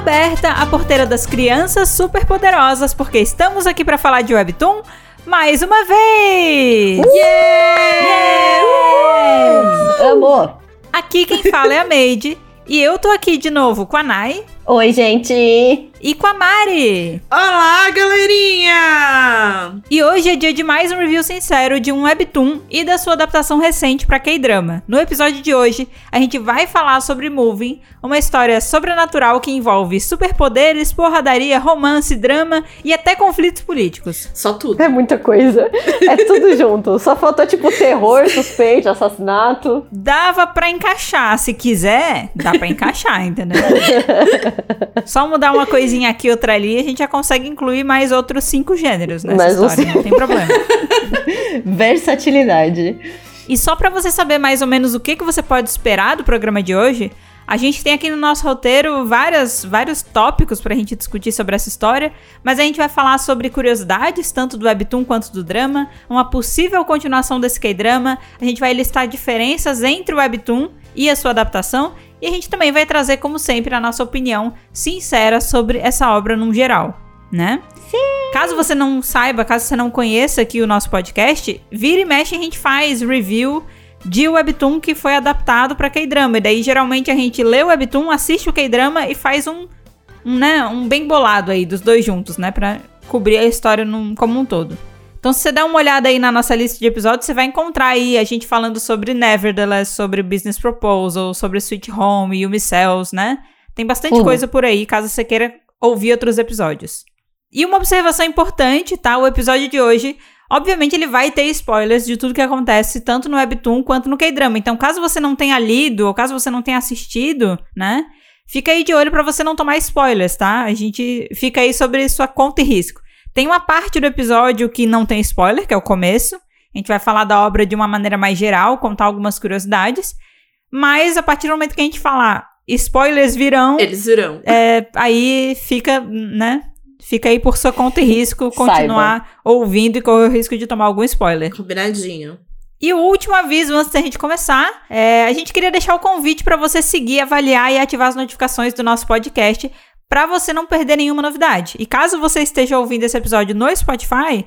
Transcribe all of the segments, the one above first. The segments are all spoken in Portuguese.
aberta a porteira das crianças superpoderosas, porque estamos aqui para falar de Webtoon mais uma vez! Uh! Yeah! Yeah! Amor! Aqui quem fala é a Made, e eu tô aqui de novo com a Nai. Oi, gente! e com a Mari. Olá, galerinha! E hoje é dia de mais um review sincero de um webtoon e da sua adaptação recente para K-drama. No episódio de hoje, a gente vai falar sobre Moving, uma história sobrenatural que envolve superpoderes, porradaria, romance, drama e até conflitos políticos. Só tudo. É muita coisa. É tudo junto. Só faltou tipo terror, suspeito, assassinato. Dava para encaixar, se quiser, dá para encaixar, entendeu? Só mudar uma coisinha aqui, outra ali, a gente já consegue incluir mais outros cinco gêneros nessa Mas história, você... não tem problema. Versatilidade. E só para você saber mais ou menos o que, que você pode esperar do programa de hoje, a gente tem aqui no nosso roteiro várias, vários tópicos pra gente discutir sobre essa história, mas a gente vai falar sobre curiosidades, tanto do webtoon quanto do drama, uma possível continuação desse K-drama, a gente vai listar diferenças entre o webtoon e a sua adaptação, e a gente também vai trazer, como sempre, a nossa opinião sincera sobre essa obra num geral, né? Sim. Caso você não saiba, caso você não conheça aqui o nosso podcast, vira e mexe a gente faz review de webtoon que foi adaptado para K-drama. E daí geralmente a gente lê o webtoon, assiste o K-drama e faz um, um, né, um bem bolado aí dos dois juntos, né, para cobrir a história num, como um todo. Então, se você der uma olhada aí na nossa lista de episódios, você vai encontrar aí a gente falando sobre Nevertheless, sobre Business Proposal, sobre Sweet Home, Yumi Cells, né? Tem bastante uhum. coisa por aí, caso você queira ouvir outros episódios. E uma observação importante, tá? O episódio de hoje, obviamente, ele vai ter spoilers de tudo que acontece, tanto no Webtoon quanto no K-Drama. Então, caso você não tenha lido, ou caso você não tenha assistido, né? Fica aí de olho para você não tomar spoilers, tá? A gente fica aí sobre sua conta e risco. Tem uma parte do episódio que não tem spoiler, que é o começo. A gente vai falar da obra de uma maneira mais geral, contar algumas curiosidades. Mas a partir do momento que a gente falar spoilers virão. Eles virão. É, aí fica, né? Fica aí por sua conta e risco continuar Saiba. ouvindo e correr o risco de tomar algum spoiler. Combinadinho. E o último aviso antes da gente começar, é, a gente queria deixar o convite para você seguir, avaliar e ativar as notificações do nosso podcast para você não perder nenhuma novidade. E caso você esteja ouvindo esse episódio no Spotify,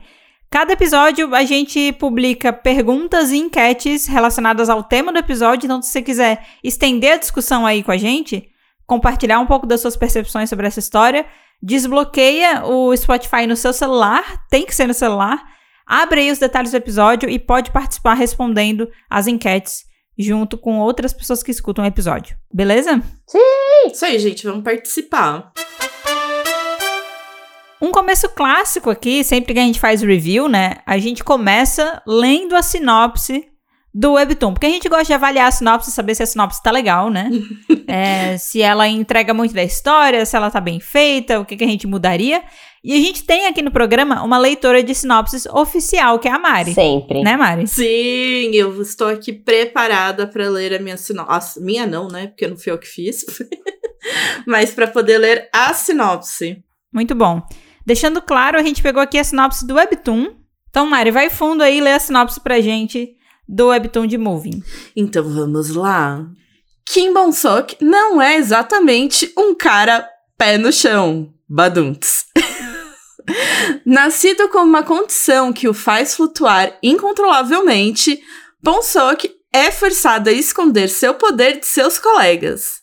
cada episódio a gente publica perguntas e enquetes relacionadas ao tema do episódio. Então, se você quiser estender a discussão aí com a gente, compartilhar um pouco das suas percepções sobre essa história, desbloqueia o Spotify no seu celular, tem que ser no celular. Abre aí os detalhes do episódio e pode participar respondendo as enquetes junto com outras pessoas que escutam o episódio. Beleza? Sim! Isso aí, gente, vamos participar. Um começo clássico aqui, sempre que a gente faz review, né? A gente começa lendo a sinopse do Webtoon. Porque a gente gosta de avaliar a sinopse, saber se a sinopse tá legal, né? é, se ela entrega muito da história, se ela tá bem feita, o que, que a gente mudaria. E a gente tem aqui no programa uma leitora de sinopses oficial, que é a Mari. Sempre. Né, Mari? Sim, eu estou aqui preparada para ler a minha sinopse. Minha não, né? Porque não fui eu que fiz. Mas para poder ler a sinopse. Muito bom. Deixando claro, a gente pegou aqui a sinopse do Webtoon. Então, Mari, vai fundo aí e lê a sinopse pra gente do Webtoon de Moving. Então, vamos lá. Kim Bong-sok não é exatamente um cara pé no chão. Badunts. Nascido com uma condição que o faz flutuar incontrolavelmente, Bonsok é forçado a esconder seu poder de seus colegas.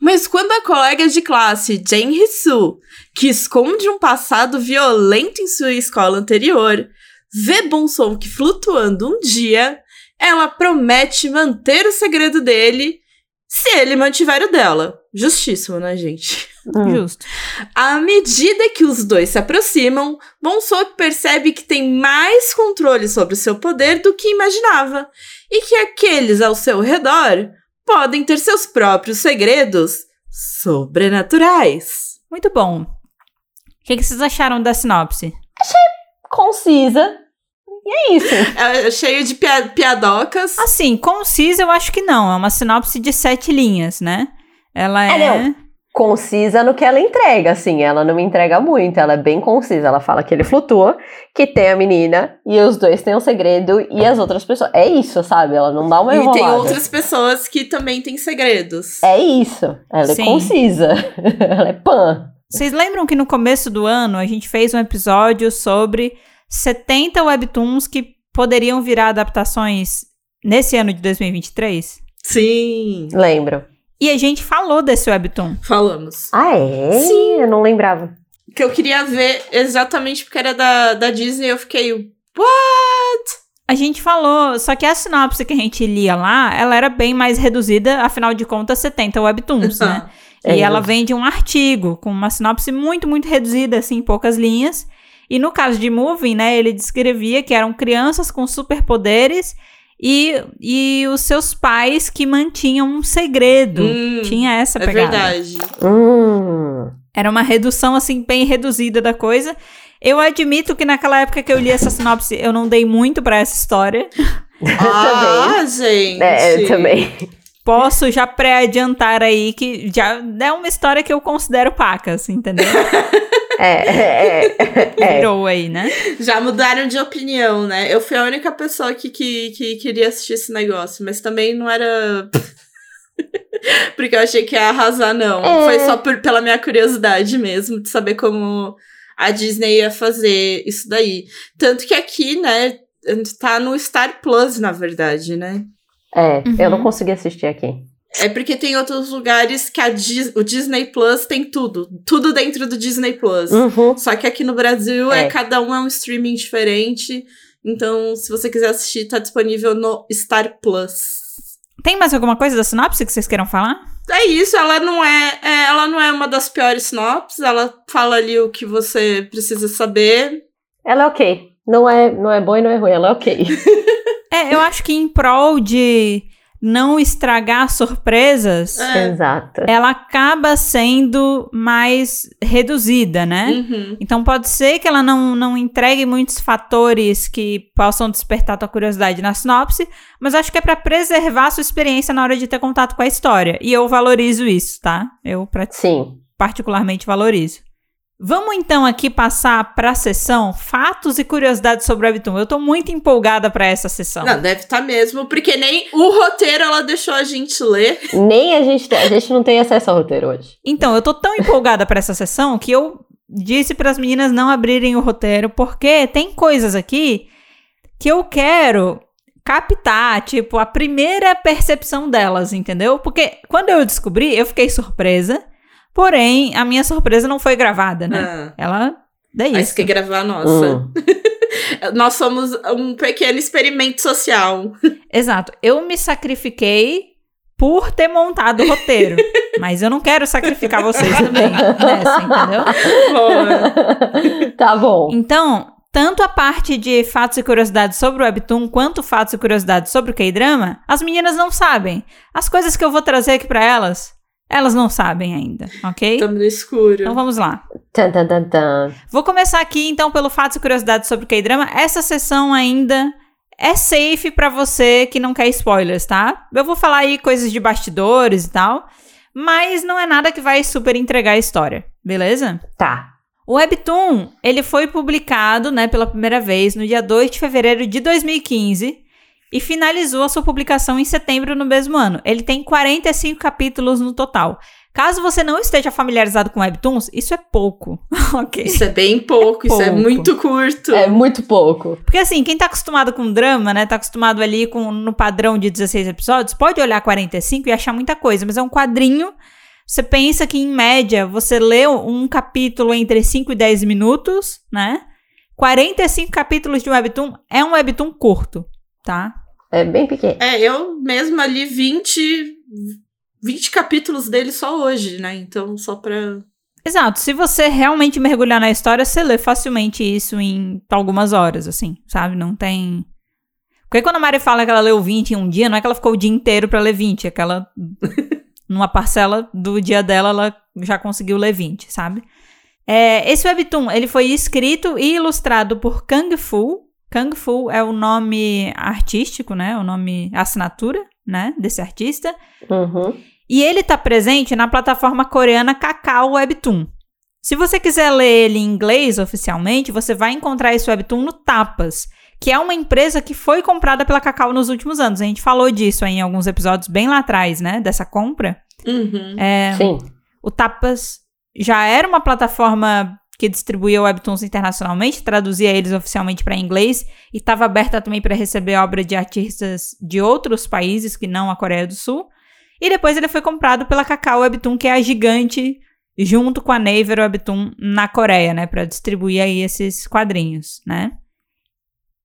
Mas quando a colega de classe Jane Hisu, que esconde um passado violento em sua escola anterior, vê Bonsok flutuando um dia, ela promete manter o segredo dele se ele mantiver o dela. Justíssimo, né, gente? Hum. Justo. À medida que os dois se aproximam, Bonsok percebe que tem mais controle sobre o seu poder do que imaginava, e que aqueles ao seu redor podem ter seus próprios segredos sobrenaturais. Muito bom. O que, que vocês acharam da sinopse? Achei concisa. E é isso. É cheio de piadocas. Assim, concisa eu acho que não. É uma sinopse de sete linhas, né? Ela é. é não. concisa no que ela entrega, assim. Ela não me entrega muito, ela é bem concisa. Ela fala que ele flutua, que tem a menina e os dois têm um segredo e as outras pessoas. É isso, sabe? Ela não dá uma E enrolada. tem outras pessoas que também têm segredos. É isso. Ela Sim. é concisa. ela é pan. Vocês lembram que no começo do ano a gente fez um episódio sobre 70 webtoons que poderiam virar adaptações nesse ano de 2023? Sim, Lembro. E a gente falou desse webtoon. falamos. Ah, é? Sim. Eu não lembrava. Que eu queria ver exatamente porque era da, da Disney, eu fiquei. What? A gente falou, só que a sinopse que a gente lia lá, ela era bem mais reduzida, afinal de contas, 70 webtoons, né? É E ela vem de um artigo com uma sinopse muito, muito reduzida, assim, em poucas linhas. E no caso de Moving, né, ele descrevia que eram crianças com superpoderes e, e os seus pais que mantinham um segredo. Hum, Tinha essa é pegada. verdade. Hum. Era uma redução, assim, bem reduzida da coisa. Eu admito que naquela época que eu li essa sinopse, eu não dei muito pra essa história. Ah, gente. É, eu também. Posso já pré-adiantar aí que já é uma história que eu considero pacas, entendeu? É, é, é, é. Virou aí, né? Já mudaram de opinião, né? Eu fui a única pessoa que, que, que queria assistir esse negócio, mas também não era. Porque eu achei que ia arrasar, não. É. Foi só por- pela minha curiosidade mesmo, de saber como a Disney ia fazer isso daí. Tanto que aqui, né, tá no Star Plus, na verdade, né? É, eu não Uhum. consegui assistir aqui. É porque tem outros lugares que a Dis- o Disney Plus tem tudo. Tudo dentro do Disney Plus. Uhum. Só que aqui no Brasil é. É. cada um é um streaming diferente. Então, se você quiser assistir, tá disponível no Star Plus. Tem mais alguma coisa da sinopse que vocês queiram falar? É isso, ela não é, é, ela não é uma das piores sinopses, ela fala ali o que você precisa saber. Ela é ok. Não é, não é boa e não é ruim, ela é ok. É, eu acho que em prol de não estragar surpresas, É. Exato. ela acaba sendo mais reduzida, né? Uhum. Então pode ser que ela não, não entregue muitos fatores que possam despertar tua curiosidade na sinopse, mas acho que é pra preservar a sua experiência na hora de ter contato com a história. E eu valorizo isso, tá? Eu pra- Sim. particularmente valorizo. Vamos então aqui passar pra sessão fatos e curiosidades sobre o Webtoon. Eu tô muito empolgada pra essa sessão. Não, deve estar mesmo, porque nem o roteiro ela deixou a gente ler. Nem a gente tem, a gente não tem acesso ao roteiro hoje. Então, eu tô tão empolgada pra essa sessão que eu disse pras meninas não abrirem o roteiro, porque tem coisas aqui que eu quero captar, tipo, a primeira percepção delas, entendeu? Porque quando eu descobri, eu fiquei surpresa, porém, a minha surpresa não foi gravada, né? Ah, Ela. É aí isso. você quer gravar a nossa. Hum. Nós somos um pequeno experimento social. Exato. Eu me sacrifiquei por ter montado o roteiro. mas eu não quero sacrificar vocês também nessa, entendeu? Boa. tá bom. Então, tanto a parte de fatos e curiosidades sobre o Webtoon, quanto fatos e curiosidades sobre o K-drama, as meninas não sabem. As coisas que eu vou trazer aqui pra elas, elas não sabem ainda, ok? Estamos no escuro. Então vamos lá. Tan, tan, tan, tan. Vou começar aqui então pelo fatos e curiosidades sobre o K-drama. Essa sessão ainda é safe pra você que não quer spoilers, tá? Eu vou falar aí coisas de bastidores e tal, mas não é nada que vai super entregar a história, beleza? Tá. O Webtoon, ele foi publicado, né, pela primeira vez no dia 2 de fevereiro de 2015 e finalizou a sua publicação em setembro no mesmo ano. Ele tem 45 capítulos no total. Caso você não esteja familiarizado com Webtoons, isso é pouco, ok? Isso é bem pouco, isso é Pouco. muito curto. É muito pouco. Porque assim, quem tá acostumado com drama, né, tá acostumado ali com no padrão de 16 episódios, pode olhar 45 e achar muita coisa, mas é um quadrinho. Você pensa que em média você lê um capítulo entre 5 e 10 minutos, né? 45 capítulos de um webtoon é um webtoon curto, tá? É bem pequeno. É, eu mesma li 20, 20 capítulos dele só hoje, né? Então, só pra. Exato. Se você realmente mergulhar na história, você lê facilmente isso em algumas horas, assim, sabe? Não tem. Porque quando a Mari fala que ela leu 20 em um dia, não é que ela ficou o dia inteiro pra ler 20, é que ela, numa parcela do dia dela, ela já conseguiu ler 20, sabe? É, esse webtoon, ele foi escrito e ilustrado por Kang Fu. Kang Fu é o nome artístico, né? O nome, a assinatura, né? Desse artista. Uhum. E ele está presente na plataforma coreana Kakao Webtoon. Se você quiser ler ele em inglês oficialmente, você vai encontrar esse webtoon no Tapas, que é uma empresa que foi comprada pela Cacau nos últimos anos. A gente falou disso aí em alguns episódios bem lá atrás, né? Dessa compra. Uhum. É, Sim. o Tapas já era uma plataforma que distribuía webtoons internacionalmente, traduzia eles oficialmente para inglês e estava aberta também para receber obra de artistas de outros países que não a Coreia do Sul. E depois ele foi comprado pela Kakao Webtoon, que é a gigante junto com a Naver Webtoon na Coreia, né, para distribuir aí esses quadrinhos, né?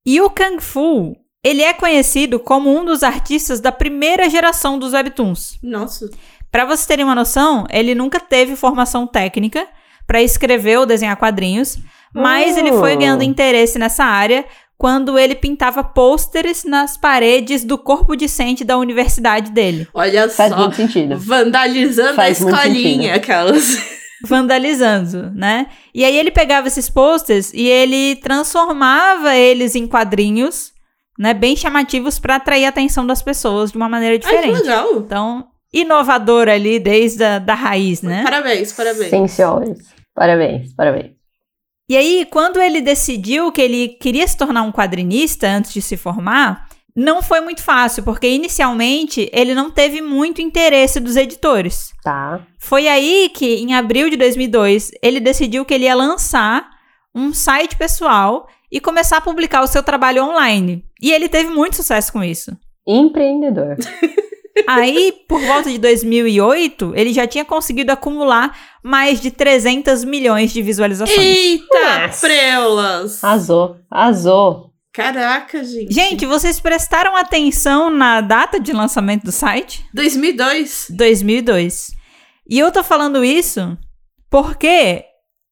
E o Kung Fu, ele é conhecido como um dos artistas da primeira geração dos webtoons. Nossa. Para vocês terem uma noção, ele nunca teve formação técnica para escrever ou desenhar quadrinhos, mas Oh. ele foi ganhando interesse nessa área quando ele pintava pôsteres nas paredes do corpo discente da universidade dele, Olha Faz só. muito sentido. Vandalizando Faz a muito escolinha, sentido. aquelas. vandalizando, né? E aí ele pegava esses posters e ele transformava eles em quadrinhos, né, bem chamativos para atrair a atenção das pessoas de uma maneira Ai, que diferente. legal. Então, inovador ali desde a da raiz, né? Parabéns, parabéns. Sim, senhores. Parabéns, parabéns. E aí, quando ele decidiu que ele queria se tornar um quadrinista antes de se formar, não foi muito fácil, porque inicialmente ele não teve muito interesse dos editores. Tá. Foi aí que, em abril de 2002, ele decidiu que ele ia lançar um site pessoal e começar a publicar o seu trabalho online. E ele teve muito sucesso com isso. Empreendedor. Aí, por volta de 2008, ele já tinha conseguido acumular mais de 300 milhões de visualizações. Eita, Nossa. preulas. Arrasou, arrasou. Caraca, gente. Gente, vocês prestaram atenção na data de lançamento do site? 2002. 2002. E eu tô falando isso porque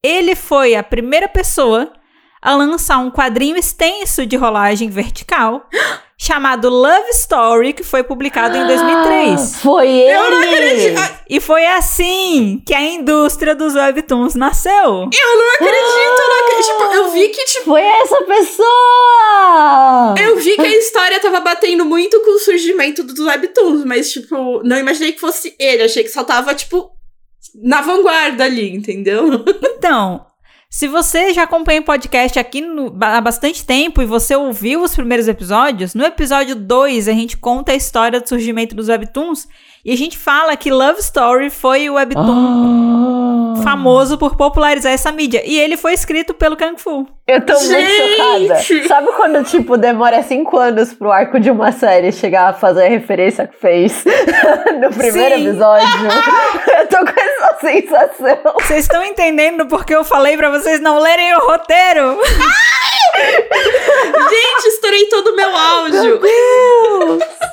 ele foi a primeira pessoa a lançar um quadrinho extenso de rolagem vertical chamado Love Story, que foi publicado em 2003. Ah, foi ele! Eu não acredito. Ah, E foi assim que a indústria dos webtoons nasceu. Eu não acredito, eu não acredito. Tipo, eu vi que, tipo, Foi essa pessoa! eu vi que a história tava batendo muito com o surgimento dos webtoons, mas, tipo, não imaginei que fosse ele. Achei que só tava, tipo, na vanguarda ali, entendeu? Então, se você já acompanha o podcast aqui no- há bastante tempo e você ouviu os primeiros episódios, no episódio 2 a gente conta a história do surgimento dos webtoons e a gente fala que Love Story foi o webtoon Ah. famoso por popularizar essa mídia. E ele foi escrito pelo Kung Fu. Eu tô muito Gente! chocada. Sabe quando, tipo, demora cinco anos pro arco de uma série chegar a fazer a referência que fez no primeiro Sim. episódio? Eu tô com essa sensação. Vocês estão entendendo porque eu falei pra vocês não lerem o roteiro? Gente, estourei todo o meu áudio.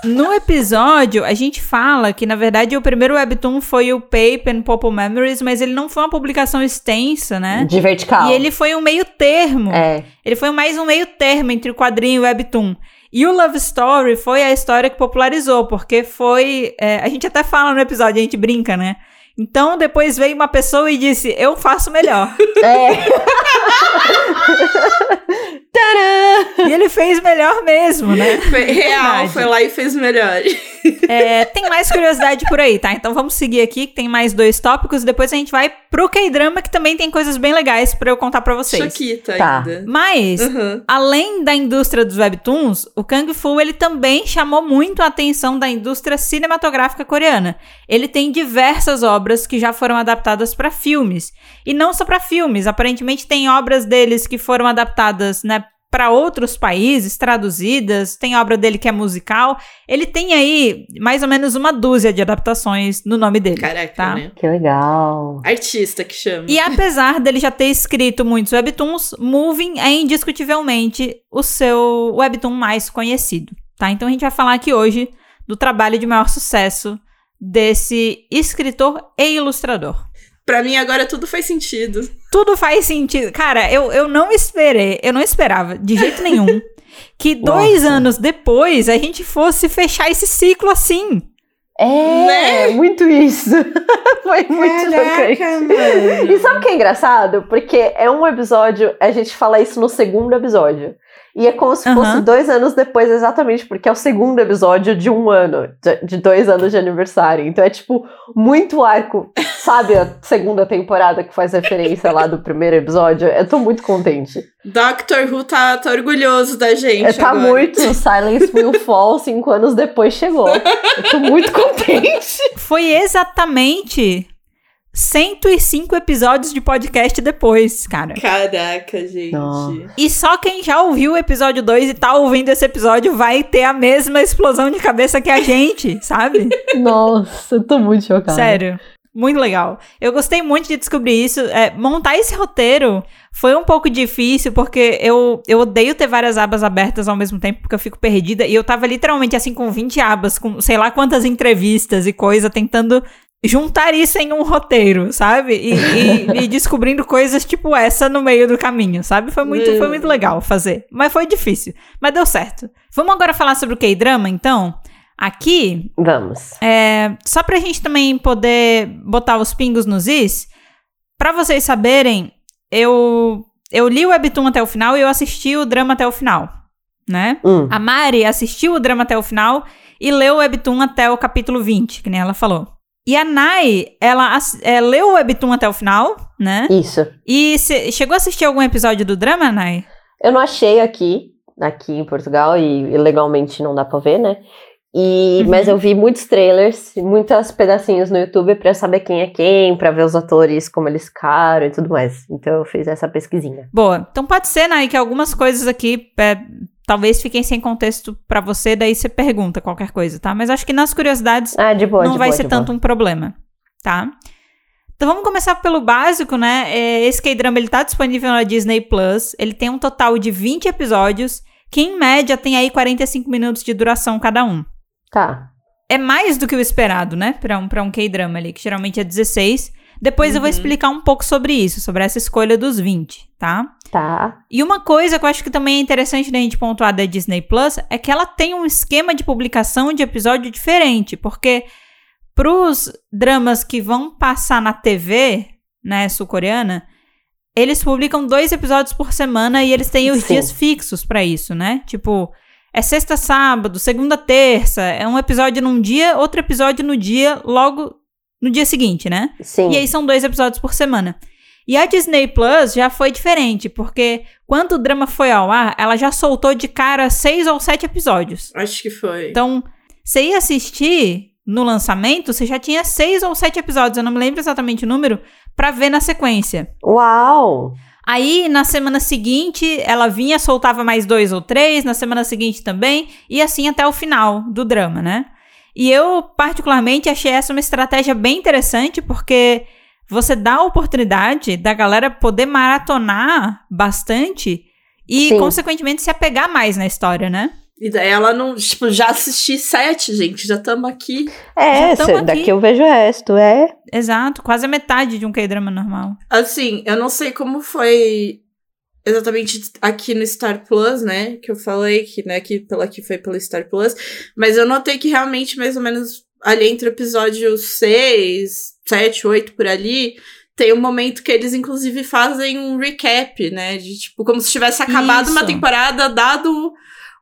No episódio, a gente fala que, na verdade, o primeiro webtoon foi o Pape and Purple Memories, mas ele não foi uma publicação extensa, né? De vertical. E ele foi um meio termo. É. Ele foi mais um meio termo entre o quadrinho e o webtoon. E o Love Story foi a história que popularizou, porque foi. é, a gente até fala no episódio, a gente brinca, né? Então depois veio uma pessoa e disse: Eu faço melhor. É. Tadã! e ele fez melhor mesmo, né? Foi real, Verdade. foi lá e fez melhor. É, tem mais curiosidade por aí, tá? Então vamos seguir aqui, que tem mais dois tópicos. Depois a gente vai pro K-drama, que também tem coisas bem legais pra eu contar pra vocês. Choquita Tá. ainda. Mas, Uhum. além da indústria dos webtoons, o Kung Fu ele também chamou muito a atenção da indústria cinematográfica coreana. Ele tem diversas obras que já foram adaptadas pra filmes. E não só pra filmes, aparentemente tem obras deles que foram adaptadas, né, para outros países, traduzidas, tem obra dele que é musical. Ele tem aí mais ou menos uma dúzia de adaptações no nome dele. Caraca, tá? né? Que legal. Artista que chama. E apesar dele já ter escrito muitos webtoons, Moving é indiscutivelmente o seu webtoon mais conhecido, tá? Então a gente vai falar aqui hoje do trabalho de maior sucesso desse escritor e ilustrador. Pra mim agora tudo faz sentido. Tudo faz sentido. Cara, eu, eu não esperei, eu não esperava de jeito nenhum que dois Nossa. anos depois a gente fosse fechar esse ciclo assim. É, Né? muito isso. Foi muito chocante. mano. E sabe o que é engraçado? Porque é um episódio, a gente fala isso no segundo episódio. E é como se fosse dois anos depois, exatamente, porque é o segundo episódio de um ano, de, de dois anos de aniversário. Então é, tipo, muito arco. Sabe a segunda temporada que faz referência lá do primeiro episódio? Eu tô muito contente. Doctor Who tá, tá orgulhoso da gente. É, tá agora. muito Silence Will Fall, cinco anos depois chegou. Eu tô muito contente. Foi exatamente 105 episódios de podcast depois, cara. Caraca, gente. Não. E só quem já ouviu o episódio 2 e tá ouvindo esse episódio vai ter a mesma explosão de cabeça que a gente, sabe? Nossa, eu tô muito chocada. Sério. Muito legal. Eu gostei muito de descobrir isso. É, montar esse roteiro foi um pouco difícil, porque eu, eu odeio ter várias abas abertas ao mesmo tempo, porque eu fico perdida. E eu tava literalmente assim com 20 abas, com sei lá quantas entrevistas e coisa, tentando juntar isso em um roteiro, sabe? E, e- e descobrindo coisas tipo essa no meio do caminho, sabe? Foi muito, foi muito legal fazer. Mas foi difícil. Mas deu certo. Vamos agora falar sobre o K-drama, então? Aqui, Vamos. é, só pra gente também poder botar os pingos nos is, pra vocês saberem, eu, eu li o Webtoon até o final e eu assisti o drama até o final, né? Hum. A Mari assistiu o drama até o final e leu o Webtoon até o capítulo 20, que nem ela falou. E a Nai, ela é, leu o Webtoon até o final, né? Isso. E chegou a assistir algum episódio do drama, Nai? Eu não achei aqui, aqui em Portugal, e, legalmente não dá pra ver, né? E, Uhum. Mas eu vi muitos trailers, muitos pedacinhos no YouTube pra saber quem é quem, pra ver os atores, como eles ficaram e tudo mais. Então eu fiz essa pesquisinha. Boa. Então pode ser, Nai, que algumas coisas aqui é, talvez fiquem sem contexto pra você, daí você pergunta qualquer coisa, tá? Mas acho que nas curiosidades Ah, de boa, não vai boa, ser tanto boa. um problema, tá? Então vamos começar pelo básico, né? É, Esse K-drama ele tá disponível na Disney Plus. Ele tem um total de 20 episódios, que em média tem aí 45 minutos de duração cada um. Tá. É mais do que o esperado, né? Pra um, pra um K-drama ali, que geralmente é 16. Depois eu vou Uhum. explicar um pouco sobre isso, sobre essa escolha dos 20, tá? Tá. E uma coisa que eu acho que também é interessante da gente pontuar da Disney Plus é que ela tem um esquema de publicação de episódio diferente, porque pros dramas que vão passar na TV, né, sul-coreana, eles publicam dois episódios por semana e eles têm os Sim. dias fixos pra isso, né? Tipo, é sexta, sábado, segunda, terça, é um episódio num dia, outro episódio no dia, logo no dia seguinte, né? Sim. E aí são dois episódios por semana. E a Disney Plus já foi diferente, porque quando o drama foi ao ar, ela já soltou de cara seis ou sete episódios. Acho que foi. Então, você ia assistir no lançamento, você já tinha seis ou sete episódios, eu não me lembro exatamente o número, pra ver na sequência. Uau! Aí, na semana seguinte, ela vinha, soltava mais dois ou três, na semana seguinte também, e assim até o final do drama, né? E eu, particularmente, achei essa uma estratégia bem interessante, porque você dá a oportunidade da galera poder maratonar bastante e, Sim. consequentemente, se apegar mais na história, né? E daí ela não, tipo, já assisti sete, gente, já estamos aqui. É, Já cê- aqui. daqui eu vejo o resto, é. Exato, quase a metade de um K-drama normal. Assim, eu não sei como foi exatamente aqui no Star Plus, né? Que eu falei que, né, que pela que foi pelo Star Plus, mas eu notei que realmente mais ou menos ali entre o episódio 6, 7, 8 por ali, tem um momento que eles inclusive fazem um recap, né, de tipo como se tivesse acabado uma Isso. temporada, dado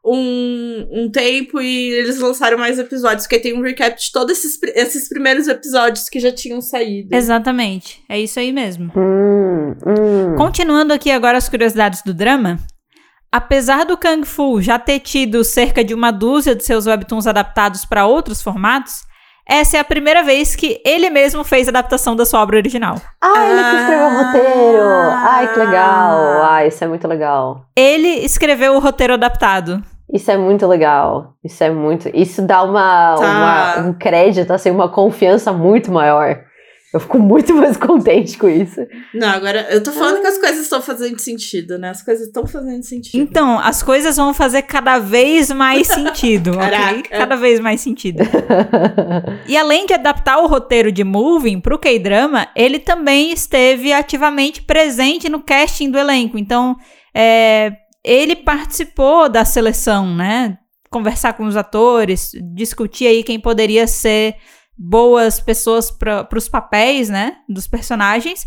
um, um tempo e eles lançaram mais episódios, porque tem um recap de todos esses, esses primeiros episódios que já tinham saído. Exatamente, é isso aí mesmo. Hum, hum. Continuando aqui agora as curiosidades do drama. Apesar do Kung Fu já ter tido cerca de uma dúzia de seus webtoons adaptados para outros formatos, essa é a primeira vez que ele mesmo fez adaptação da sua obra original. Ah, ele que escreveu o Ah. roteiro! Ai, que legal! Ai, isso é muito legal. Ele escreveu o roteiro adaptado. Isso é muito legal. Isso é muito. Isso dá uma, Tá. uma- um crédito, assim, uma confiança muito maior. Eu fico muito mais contente com isso. Não, agora eu tô falando que as coisas estão fazendo sentido, né? As coisas estão fazendo sentido. Então, as coisas vão fazer cada vez mais sentido, ok? Cada vez mais sentido. E além de adaptar o roteiro de Moving pro K-drama, ele também esteve ativamente presente no casting do elenco. Então, é, ele participou da seleção, né? Conversar com os atores, discutir aí quem poderia ser boas pessoas para os papéis, né? Dos personagens.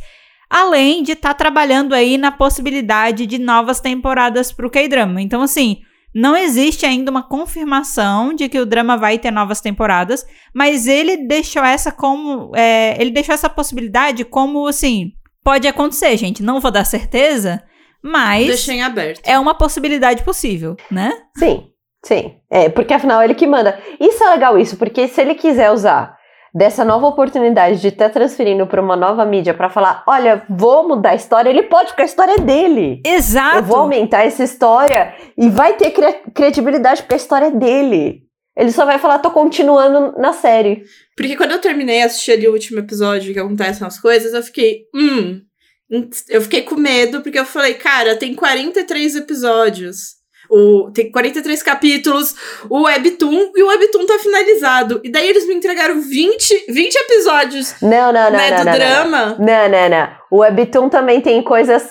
Além de estar tá trabalhando aí na possibilidade de novas temporadas pro K-drama. Então, assim, não existe ainda uma confirmação de que o drama vai ter novas temporadas, mas ele deixou essa como. É, ele deixou essa possibilidade como assim. Pode acontecer, gente. Não vou dar certeza, mas. Deixei em aberto. É uma possibilidade possível, né? Sim, sim. É, porque afinal ele que manda. Isso é legal, isso, porque se ele quiser usar dessa nova oportunidade de estar tá transferindo para uma nova mídia para falar, olha, vou mudar a história, ele pode, porque a história é dele. Exato. Eu vou aumentar essa história e vai ter cri credibilidade porque a história é dele. Ele só vai falar, tô continuando na série. Porque quando eu terminei assistir ali o último episódio que acontecem as coisas, eu fiquei, hum, eu fiquei com medo porque eu falei, cara, tem 43 episódios. O, tem 43 capítulos, o Webtoon, e o Webtoon tá finalizado. E daí eles me entregaram 20, 20 episódios não, não, não, né, não, do não, drama. Não, não, não. O Webtoon também tem coisas.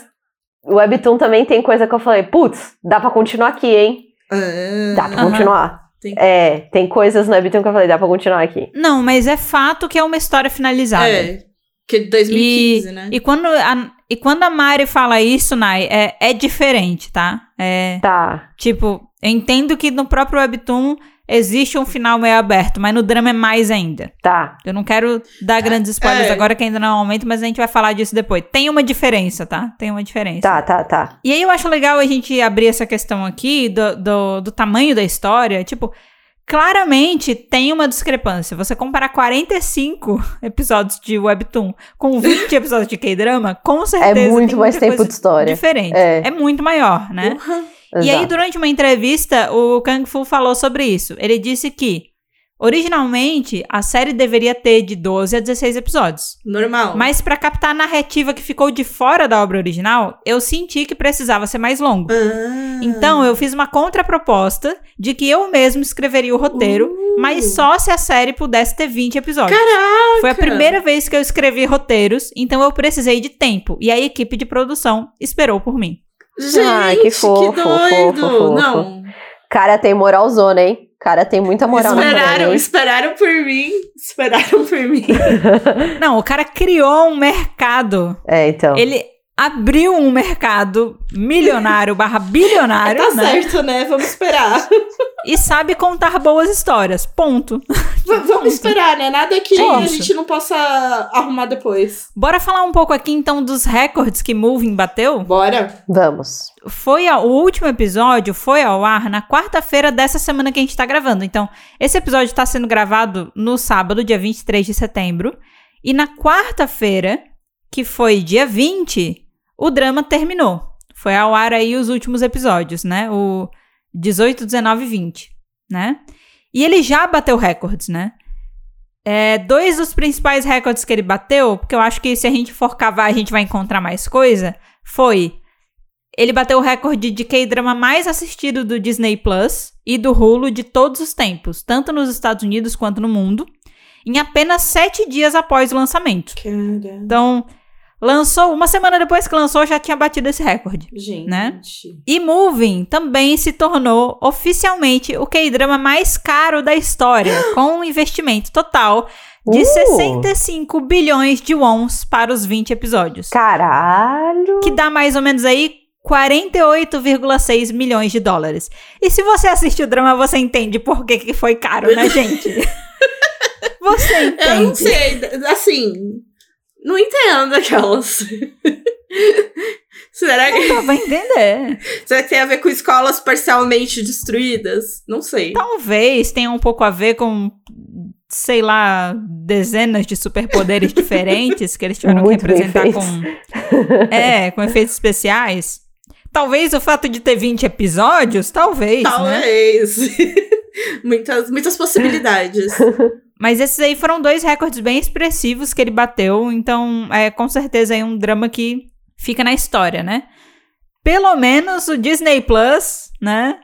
O Webtoon também tem coisa que eu falei, putz, dá pra continuar aqui, hein? Ah, Dá pra continuar. Tem- É, tem coisas no Webtoon que eu falei, dá pra continuar aqui. Não, mas é fato que é uma história finalizada. É, que é de 2015, né? E quando a, e quando a Mari fala isso, Nai, é, é diferente, tá? É. Tá. Tipo, eu entendo que no próprio Webtoon existe um final meio aberto, mas no drama é mais ainda. Tá. Eu não quero dar grandes spoilers é. agora, que ainda não é o momento, mas a gente vai falar disso depois. Tem uma diferença, tá? Tem uma diferença. Tá, tá, tá. E aí eu acho legal a gente abrir essa questão aqui do, do, do tamanho da história. Tipo, claramente tem uma discrepância. Você comparar 45 episódios de Webtoon com 20 episódios de K-drama, com certeza. É muito mais tempo de história. Diferente. É. É, muito maior, né? Porra. E aí, durante uma entrevista, o Kang Fu falou sobre isso. Ele disse que, originalmente, a série deveria ter de 12 a 16 episódios. Normal. Mas pra captar a narrativa que ficou de fora da obra original, eu senti que precisava ser mais longo. Ah. Então, eu fiz uma contraproposta de que eu mesmo escreveria o roteiro, Uh. mas só se a série pudesse ter 20 episódios. Caraca! Foi a primeira vez que eu escrevi roteiros, então eu precisei de tempo. E a equipe de produção esperou por mim. Gente, Ai, que fofo, que fofo, doido! fofo. Não. Cara tem moralzona, hein? Cara tem muita moral esperaram, esperaram por mim. Esperaram por mim. Não, o cara criou um mercado. É, então. Ele abriu um mercado milionário barra bilionário, tá né? certo, né? Vamos esperar. E sabe contar boas histórias. Ponto. V- vamos esperar, né? Nada que É a gente não possa arrumar depois. Bora falar um pouco aqui então dos recordes que Moving bateu? Bora. Vamos. Foi ao- o último episódio foi ao ar na quarta-feira dessa semana que a gente tá gravando. Então, esse episódio tá sendo gravado no sábado, dia 23 de setembro. E na quarta-feira, que foi dia 20, o drama terminou. Foi ao ar aí os últimos episódios, né? O 18, 19 e 20, né? E ele já bateu recordes, né? É, dois dos principais recordes que ele bateu, porque eu acho que se a gente for cavar, a gente vai encontrar mais coisa, foi ele bateu o recorde de K-drama mais assistido do Disney Plus e do Hulu de todos os tempos, tanto nos Estados Unidos quanto no mundo, em apenas sete dias após o lançamento. Então, lançou, uma semana depois que lançou, já tinha batido esse recorde. Gente. Né? E Moving também se tornou oficialmente o K-drama mais caro da história, com um investimento total de Uh! 65 bilhões de wons para os 20 episódios. Caralho. Que dá mais ou menos aí 48,6 milhões de dólares. E se você assistiu o drama, você entende por que, que foi caro, né, gente? você entende. Eu não sei, assim. Não entendo aquelas. será, que, Dá pra entender. será que tem a ver com escolas parcialmente destruídas? Não sei. Talvez tenha um pouco a ver com, sei lá, dezenas de superpoderes diferentes que eles tiveram Muito que representar com. É, com efeitos especiais. Talvez o fato de ter 20 episódios, talvez, né? Talvez. muitas, muitas possibilidades. Mas esses aí foram dois recordes bem expressivos que ele bateu, então é com certeza é um drama que fica na história, né? Pelo menos o Disney Plus, né?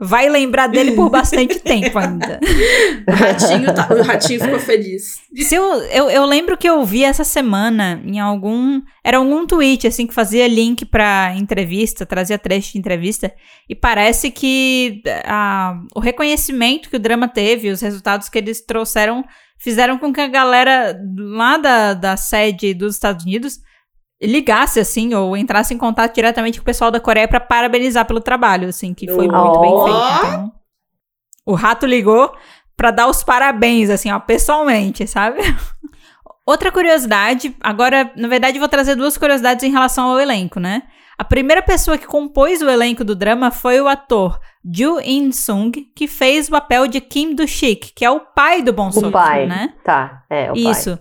Vai lembrar dele por bastante tempo ainda. O ratinho, tá- o ratinho ficou feliz. Se eu, eu, eu lembro que eu vi essa semana em algum. Era algum tweet, assim, que fazia link pra entrevista, trazia trecho de entrevista. E parece que a, o reconhecimento que o drama teve, os resultados que eles trouxeram, fizeram com que a galera lá da, da sede dos Estados Unidos ligasse, assim, ou entrasse em contato diretamente com o pessoal da Coreia pra parabenizar pelo trabalho, assim, que foi Oh. muito bem feito. Então, o rato ligou pra dar os parabéns, assim, ó, pessoalmente, sabe? Outra curiosidade, agora, na verdade, vou trazer duas curiosidades em relação ao elenco, né? A primeira pessoa que compôs o elenco do drama foi o ator Ju In-sung, que fez o papel de Kim Do-shik, que é o pai do Bong pai. né? Tá, é, o pai. Isso.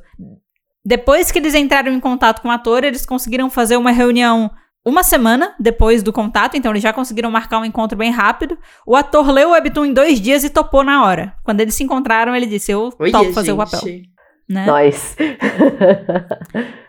Depois que eles entraram em contato com o ator, eles conseguiram fazer uma reunião uma semana depois do contato, então eles já conseguiram marcar um encontro bem rápido. O ator leu o webtoon em dois dias e topou na hora. Quando eles se encontraram, ele disse: Eu topo fazer o gente. papel. Né? Nós.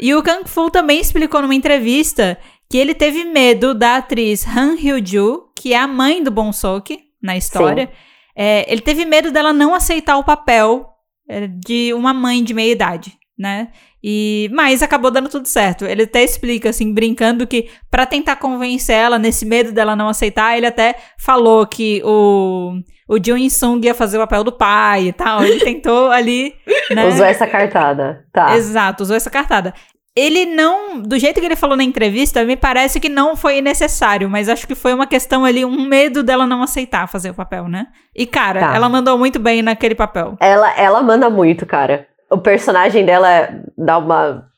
E o Kang Fu também explicou numa entrevista que ele teve medo da atriz Han Hyo-ju, que é a mãe do Bong Seok na história. É, ele teve medo dela não aceitar o papel é, de uma mãe de meia idade, né? E mas acabou dando tudo certo. Ele até explica assim, brincando que pra tentar convencer ela nesse medo dela não aceitar, ele até falou que o o Jung In-sung ia fazer o papel do pai e tal. Ele tentou ali, né? Usou essa cartada. Tá. Exato, usou essa cartada. Ele não, do jeito que ele falou na entrevista, me parece que não foi necessário, mas acho que foi uma questão ali, um medo dela não aceitar fazer o papel, né? E cara, Tá. ela mandou muito bem naquele papel. Ela, ela manda muito, cara. O personagem dela é- dá uma.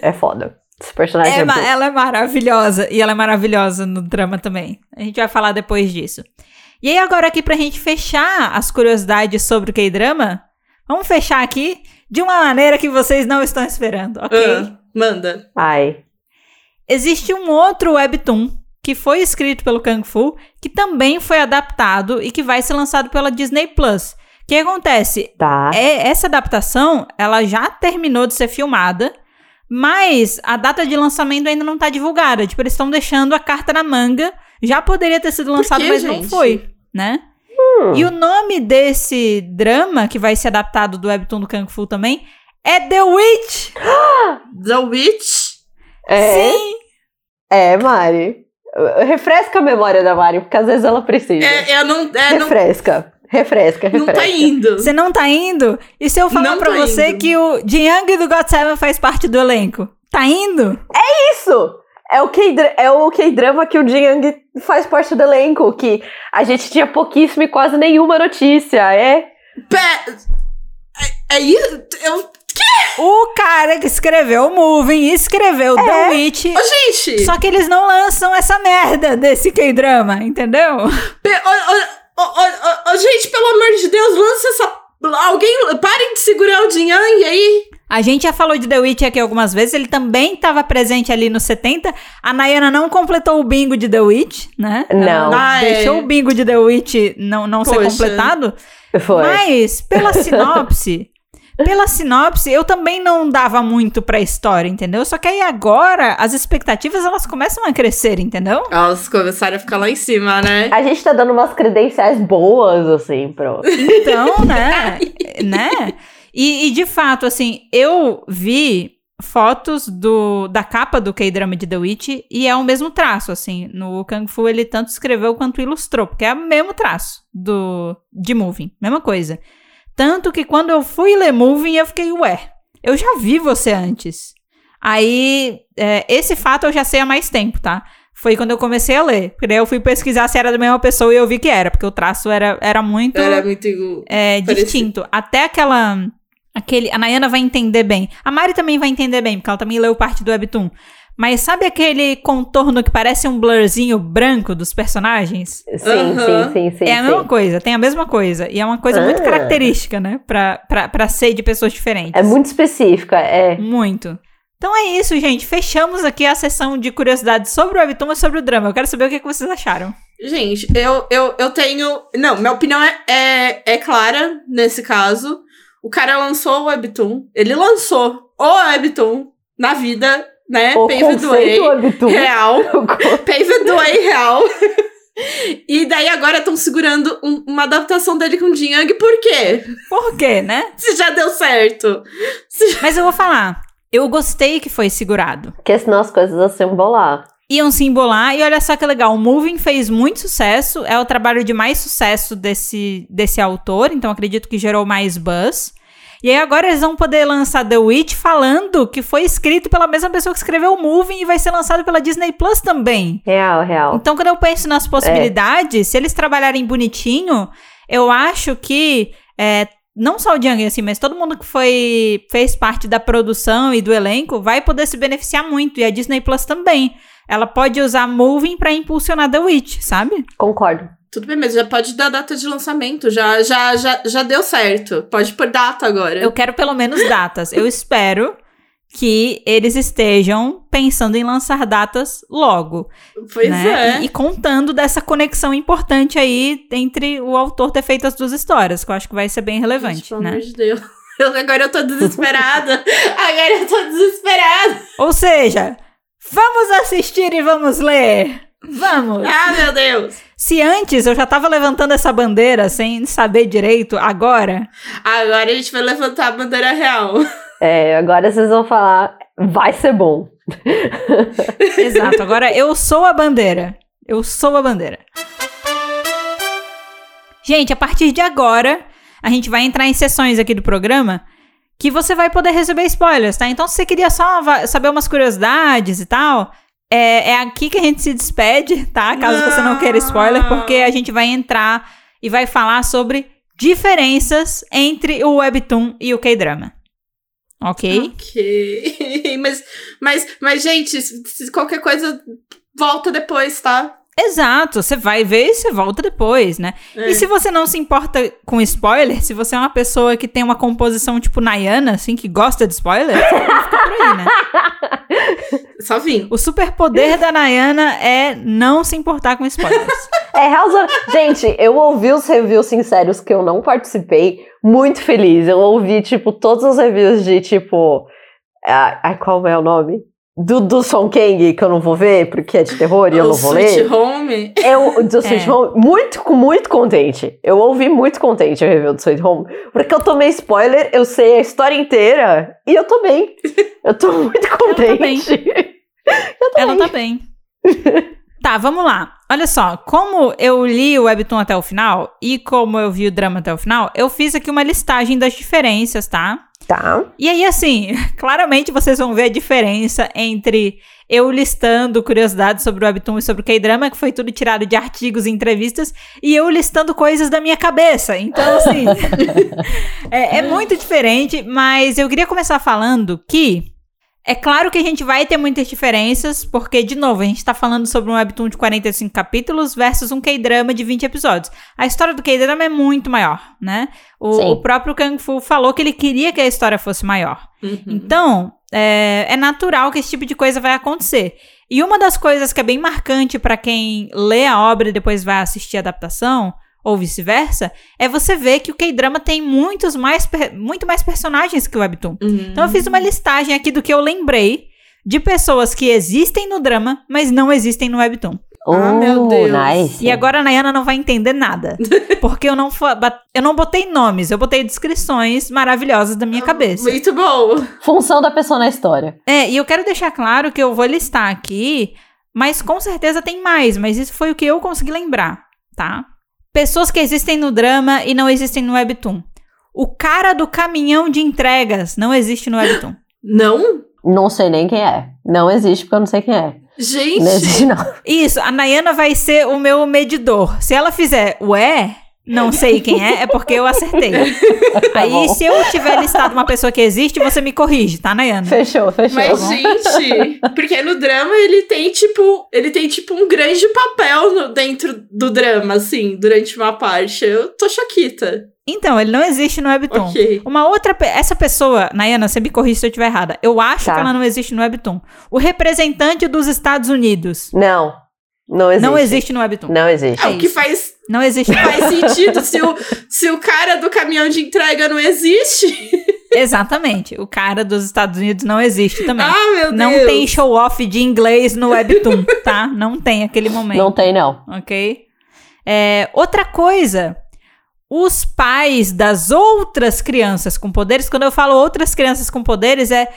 É foda. Esse personagem é, É bom. ela é maravilhosa, e ela é maravilhosa no drama também. A gente vai falar depois disso. E aí agora aqui pra gente fechar as curiosidades sobre o K-drama, vamos fechar aqui de uma maneira que vocês não estão esperando, ok? Ah, manda. Ai. Existe um outro webtoon que foi escrito pelo Kung Fu, que também foi adaptado e que vai ser lançado pela Disney Plus. O que acontece? Tá. É, essa adaptação, ela já terminou de ser filmada, mas a data de lançamento ainda não tá divulgada. Tipo, eles estão deixando a carta na manga. Já poderia ter sido lançado, quê, mas não gente? foi, né? Hum. E o nome desse drama, que vai ser adaptado do webtoon do Kung Fu também, é The Witch! The Witch. É, Sim! é, Mari. Refresca a memória da Mari, porque às vezes ela precisa. É, eu não, é, não, refresca. Refresca, não tá indo. Você não tá indo? E se eu falar Não pra você indo. que o Jiang do God Seven faz parte do elenco? Tá indo? Isso! É o K-dra- é o K-drama que o Jin faz parte do elenco, que a gente tinha pouquíssima e quase nenhuma notícia. É. Pé, é, é isso? Eu, O cara que escreveu o Moving escreveu The Witch. Ô, gente! Só que eles não lançam essa merda desse K-drama, entendeu? Pe- ô, ô, ô, gente, pelo amor de Deus, lança essa. Alguém. Parem de segurar o Jinhang aí. A gente já falou de The Witch aqui algumas vezes, ele também estava presente ali nos 70. A Nayana não completou o bingo de The Witch, né? Não. Ela Ah, é. deixou o bingo de The Witch não, não ser completado. Foi. Mas, pela sinopse, pela sinopse, eu também não dava muito pra história, entendeu? Só que aí agora, as expectativas, elas começam a crescer, entendeu? Elas começaram a ficar lá em cima, né? A gente tá dando umas credenciais boas, assim, pro. Então, né? né? E, e, de fato, assim, eu vi fotos do, da capa do K-drama de The Witch e é o mesmo traço, assim. No Kung Fu ele tanto escreveu quanto ilustrou, porque é o mesmo traço do de Moving, mesma coisa. Tanto que quando eu fui ler Moving, eu fiquei, ué, eu já vi você antes. Aí, é, esse fato eu já sei há mais tempo, tá? Foi quando eu comecei a ler. Porque daí eu fui pesquisar se era da mesma pessoa e eu vi que era, porque o traço era, era muito Era muito. é, distinto. Até aquela. Aquele, a Nayana vai entender bem. A Mari também vai entender bem, porque ela também leu parte do Webtoon. Mas sabe aquele contorno que parece um blurzinho branco dos personagens? Sim, Aham. sim, sim, sim. é a sim. mesma coisa, tem a mesma coisa. E é uma coisa muito Ah. característica, né? Pra, pra, pra ser de pessoas diferentes. É muito específica, é. Muito. Então é isso, gente. Fechamos aqui a sessão de curiosidades sobre o Webtoon e sobre o drama. Eu quero saber o que, que vocês acharam. Gente, eu, eu, eu tenho. Não, minha opinião é, é, é clara nesse caso. O cara lançou o Webtoon. Ele lançou o Webtoon na vida, né? O Paved conceito Way Webtoon. real. O con- Paved Way real. e daí agora estão segurando um- uma adaptação dele com o Jin Young. Por quê? Por quê, né? Se já deu certo. Mas eu vou falar. Eu gostei que foi segurado. Porque senão as coisas iam se embolar. Iam se embolar. E olha só que legal. O Moving fez muito sucesso. É o trabalho de mais sucesso desse, desse autor. Então acredito que gerou mais buzz. E aí agora eles vão poder lançar The Witch falando que foi escrito pela mesma pessoa que escreveu o Moving e vai ser lançado pela Disney Plus também. Real, real. Então, quando eu penso nas possibilidades, se eles trabalharem bonitinho, eu acho que é, não só o Jung, assim, mas todo mundo que foi fez parte da produção e do elenco vai poder se beneficiar muito. E a Disney Plus também. Ela pode usar Moving pra impulsionar The Witch, sabe? Concordo. Tudo bem, mas já pode dar data de lançamento. Já, já, já, já deu certo. Pode pôr data agora. Eu quero pelo menos datas. Eu espero que eles estejam pensando em lançar datas logo. Pois né? é. E, e contando dessa conexão importante aí entre o autor ter feito as duas histórias, que eu acho que vai ser bem relevante, Gente, pelo né? amor de Deus. Eu- agora eu tô desesperada. agora eu tô desesperada. Ou seja, vamos assistir e vamos ler. Vamos! Ah, meu Deus. Se antes eu já tava levantando essa bandeira sem saber direito, agora. Agora a gente vai levantar a bandeira real. É, agora vocês vão falar, vai ser bom. Exato, agora eu sou a bandeira. Eu sou a bandeira. Gente, a partir de agora, a gente vai entrar em sessões aqui do programa que você vai poder receber spoilers, tá? Então, se você queria só saber umas curiosidades e tal, é, é aqui que a gente se despede, tá? Caso você não queira spoiler, porque a gente vai entrar e vai falar sobre diferenças entre o Webtoon e o K-Drama. Ok? Ok. mas, mas, mas, gente, qualquer coisa, volta depois, tá? Exato, você vai ver e você volta depois, né? É. E se você não se importa com spoiler, se você é uma pessoa que tem uma composição tipo Nayana, assim, que gosta de spoiler, você pode ficar por aí, né? Só vim. O superpoder da Nayana é não se importar com spoilers. É, House Gente, eu ouvi os reviews sinceros que eu não participei, muito feliz. Eu ouvi, tipo, todos os reviews de, tipo... ah, Ai, qual é o nome? Do, do Song Kang, que eu não vou ver, porque é de terror e eu não vou Sweet ler. Home. Eu, do Sweet É. Home, muito, muito contente. Eu ouvi muito contente o review do Sweet Home, porque eu tomei spoiler, eu sei a história inteira, e eu tô bem. Eu tô muito contente. Eu tô Ela bem. tá bem. Tá, vamos lá. Olha só, como eu li o Webtoon até o final e como eu vi o drama até o final, eu fiz aqui uma listagem das diferenças, tá? Tá. E aí, assim, claramente vocês vão ver a diferença entre eu listando curiosidades sobre o Webtoon e sobre o K-Drama, que foi tudo tirado de artigos e entrevistas, e eu listando coisas da minha cabeça. Então, assim, é, é muito diferente, mas eu queria começar falando que é claro que a gente vai ter muitas diferenças, porque, de novo, a gente tá falando sobre um webtoon de 45 capítulos versus um K-drama de 20 episódios. A história do K-drama é muito maior, né? O, o próprio Kung Fu falou que ele queria que a história fosse maior. Uhum. Então, é, é natural que esse tipo de coisa vai acontecer. E uma das coisas que é bem marcante pra quem lê a obra e depois vai assistir a adaptação, ou vice-versa, é você ver que o K-drama tem muitos mais, muito mais personagens que o Webtoon. Uhum. Então eu fiz uma listagem aqui do que eu lembrei de pessoas que existem no drama, mas não existem no Webtoon. Ah, meu Oh, Deus. Nice. E agora a Nayana não vai entender nada. Porque eu não, eu não botei nomes, eu botei descrições maravilhosas da minha cabeça. Muito bom. Função da pessoa na história. É, e eu quero deixar claro que eu vou listar aqui, mas com certeza tem mais, mas isso foi o que eu consegui lembrar, tá? Pessoas que existem no drama e não existem no Webtoon. O cara do caminhão de entregas não existe no Webtoon. Não? Não sei nem quem é. Não existe porque eu não sei quem é. Gente. Não existe, não. Isso, a Nayana vai ser o meu medidor. Se ela fizer ué, não sei quem é, é porque eu acertei. Aí, bom. se eu tiver listado uma pessoa que existe, você me corrige, tá, Nayana? Fechou, fechou. Mas, gente, porque no drama ele tem, tipo, ele tem, tipo, um grande papel no- dentro do drama, assim, durante uma parte. Eu tô choquita. Então, ele não existe no Webtoon. Ok. Uma outra. pe- Essa pessoa, Nayana, você me corrige se eu estiver errada. Eu acho Tá. que ela não existe no Webtoon. O representante dos Estados Unidos Não. Não existe. não existe no Webtoon. Não existe. É, o que isso. faz, Não existe. faz sentido se o, se o cara do caminhão de entrega não existe. Exatamente. O cara dos Estados Unidos não existe também. Ah, meu Deus. não tem show-off de inglês no Webtoon, tá? Não tem aquele momento. Não tem, não. ok? É, outra coisa, os pais das outras crianças com poderes, quando eu falo outras crianças com poderes, é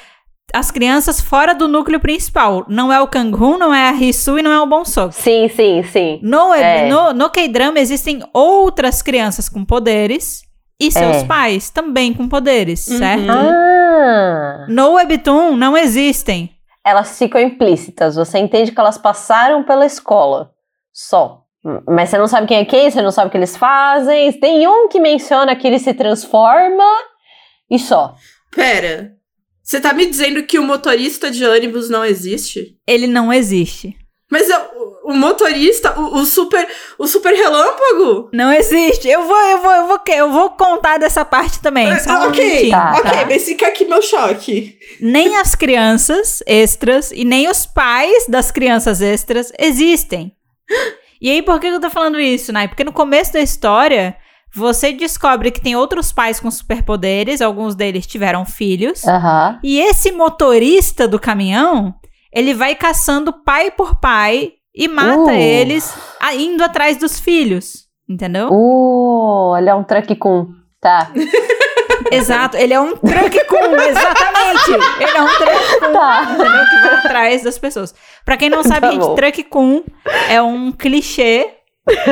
as crianças fora do núcleo principal. Não é o Kang-hoon, não é a Hisu e não é o Bonsok. Sim, sim, sim. No, É. no, no K-drama existem outras crianças com poderes e seus É. pais, também com poderes, Uhum. certo? Ah! No Webtoon não existem. Elas ficam implícitas. Você entende que elas passaram pela escola. Só. Mas você não sabe quem é quem, você não sabe o que eles fazem. Tem um que menciona que ele se transforma e só. Pera. Você tá me dizendo que o motorista de ônibus não existe? Ele não existe. Mas é o, motorista, o, o super, o super relâmpago? Não existe. Eu vou, eu vou, eu vou, eu vou contar dessa parte também. Só um ok, Tá, ok, tá? mas fica aqui meu choque. Nem as crianças extras e nem os pais das crianças extras existem. E aí, por que eu tô falando isso, né? Porque no começo da história, você descobre que tem outros pais com superpoderes, alguns deles tiveram filhos. Aham. E esse motorista do caminhão, ele vai caçando pai por pai e mata Uh. eles indo atrás dos filhos. Entendeu? Uh, olha um truck com. Tá. Exato. Ele é um truck com, exatamente. Ele é um truck com, Tá. entendeu? Que vai atrás das pessoas. Pra quem não sabe, Tá gente, truck com é um clichê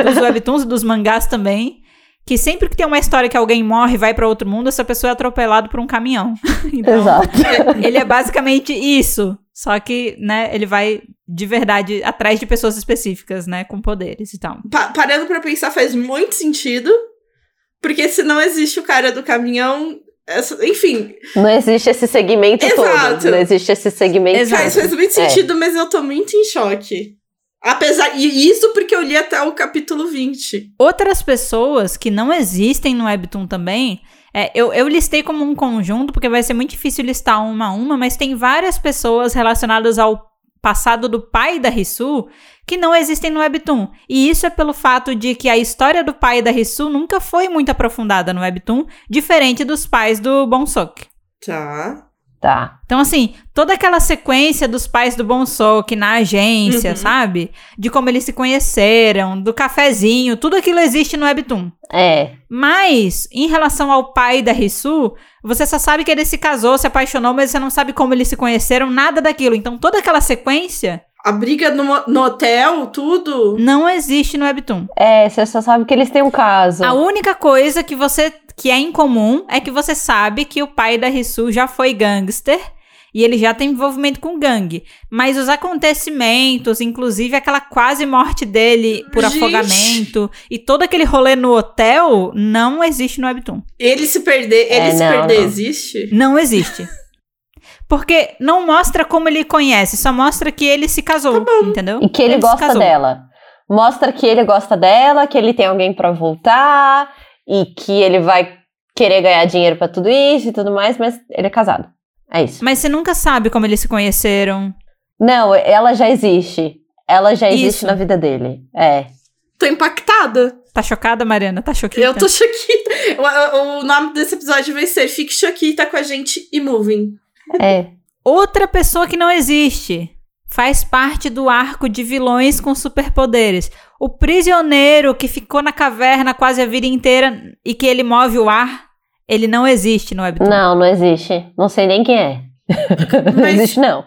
dos webtoons e dos mangás também. Que sempre que tem uma história que alguém morre e vai pra outro mundo, essa pessoa é atropelada por um caminhão. Então, Exato. ele é basicamente isso. Só que, né, ele vai de verdade atrás de pessoas específicas, né, com poderes e tal. Pa- parando pra pensar, faz muito sentido. Porque se não existe o cara do caminhão. essa- enfim, Não existe esse segmento Exato. todo. Não existe esse segmento. Exato. faz, faz muito É. sentido, mas eu tô muito em choque. Apesar. E isso porque eu li até o capítulo 20. Outras pessoas que não existem no Webtoon também, é, eu, eu listei como um conjunto, porque vai ser muito difícil listar uma a uma, mas tem várias pessoas relacionadas ao passado do pai da Risu que não existem no Webtoon. E isso é pelo fato de que a história do pai da Risu nunca foi muito aprofundada no Webtoon, diferente dos pais do Bonsok. Tá. Tá. Então, assim, toda aquela sequência dos pais do Bonsok na agência, Uhum. sabe? De como eles se conheceram, do cafezinho, tudo aquilo existe no Webtoon. É. Mas, em relação ao pai da Risu, você só sabe que ele se casou, se apaixonou, mas você não sabe como eles se conheceram, nada daquilo. Então, toda aquela sequência A briga no, no hotel, tudo. não existe no Webtoon. É, você só sabe que eles têm um caso. A única coisa que você que é incomum é que você sabe que o pai da Risu já foi gangster e ele já tem envolvimento com gangue. Mas os acontecimentos, inclusive aquela quase morte dele por Gente. afogamento e todo aquele rolê no hotel, não existe no Webtoon. Ele se perder. Ele É, se não, perder não. existe? Não existe. Porque não mostra como ele conhece, só mostra que ele se casou, entendeu? E que ele, se gosta dela. Mostra que ele gosta dela, que ele tem alguém pra voltar e que ele vai querer ganhar dinheiro pra tudo isso e tudo mais, mas ele é casado. É isso. Mas você nunca sabe como eles se conheceram. Não, ela já existe. Ela já existe Isso. na vida dele. É. Tô impactada. Tá chocada, Mariana? Tá chocada? Eu tô choquita. O, o nome desse episódio vai ser Fique Choquita com a gente e Moving. É. Outra pessoa que não existe. Faz parte do arco de vilões com superpoderes. O prisioneiro que ficou na caverna quase a vida inteira e que ele move o ar, ele não existe no Webtoon. Não, não existe. Não sei nem quem é. não Mas- existe, não.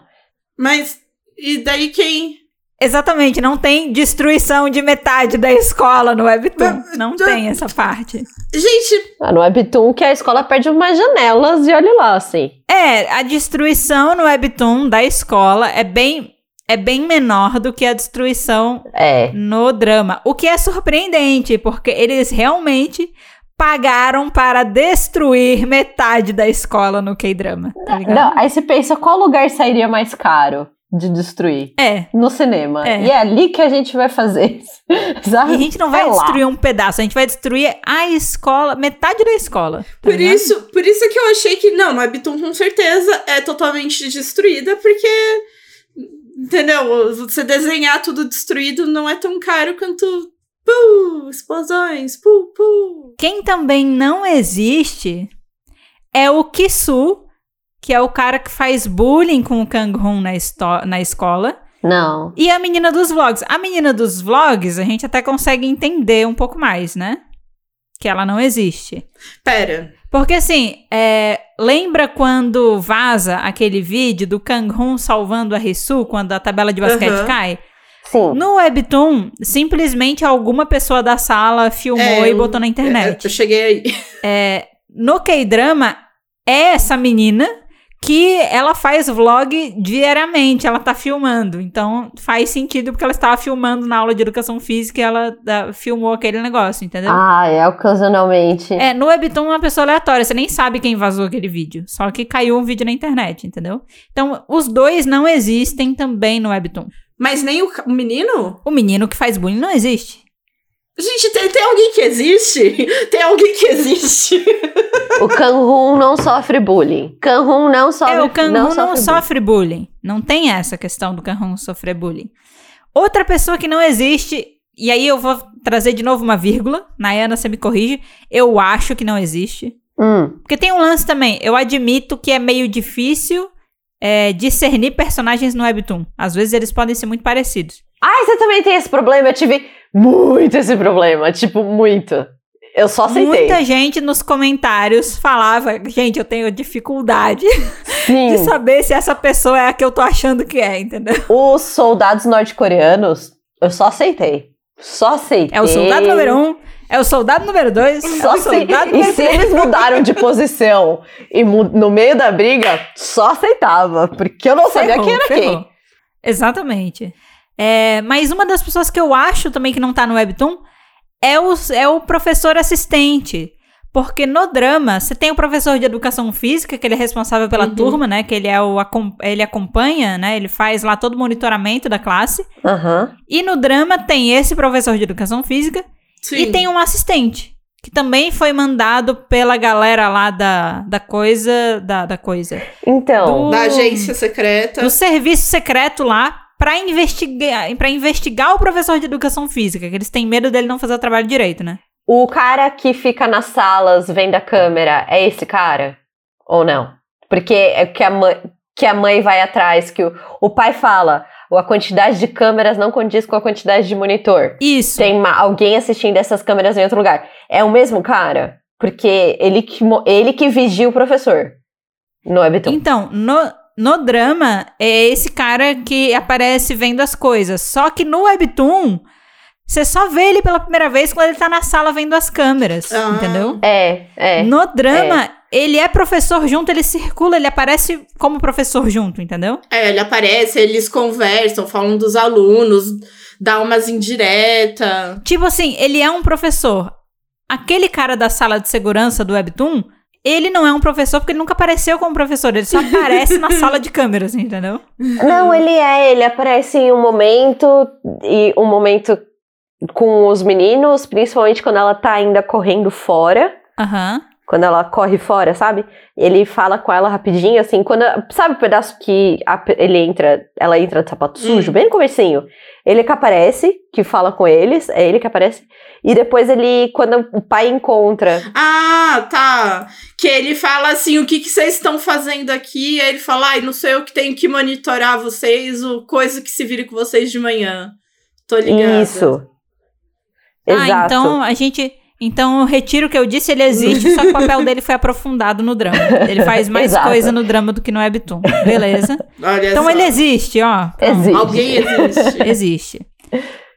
Mas, e daí quem? Exatamente, não tem destruição de metade da escola no Webtoon. Não tem essa parte. Gente, Ah, no Webtoon que a escola perde umas janelas e olha lá, assim. É, a destruição no Webtoon da escola é bem, é bem menor do que a destruição É. no drama. O que é surpreendente, porque eles realmente pagaram para destruir metade da escola no K-drama. Tá ligado? Não, aí você pensa qual lugar sairia mais caro de destruir? É. No cinema. É. E é ali que a gente vai fazer isso. E a gente não vai É lá. destruir um pedaço, a gente vai destruir a escola, metade da escola. tá por ligado? isso, por isso que eu achei que não, no Webtoon com certeza é totalmente destruída, porque entendeu? Você desenhar tudo destruído não é tão caro quanto pu, explosões, pu, pu. Quem também não existe é o Kisu, que é o cara que faz bullying com o Kang-hoon na, na escola. Não. E a menina dos vlogs. A menina dos vlogs, a gente até consegue entender um pouco mais, né? Que ela não existe. Pera. Porque assim, é, lembra quando vaza aquele vídeo do Kang-hoon salvando a Risu quando a tabela de basquete Aham. cai? Sim. No Webtoon, simplesmente alguma pessoa da sala filmou É, e botou na internet. eu cheguei aí. No K-drama, é essa menina que ela faz vlog diariamente, ela tá filmando. Então faz sentido porque ela estava filmando na aula de educação física e ela ah, filmou aquele negócio, entendeu? Ah, é ocasionalmente. É, no Webtoon é uma pessoa aleatória, você nem sabe quem vazou aquele vídeo. Só que caiu um vídeo na internet, entendeu? Então, os dois não existem também no Webtoon. Mas nem o, o menino? O menino que faz bullying não existe. Gente, tem, tem alguém que existe? Tem alguém que existe? O Kanhun não sofre bullying. Kanhun não sofre é, o Kanhun não, bullying. sofre bullying. Não tem essa questão do Kanhun sofrer bullying. Outra pessoa que não existe, e aí eu vou trazer de novo uma vírgula, Nayana, você me corrige, eu acho que não existe. Hum. Porque tem um lance também, eu admito que é meio difícil é, discernir personagens no Webtoon. Às vezes eles podem ser muito parecidos. Ai, você também tem esse problema? Eu tive muito esse problema. Tipo, muito. Eu só aceitei. Muita gente nos comentários falava, gente, eu tenho dificuldade Sim. de saber se essa pessoa é a que eu tô achando que é, entendeu? Os soldados norte-coreanos, eu só aceitei. Só aceitei. É o soldado número um, é o soldado número dois, é Só o sei- soldado E número se três. eles mudaram de posição e no meio da briga, só aceitava. Porque eu não sabia Ferrou, quem era ferrou. quem. Exatamente. É, mas uma das pessoas que eu acho também que não tá no Webtoon é o, é o professor assistente. Porque no drama, você tem o professor de educação física, que ele é responsável pela Uhum. turma, né? Que ele é o ele acompanha, né? Ele faz lá todo o monitoramento da classe. Aham. E no drama tem esse professor de educação física Sim. e tem um assistente. Que também foi mandado pela galera lá da, da coisa. Da, da coisa. Então, Do- Da agência secreta. do serviço secreto lá pra investigar, para investigar o professor de educação física, que eles têm medo dele não fazer o trabalho direito, né? o cara que fica nas salas vendo a câmera é esse cara? Ou não? Porque é que a mãe, que a mãe vai atrás, que o, o pai fala, a quantidade de câmeras não condiz com a quantidade de monitor. Isso. Tem ma- alguém assistindo essas câmeras em outro lugar. É o mesmo cara? Porque ele que, ele que vigia o professor no Webtoon. Então, no, no drama, é esse cara que aparece vendo as coisas. Só que no Webtoon, você só vê ele pela primeira vez quando ele tá na sala vendo as câmeras, Ah. entendeu? É, é. No drama, ele é professor junto, ele circula, ele aparece como professor junto, entendeu? É, ele aparece, eles conversam, falam dos alunos, dá umas indiretas. Tipo assim, ele é um professor. Aquele cara da sala de segurança do Webtoon, ele não é um professor porque ele nunca apareceu como professor, ele só aparece na sala de câmeras, entendeu? Não, ele é, ele aparece em um momento e um momento com os meninos, principalmente quando ela tá ainda correndo fora, Aham. Quando ela corre fora, sabe? Ele fala com ela rapidinho, assim, quando sabe o pedaço que a ele entra, ela entra de sapato sujo, Hum. bem no comecinho. Ele que aparece, que fala com eles, é ele que aparece. E depois ele, quando o pai encontra, Ah, tá. Que ele fala assim: o que, que vocês estão fazendo aqui? Aí ele fala: ai, não sou eu que tenho que monitorar vocês, o coisa que se vire com vocês de manhã. Tô ligada. isso. Ah, Exato. então a gente. Então eu retiro o que eu disse, ele existe, só que o papel dele foi aprofundado no drama. Ele faz mais coisa no drama do que no Webtoon. Beleza? Olha Então só. ele existe, ó. Pronto. Existe. Alguém existe. Existe.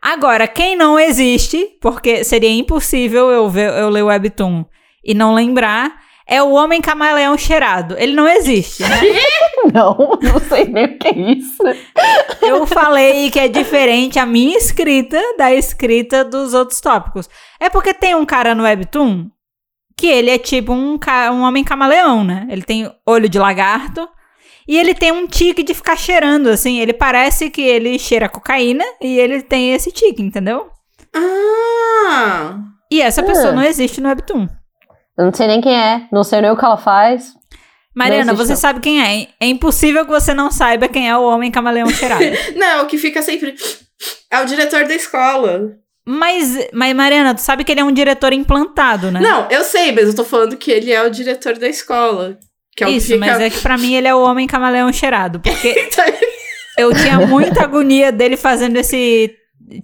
Agora, quem não existe, porque seria impossível eu, ver, eu ler o Webtoon e não lembrar, é o Homem Camaleão Cheirado. Ele não existe, né? Não, não sei nem o que é isso. Eu falei que é diferente a minha escrita da escrita dos outros tópicos. É porque tem um cara no Webtoon que ele é tipo um, um homem camaleão, né? Ele tem olho de lagarto e ele tem um tique de ficar cheirando, assim. Ele parece que ele cheira cocaína e ele tem esse tique, entendeu? Ah! E essa pessoa Ah. não existe no Webtoon. Eu não sei nem quem é, não sei nem o que ela faz. Mariana, você sabe quem é. É impossível que você não saiba quem é o homem camaleão cheirado. Não, o que fica sempre. É o diretor da escola. mas, mas, Mariana, tu sabe que ele é um diretor implantado, né? Não, eu sei, mas eu tô falando que ele é o diretor da escola. Que é o Isso, que fica... mas é que pra mim ele é o homem camaleão cheirado. Porque eu tinha muita agonia dele fazendo esse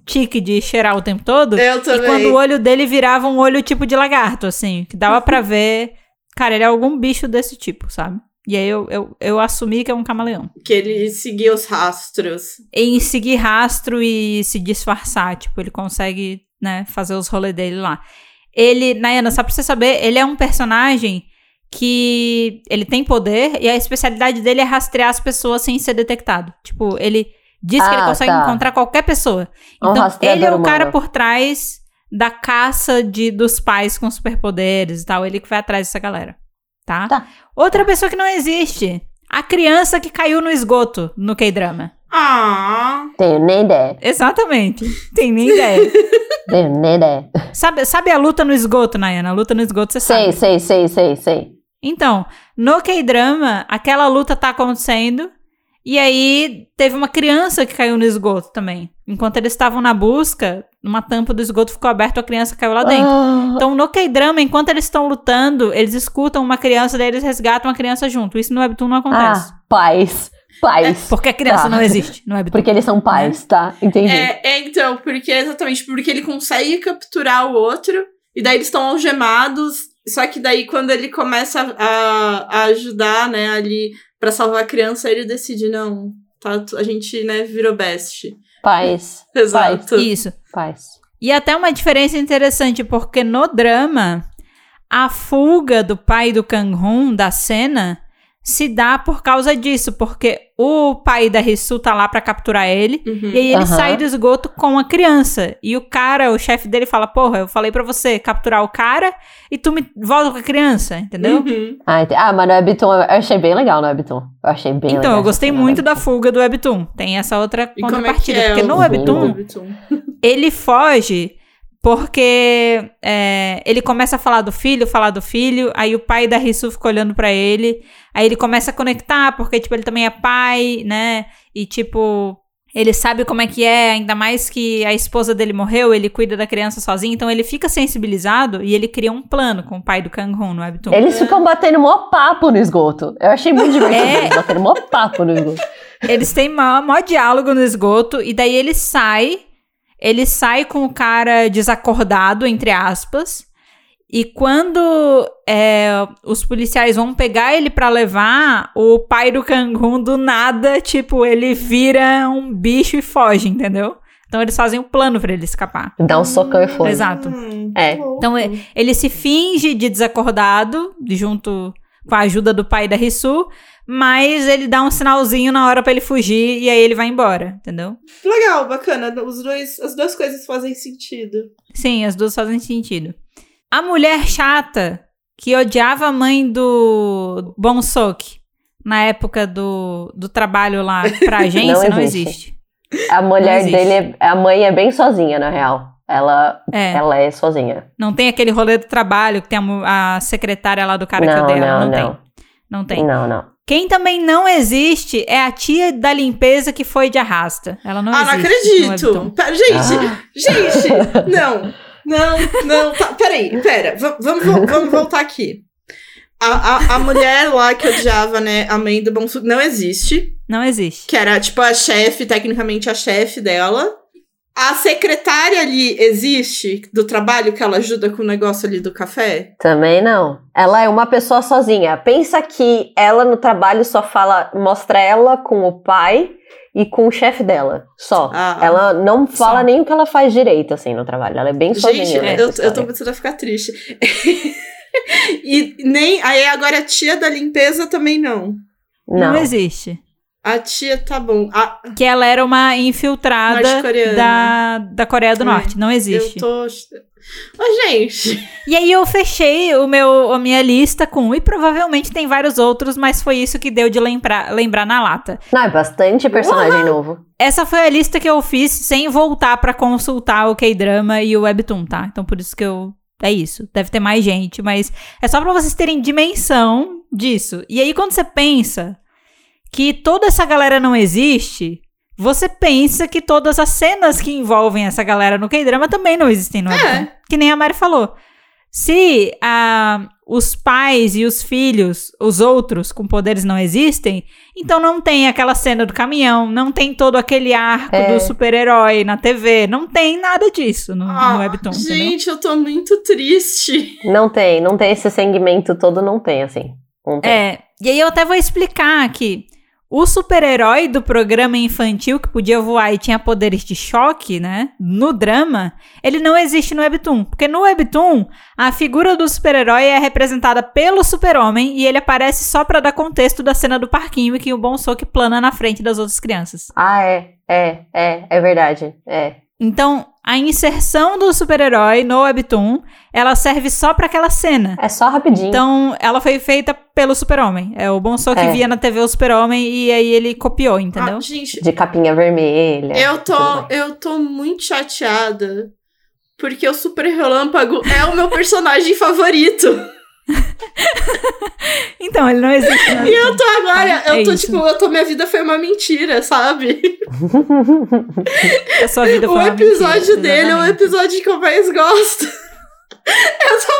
tique de cheirar o tempo todo. Eu E também. quando o olho dele virava um olho tipo de lagarto, assim. Que dava pra ver. Cara, ele é algum bicho desse tipo, sabe? E aí eu, eu, eu assumi que é um camaleão. Que ele seguia os rastros. Em seguir rastro e se disfarçar. Tipo, ele consegue, né, fazer os rolês dele lá. Ele, Nayana, só pra você saber, ele é um personagem que ele tem poder e a especialidade dele é rastrear as pessoas sem ser detectado. Tipo, ele diz que ele Ah, consegue tá. encontrar qualquer pessoa. Um Então, ele é o cara humano. por trás da caça de, dos pais com superpoderes e tal. Ele que vai atrás dessa galera. Tá? Tá. Outra pessoa que não existe. A criança que caiu no esgoto no K-drama. Ah, Tenho nem ideia. Exatamente. Tem nem ideia. Tenho nem ideia. Sabe, sabe a luta no esgoto, Nayana? A luta no esgoto, você Sei, sabe. sei, sei, sei, sei. Então, no K-drama, aquela luta tá acontecendo. E aí, teve uma criança que caiu no esgoto também. Enquanto eles estavam na busca, uma tampa do esgoto ficou aberta, a criança caiu lá dentro. Ah, Então, no K-drama, enquanto eles estão lutando, eles escutam uma criança, daí eles resgatam a criança junto. Isso no Webtoon não acontece. ah, pais. Pais. Porque a criança Tá. não existe no Webtoon. Porque eles são pais, tá? Entendi. é, é então, porque exatamente porque ele consegue capturar o outro, e daí eles estão algemados. Só que daí, quando ele começa a, a ajudar, né, ali pra salvar a criança, ele decide, não, tá, a gente, né, virou best. Pais. Exato. Isso. Pais. E até uma diferença interessante, porque no drama, a fuga do pai do Kang-hoon da cena se dá por causa disso, porque o pai da Risu tá lá pra capturar ele, Uhum. e aí ele Aham. sai do esgoto com a criança. E o cara, o chefe dele fala: "Porra, eu falei pra você capturar o cara e tu me volta com a criança", entendeu? Uhum. Ah, ah, mas no Webtoon eu achei bem legal no Webtoon. Eu achei bem legal. Então, eu gostei muito da fuga do Webtoon. Tem essa outra E como é que contrapartida, é porque o- no Webtoon? ele foge porque é, ele começa a falar do filho, falar do filho, aí o pai da Risu fica olhando pra ele, aí ele começa a conectar, porque, tipo, ele também é pai, né, e, tipo, ele sabe como é que é, ainda mais que a esposa dele morreu, ele cuida da criança sozinho, então ele fica sensibilizado e ele cria um plano com o pai do Kang-hoon no Webtoon. Eles ficam batendo mó papo no esgoto. Eu achei muito divertido É. eles batendo mó papo no esgoto. Eles têm mó, mó diálogo no esgoto, e daí ele sai, ele sai com o cara desacordado, entre aspas, e quando é, os policiais vão pegar ele pra levar, o pai do Kangum do nada, tipo, ele vira um bicho e foge, entendeu? Então eles fazem um plano pra ele escapar. Dá um socão e foi. Exato. Hum, É. Então, ele se finge de desacordado, junto com a ajuda do pai da Risu, mas ele dá um sinalzinho na hora pra ele fugir e aí ele vai embora, entendeu? Legal, bacana. Os dois, as duas coisas fazem sentido. Sim, as duas fazem sentido. A mulher chata que odiava a mãe do Bonsok na época do, do trabalho lá pra agência não, existe. existe. A mulher existe. dele, é- a mãe é bem sozinha, na real. Ela, É, ela é sozinha. não tem aquele rolê do trabalho que tem a, secretária lá do cara que Não, odeia ela. não, Não, não. tem. Não tem. Não, não. Quem também não existe é a tia da limpeza que foi de arrasta. Ela não ah, não existe. no acredito. Webtoon. Pera, gente, Ah. gente, não. Não, não, tá, peraí, pera, va- vamos, vamos voltar aqui. A, a, a mulher lá que odiava, né, a mãe do Bonsu não existe. Não existe. Que era, tipo, a chefe, tecnicamente a chefe dela. A secretária ali existe do trabalho que ela ajuda com o negócio ali do café? Também não. Ela é uma pessoa sozinha. Pensa que ela no trabalho só fala, mostra ela com o pai e com o chefe dela. Só. Ah. ela não fala Só. nem o que ela faz direito, assim, no trabalho. Ela é bem sozinha. Gente, nessa eu, eu tô começando a ficar triste. e nem. Aí agora a tia da limpeza também não. Não, Não. existe. A tia tá bom. A, Que ela era uma infiltrada da, da Coreia do É, Norte. Não eu existe. tô. Ô, gente. E aí eu fechei o meu, a minha lista com. E provavelmente tem vários outros, mas foi isso que deu de lembrar, lembrar na lata. Não, é bastante personagem novo. Essa foi a lista que eu fiz sem voltar pra consultar o K-drama e o Webtoon, tá? Então por isso que eu. É isso. Deve ter mais gente, mas é só pra vocês terem dimensão disso. E aí quando você pensa que toda essa galera não existe, você pensa que todas as cenas que envolvem essa galera no K-drama também não existem no Webtoon. É. Que nem a Mari falou. Se ah, os pais e os filhos, os outros com poderes não existem, então não tem aquela cena do caminhão, não tem todo aquele arco É. do super-herói na TV, não tem nada disso no, no Ah, Webtoon, entendeu? gente, eu tô muito triste. Não tem, não tem esse segmento todo, não tem, assim. ontem. É, e aí eu até vou explicar aqui. O super-herói do programa infantil que podia voar e tinha poderes de choque, né? No drama, ele não existe no Webtoon. Porque no Webtoon, a figura do super-herói é representada pelo super-homem e ele aparece só pra dar contexto da cena do parquinho e que o Bom Soque plana na frente das outras crianças. Ah, é, é, é, é verdade. É. Então, a inserção do super-herói no Webtoon, ela serve só pra aquela cena. É só rapidinho. Então, ela foi feita pelo super-homem. É o Bom Soque É. via na TV o super-homem e aí ele copiou, entendeu? Ah, gente, De capinha vermelha. eu tô, eu tô muito chateada. Porque o Super Relâmpago é o meu personagem favorito. Então, ele não existe no E eu tô agora, É eu tô isso. tipo, eu tô, minha vida foi uma mentira, sabe? A sua vida foi O uma episódio mentira, dele é o exatamente. episódio que eu mais gosto. Eu tô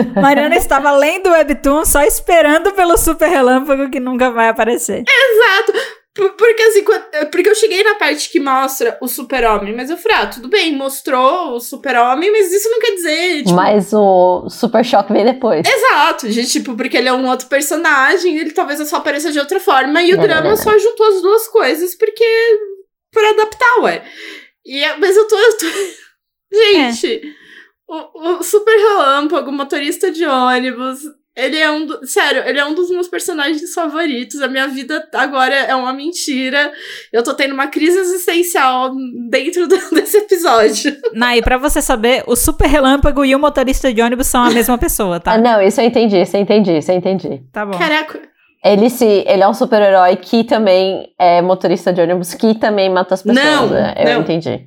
muito. Mariana estava lendo o Webtoon só esperando pelo super relâmpago que nunca vai aparecer. Exato. Por- Porque assim, quando- porque eu cheguei na parte que mostra o super-homem, mas eu falei, ah, tudo bem, mostrou o super-homem, mas isso não quer dizer, tipo, Mas o Super Choque veio depois. Exato, de, tipo, porque ele é um outro personagem, ele talvez só apareça de outra forma, e o É, drama é, é. só juntou as duas coisas, porque. pra adaptar, ué. E, é- mas eu tô. Eu tô... Gente, o, o Super Relâmpago, motorista de ônibus. Ele é um. Do... Sério, ele é um dos meus personagens favoritos. A minha vida agora é uma mentira. Eu tô tendo uma crise existencial dentro do- desse episódio. Nai, pra você saber, o super relâmpago e o motorista de ônibus são a mesma pessoa, Ah, tá? não, isso eu entendi, isso eu entendi, isso eu entendi. Tá bom. Caraca. Ele, se, ele é um super-herói que também é motorista de ônibus, que também mata as pessoas. Não, né? Eu não. entendi.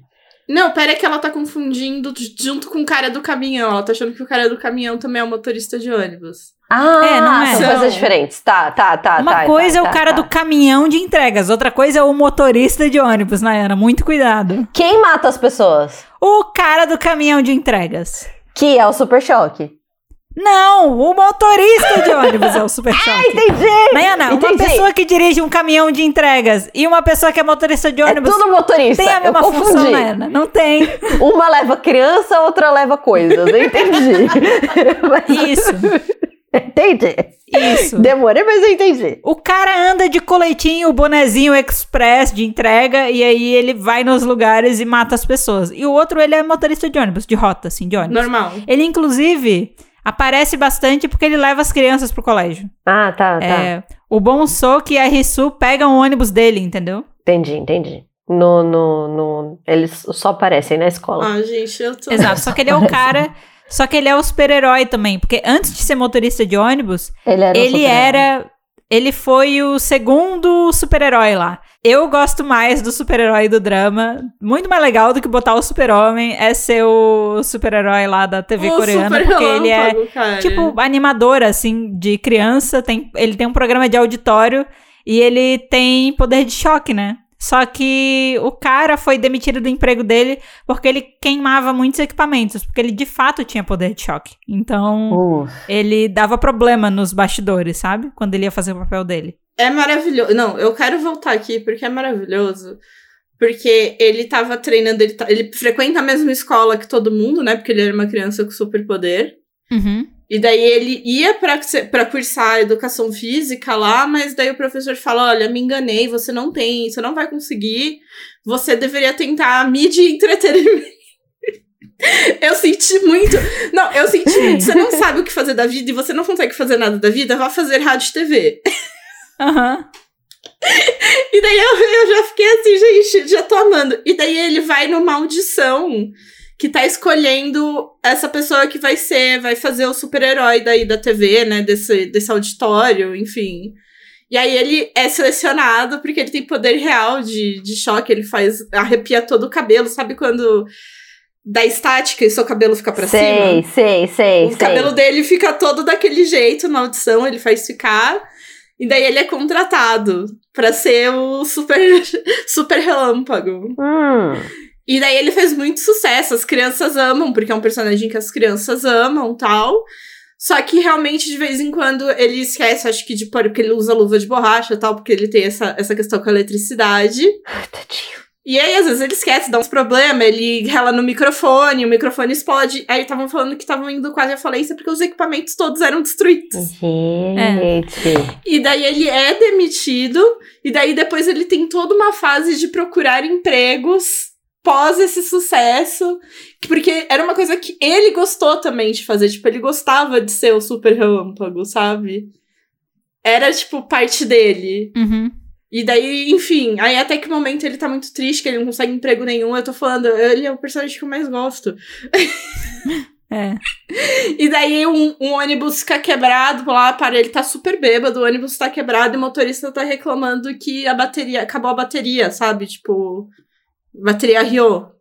Não, pera que ela tá confundindo junto com o cara do caminhão. Ela tá achando que o cara do caminhão também é o motorista de ônibus. Ah, É, não é. são coisas diferentes. Tá, tá, tá. Uma tá, coisa tá, é o tá, cara tá. do caminhão de entregas, outra coisa é o motorista de ônibus, Nayana. Muito cuidado. Quem mata as pessoas? O cara do caminhão de entregas. Que é o Super Choque. Não, o motorista de ônibus é o super choque. Entendi! Nayana, uma Entendi. pessoa que dirige um caminhão de entregas e uma pessoa que é motorista de É ônibus tudo motorista. tem a mesma eu confundi. função, Nayana? Não tem. Uma leva criança, outra leva coisas. Eu entendi. Isso, Entendi. isso. Demorei, mas eu entendi. O cara anda de coletinho, bonezinho express de entrega, e aí ele vai nos lugares e mata as pessoas. E o outro, ele é motorista de ônibus, de rota, assim, de ônibus. Normal. Ele, inclusive, aparece bastante porque ele leva as crianças pro colégio. Ah, tá, tá. É, o Bom Soki e a Risu pegam o ônibus dele, entendeu? Entendi, entendi. No, no, no... Eles só aparecem na escola. Ah, gente, eu tô. Exato, só que ele é o cara... Só que ele é o super-herói também, porque antes de ser motorista de ônibus, Ele era ele era. Ele foi o segundo super-herói lá. Eu gosto mais do super-herói do drama. Muito mais legal do que botar o super-homem é ser o super-herói lá da TV O coreana, porque ele é cara. tipo animador, assim, de criança. Tem, ele tem um programa de auditório e ele tem poder de choque, né? Só que o cara foi demitido do emprego dele porque ele queimava muitos equipamentos, porque ele de fato tinha poder de choque. Então, Uh, ele dava problema nos bastidores, sabe? Quando ele ia fazer o papel dele. É maravilhoso. Não, eu quero voltar aqui porque é maravilhoso. Porque ele tava treinando, ele, tá- ele frequenta a mesma escola que todo mundo, né? Porque ele era uma criança com superpoder. Uhum. E daí ele ia pra cursar educação física lá, mas daí o professor fala: olha, me enganei, você não tem, você não vai conseguir, você deveria tentar mídia e entretenimento. Eu senti muito. Não, eu senti muito. Você não sabe o que fazer da vida e você não consegue fazer nada da vida, vá fazer rádio e TV. Aham. E daí eu, eu já fiquei assim, gente, já tô amando. E daí ele vai numa audição que tá escolhendo essa pessoa que vai ser, vai fazer o super-herói daí da TV, né? Desse, desse auditório, enfim. E aí ele é selecionado porque ele tem poder real de, de choque, ele faz. arrepia todo o cabelo, sabe quando dá estática e seu cabelo fica pra sei, cima? sei, sei, O sei. cabelo dele fica todo daquele jeito na audição, ele faz ficar. E daí ele é contratado pra ser o super, super relâmpago. Hum, E daí ele fez muito sucesso, as crianças amam, porque é um personagem que as crianças amam tal. Só que realmente, de vez em quando, ele esquece, acho que de pôr, porque ele usa luva de borracha e tal, porque ele tem essa, essa questão com a eletricidade. tadinho. E aí, às vezes, ele esquece, dá uns problemas, ele rela no microfone, o microfone explode. Aí estavam falando que estavam indo quase à falência porque os equipamentos todos eram destruídos. Gente. E daí ele é demitido, e daí depois ele tem toda uma fase de procurar empregos pós esse sucesso. Porque era uma coisa que ele gostou também de fazer. Tipo, ele gostava de ser o super relâmpago, sabe? Era, tipo, parte dele. Uhum. E daí, enfim, aí até que momento ele tá muito triste, que ele não consegue emprego nenhum. Eu tô falando, ele é o personagem que eu mais gosto. É. E daí um, um ônibus fica quebrado lá, para ele tá super bêbado, o ônibus tá quebrado e o motorista tá reclamando que a bateria, acabou a bateria, sabe? Tipo, bateria riou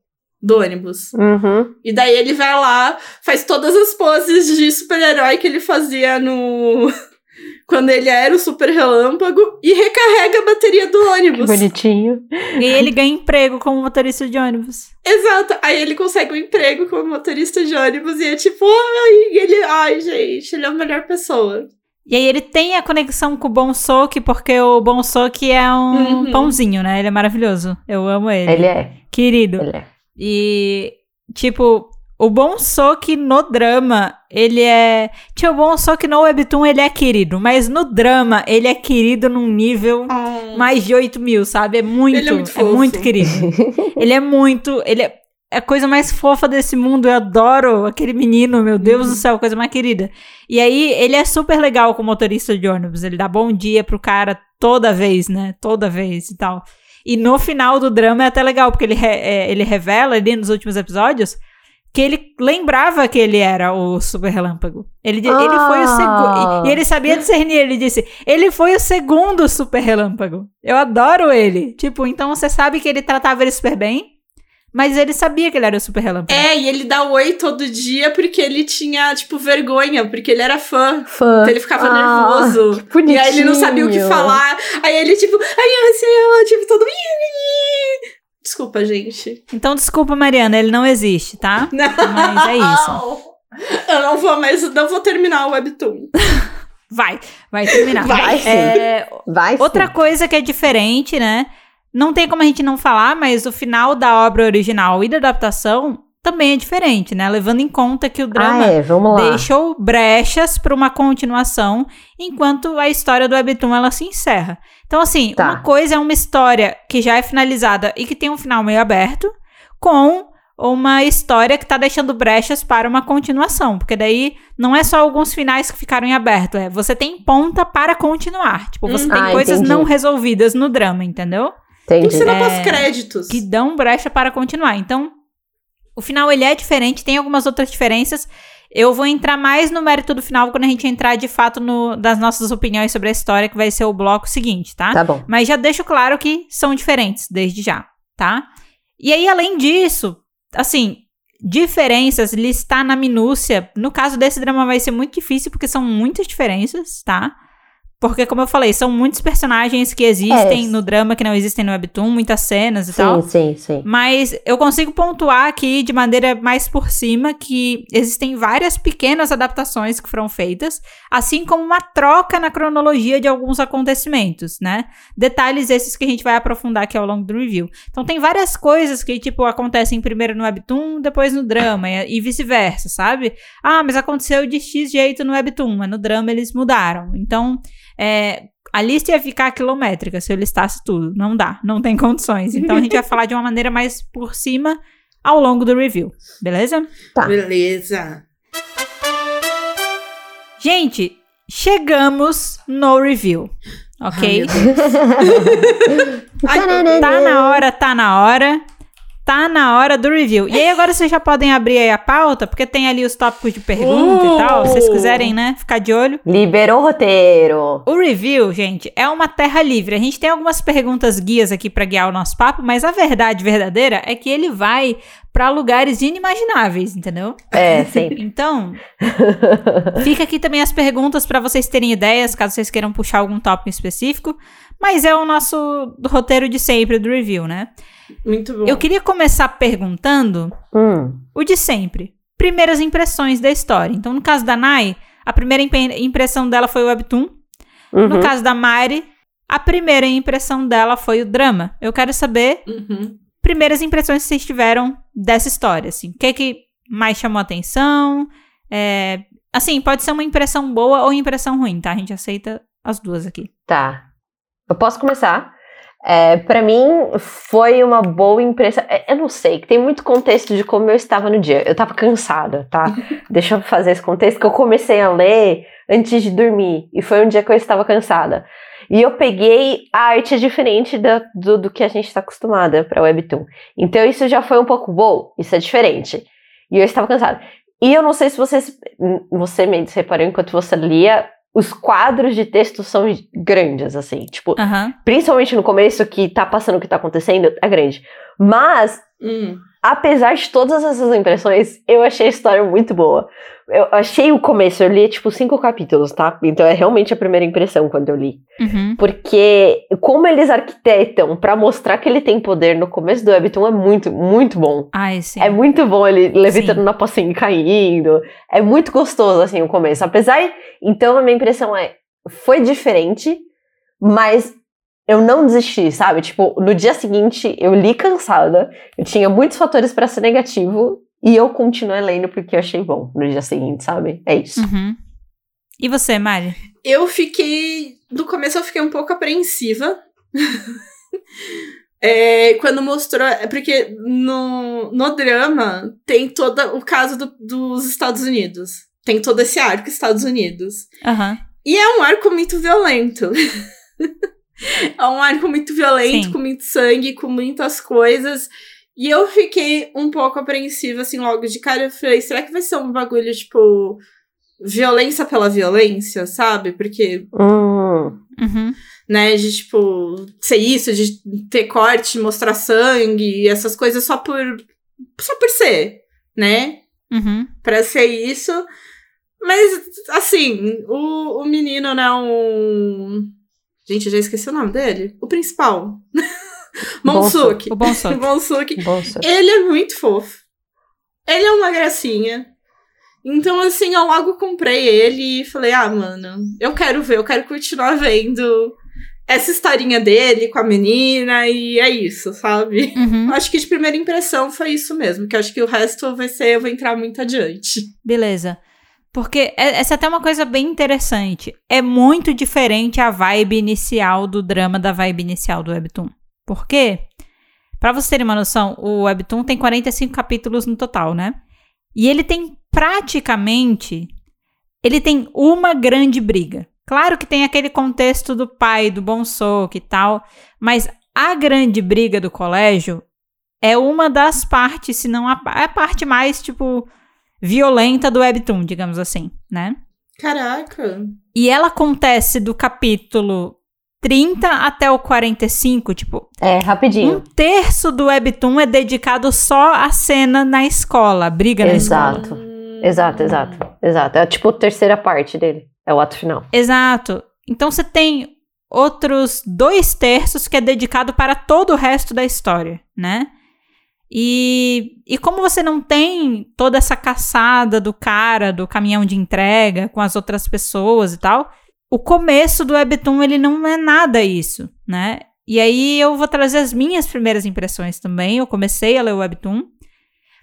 do ônibus. Uhum. E daí ele vai lá, faz todas as poses de super-herói que ele fazia no. Quando ele era o super relâmpago e recarrega a bateria do Que ônibus. bonitinho. E ele ganha emprego como motorista de ônibus. Exato. Aí ele consegue um emprego como motorista de ônibus e é tipo, ai, ele, ai, gente, ele é a melhor pessoa. E aí ele tem a conexão com o Bon Soki, porque o Bon Soki é um Uhum. pãozinho, né? Ele é maravilhoso. Eu amo ele. Ele é. Querido. Ele é. E, tipo, o Bon Soki no drama, ele é... Tipo, o Bon Soki no Webtoon, ele é querido. Mas no drama, ele é querido num nível mais de 8 mil, sabe? É muito, Ele é muito é muito querido. ele é muito... Ele é a coisa mais fofa desse mundo. Eu adoro aquele menino, meu Deus do céu, coisa mais querida. E aí, ele é super legal com o motorista de ônibus. Ele dá bom dia pro cara toda vez, né? Toda vez e tal. E no final do drama é até legal, porque ele, é, ele revela ali nos últimos episódios que ele lembrava que ele era o super relâmpago. Ele, di- ele foi o Ah. segundo. E, e ele sabia discernir. Ele disse: ele foi o segundo super relâmpago. Eu adoro ele. Tipo, então você sabe que ele tratava ele super bem, mas ele sabia que ele era o super relâmpago. É, e ele dá oi todo dia porque ele tinha, tipo, vergonha, porque ele era fã. Fã. Então ele ficava Ah, nervoso. que bonitinho. E aí ele não sabia o que falar. Aí ele, tipo, ai, eu sei, tipo, todo. Desculpa, gente. Então, desculpa, Mariana, ele não existe, tá? Não. Mas é isso. Eu não vou mais, não vou terminar o Webtoon. Vai, vai terminar. Vai sim. É, Vai Outra sim. coisa que é diferente, né? Não tem como a gente não falar, mas o final da obra original e da adaptação também é diferente, né? Levando em conta que o drama Ah, é, vamos lá. deixou brechas para uma continuação, enquanto a história do Webtoon ela se encerra. Então, assim, Tá. uma coisa é uma história que já é finalizada e que tem um final meio aberto, com uma história que tá deixando brechas para uma continuação. Porque daí não é só alguns finais que ficaram em aberto, é você tem ponta para continuar. Tipo, você Hum. tem Ah, coisas entendi. não resolvidas no drama, entendeu? Entendi. Tem cena É, pós-créditos. que dão brecha para continuar. Então, o final ele é diferente, tem algumas outras diferenças. Eu vou entrar mais no mérito do final quando a gente entrar de fato no, das nossas opiniões sobre a história, que vai ser o bloco seguinte, tá? Tá bom. Mas já deixo claro que são diferentes desde já, tá? E aí, além disso, assim, diferenças, listar na minúcia. No caso desse drama vai ser muito difícil, porque são muitas diferenças, tá? Porque, como eu falei, são muitos personagens que existem É. no drama que não existem no Webtoon, muitas cenas e tal. Sim, sim, sim. Mas eu consigo pontuar aqui de maneira mais por cima que existem várias pequenas adaptações que foram feitas, assim como uma troca na cronologia de alguns acontecimentos, né? Detalhes esses que a gente vai aprofundar aqui ao longo do review. Então tem várias coisas que, tipo, acontecem primeiro no Webtoon, depois no drama, e vice-versa, sabe? Ah, mas aconteceu de X jeito no Webtoon, mas no drama eles mudaram. Então, é, a lista ia ficar quilométrica se eu listasse tudo. Não dá, não tem condições. Então a gente vai falar de uma maneira mais por cima ao longo do review, beleza? Tá. Beleza. Gente, chegamos no review, ok? Ai, tá na hora, tá na hora. Tá na hora do review. E aí agora vocês já podem abrir aí a pauta, porque tem ali os tópicos de pergunta e tal. Se vocês quiserem, né, ficar de olho. Liberou o roteiro. O review, gente, é uma terra livre. A gente tem algumas perguntas guias aqui pra guiar o nosso papo, mas a verdade verdadeira é que ele vai pra lugares inimagináveis, entendeu? É, sempre. Então, fica aqui também as perguntas pra vocês terem ideias, caso vocês queiram puxar algum tópico específico, mas é o nosso roteiro de sempre do review, né? Muito bom. Eu queria começar perguntando Hum, o de sempre. Primeiras impressões da história. Então, no caso da Nai, a primeira impe- impressão dela foi o webtoon. No uhum. caso da Mari, a primeira impressão dela foi o drama. Eu quero saber Uhum. primeiras impressões que vocês tiveram dessa história, assim. O que é que mais chamou a atenção? É, assim, pode ser uma impressão boa ou impressão ruim, tá? A gente aceita as duas aqui. Tá. Eu posso começar? É, para mim, foi uma boa impressão. É, eu não sei, que tem muito contexto de como eu estava no dia. Eu tava cansada, tá? Deixa eu fazer esse contexto que eu comecei a ler antes de dormir. E foi um dia que eu estava cansada. E eu peguei a arte diferente da, do, do que a gente está acostumada para Webtoon. Então isso já foi um pouco, wow, isso é diferente. E eu estava cansada. E eu não sei se você, você me reparou enquanto você lia, os quadros de texto são grandes, assim. Tipo, principalmente no começo, que tá passando o que tá acontecendo, é grande. Mas, Hum. Apesar de todas essas impressões, eu achei a história muito boa. Eu achei o começo, eu li tipo cinco capítulos, tá? Então é realmente a primeira impressão quando eu li. Uhum. Porque como eles arquitetam pra mostrar que ele tem poder no começo do Webtoon é muito, muito bom. Ai, sim. É muito bom ele levitando Sim. na pocinha e caindo. É muito gostoso, assim, o começo. Apesar. Então, a minha impressão é. Foi diferente, mas eu não desisti, sabe? Tipo, no dia seguinte, eu li cansada. Eu tinha muitos fatores pra ser negativo. E eu continuei lendo porque eu achei bom no dia seguinte, sabe? É isso. Uhum. E você, Mari? Eu fiquei. No começo eu fiquei um pouco apreensiva. É, quando mostrou. É porque no, no drama tem todo o caso do- dos Estados Unidos. Tem todo esse arco Estados Unidos. Aham. E é um arco muito violento. é um arco muito violento, Sim. com muito sangue, com muitas coisas. E eu fiquei um pouco apreensiva, assim, logo de cara. Eu falei, será que vai ser um bagulho, tipo, violência pela violência, sabe? Porque, Hum, Uhum. né, de, tipo, ser isso, de ter corte, mostrar sangue, essas coisas só por. só por ser, né? Uhum. Pra ser isso. Mas, assim, o, o menino, né, um... Gente, já esqueci o nome dele. O principal. Monsuke. O bom, senhor. Ele é muito fofo. Ele é uma gracinha. Então, assim, eu logo comprei ele e falei, ah, mano, eu quero ver, eu quero continuar vendo essa historinha dele com a menina e é isso, sabe? Uhum. Acho que de primeira impressão foi isso mesmo, que acho que o resto vai ser, eu vou entrar muito adiante. Beleza. Porque é- essa é até uma coisa bem interessante. É muito diferente a vibe inicial do drama da vibe inicial do Webtoon. Por quê? Pra vocês terem uma noção, o Webtoon tem 45 capítulos no total, né? E ele tem praticamente. Ele tem uma grande briga. Claro que tem aquele contexto do pai, do Bonsoke e tal, mas a grande briga do colégio é uma das partes, se não a, a parte mais, tipo, violenta do Webtoon, digamos assim, né? Caraca. E ela acontece do capítulo 30 até o 45, tipo, É, rapidinho. um terço do Webtoon é dedicado só à cena na escola, a briga na escola. Exato. Exato, exato. Exato. É tipo a terceira parte dele. É o ato final. Exato. Então você tem outros dois terços que é dedicado para todo o resto da história, né? E, e como você não tem toda essa caçada do cara, do caminhão de entrega com as outras pessoas e tal, o começo do Webtoon ele não é nada isso, né? E aí eu vou trazer as minhas primeiras impressões também. Eu comecei a ler o Webtoon.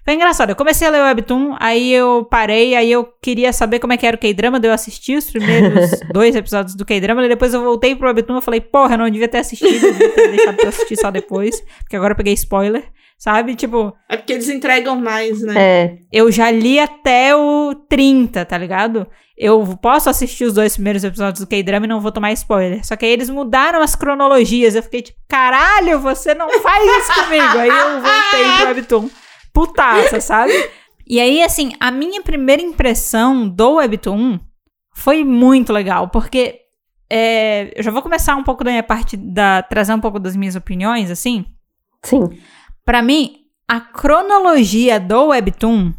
Foi engraçado, eu comecei a ler o Webtoon, aí eu parei, aí eu queria saber como é que era o K-drama, daí eu assisti os primeiros dois episódios do K-drama, e depois eu voltei pro Webtoon e falei, porra, eu não devia ter assistido, eu devia ter deixado pra assistir só depois, porque agora eu peguei spoiler, sabe? Tipo, É porque eles entregam mais, né? É. eu já li até o 30, tá ligado? Eu posso assistir os dois primeiros episódios do K-drama e não vou tomar spoiler. Só que aí eles mudaram as cronologias. Eu fiquei tipo, caralho, você não faz isso comigo. Aí eu voltei pro Webtoon. Putaça, sabe? E aí, assim, a minha primeira impressão do Webtoon foi muito legal, porque é, eu já vou começar um pouco da minha parte, da, trazer um pouco das minhas opiniões, assim. Sim. Pra mim, a cronologia do Webtoon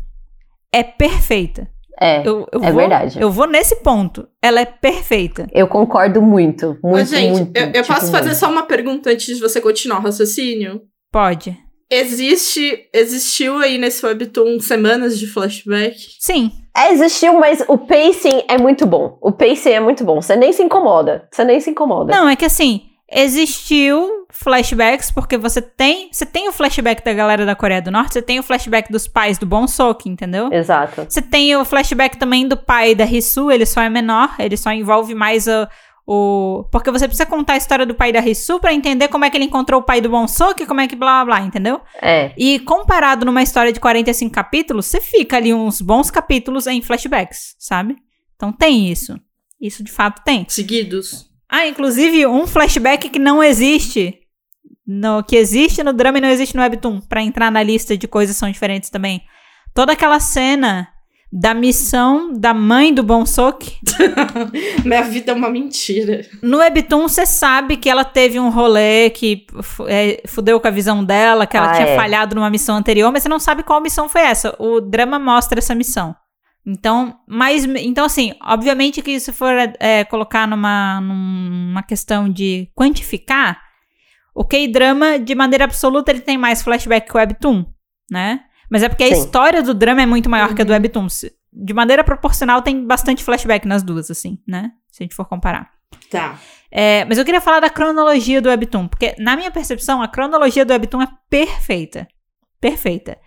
é perfeita. É. Eu, eu É vou, verdade. Eu vou nesse ponto. Ela é perfeita. Eu concordo muito. Muito, Mas, gente, muito. eu, eu tipo, posso fazer muito. só uma pergunta antes de você continuar o raciocínio? Pode. Existe, existiu aí nesse webtoon semanas de flashback? Sim. É, existiu, mas o pacing é muito bom. O pacing é muito bom. Você nem se incomoda. Você nem se incomoda. Não, é que assim, existiu flashbacks, porque você tem, você tem o flashback da galera da Coreia do Norte, você tem o flashback dos pais do Bon Sok, entendeu? Exato. Você tem o flashback também do pai da Risu, ele só é menor, ele só envolve mais o, o porque você precisa contar a história do pai da Risu pra entender como é que ele encontrou o pai do Bon Sok, como é que blá blá blá, entendeu? É. E comparado numa história de 45 capítulos, você fica ali uns bons capítulos em flashbacks, sabe? Então tem isso. Isso de fato tem. Seguidos. Ah, inclusive um flashback que não existe. No, que existe no drama e não existe no Webtoon. Pra entrar na lista de coisas que são diferentes também. Toda aquela cena da missão da mãe do Bonsok. Minha vida é uma mentira. No Webtoon, você sabe que ela teve um rolê que é, fudeu com a visão dela, que ela Ah, tinha é. falhado numa missão anterior, mas você não sabe qual missão foi essa. O drama mostra essa missão. Então, mas, então assim, obviamente que se for é, colocar numa, numa questão de quantificar, o K-drama, de maneira absoluta, ele tem mais flashback que o Webtoon, né? Mas é porque a Sim. história do drama é muito maior que a do Webtoon. Se- De maneira proporcional, tem bastante flashback nas duas, assim, né? Se a gente for comparar. Tá. É, mas eu queria falar da cronologia do Webtoon, porque na minha percepção, a cronologia do Webtoon é perfeita. Perfeita.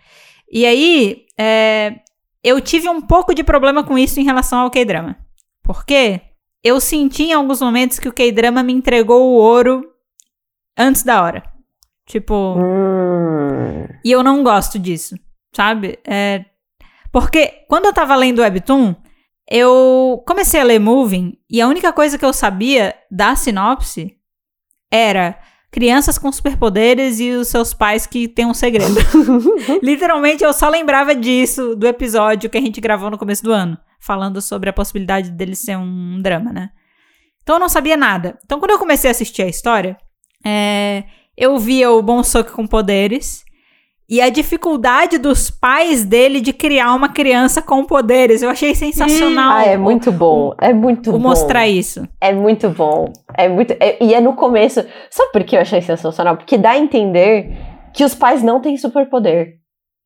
E aí, é, eu tive um pouco de problema com isso em relação ao K-drama. Porque eu senti em alguns momentos que o K-drama me entregou o ouro antes da hora. Tipo, e eu não gosto disso, sabe? É, porque quando eu tava lendo Webtoon, eu comecei a ler Moving e a única coisa que eu sabia da sinopse era crianças com superpoderes e os seus pais que têm um segredo. Literalmente eu só lembrava disso do episódio que a gente gravou no começo do ano, falando sobre a possibilidade dele ser um drama, né? Então eu não sabia nada. Então quando eu comecei a assistir a história, é, eu via o Bonsok com poderes e a dificuldade dos pais dele de criar uma criança com poderes. Eu achei sensacional. Ah, é muito bom. É muito bom. mostrar isso. É muito bom. É muito. é- e é no começo. Sabe por que eu achei sensacional? Porque dá a entender que os pais não têm superpoder.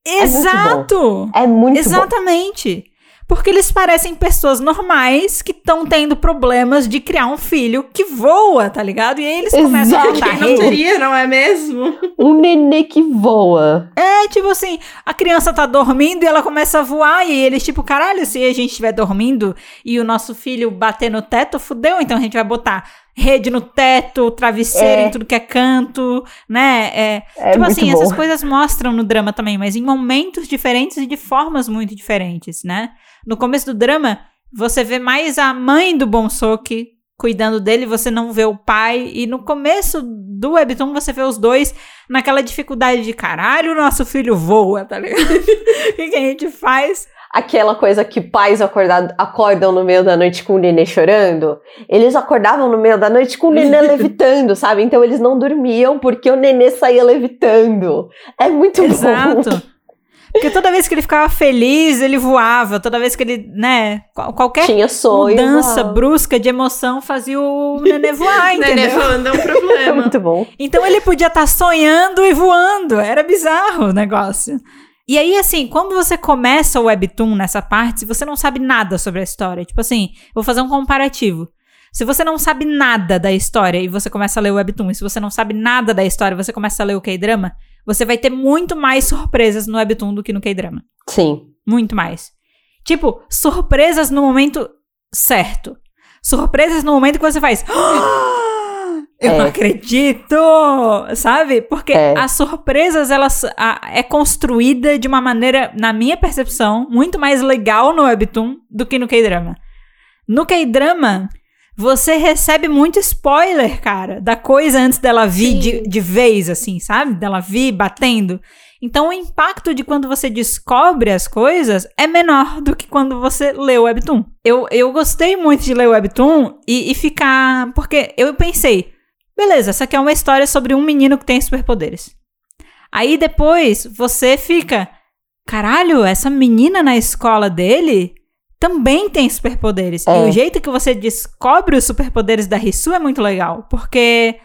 muito Exato! É muito bom. Exatamente. Porque eles parecem pessoas normais que estão tendo problemas de criar um filho que voa, tá ligado? E aí eles começam a Exato. contar Quem não teria, não é mesmo? Um nenê que voa. É, tipo assim, a criança tá dormindo e ela começa a voar, e eles, tipo, caralho, se a gente estiver dormindo e o nosso filho bater no teto, fudeu, então a gente vai botar rede no teto, travesseiro É. em tudo que é canto, né? É, É tipo assim, bom. essas coisas mostram no drama também, mas em momentos diferentes e de formas muito diferentes, né? No começo do drama, você vê mais a mãe do Bonsok cuidando dele, você não vê o pai, e no começo do Webtoon você vê os dois naquela dificuldade de caralho, nosso filho voa, tá ligado? O que a gente faz? Aquela coisa que pais acordado, acordam no meio da noite com o nenê chorando. Eles acordavam no meio da noite com o nenê levitando, sabe? Então eles não dormiam porque o nenê saía levitando. É muito bom. Exato. Porque toda vez que ele ficava feliz, ele voava. Toda vez que ele, né, qual- qualquer Tinha sonho. mudança uau. brusca de emoção fazia o nenê voar, Nenê entendeu? falando é um É problema. muito bom. Então ele podia estar sonhando e voando. Era bizarro o negócio. E aí, assim, quando você começa o Webtoon nessa parte, se você não sabe nada sobre a história, tipo assim, vou fazer um comparativo. Se você não sabe nada da história e você começa a ler o Webtoon, e se você não sabe nada da história e você começa a ler o K-drama, você vai ter muito mais surpresas no Webtoon do que no K-drama. Sim. Muito mais. Tipo, surpresas no momento certo. Surpresas no momento que você faz. "Ah, Eu É. não acredito! Sabe? Porque É. as surpresas, elas a- é construída de uma maneira, na minha percepção, muito mais legal no Webtoon do que no K-drama. No K-drama, você recebe muito spoiler, cara, da coisa antes dela vir de, de vez, assim, sabe? Dela vir batendo. Então, o impacto de quando você descobre as coisas é menor do que quando você lê o Webtoon. Eu, eu gostei muito de ler o Webtoon e, e ficar. Porque eu pensei, beleza, essa aqui é uma história sobre um menino que tem superpoderes. Aí depois você fica, caralho, essa menina na escola dele também tem superpoderes. É. E o jeito que você descobre os superpoderes da Risu é muito legal, porque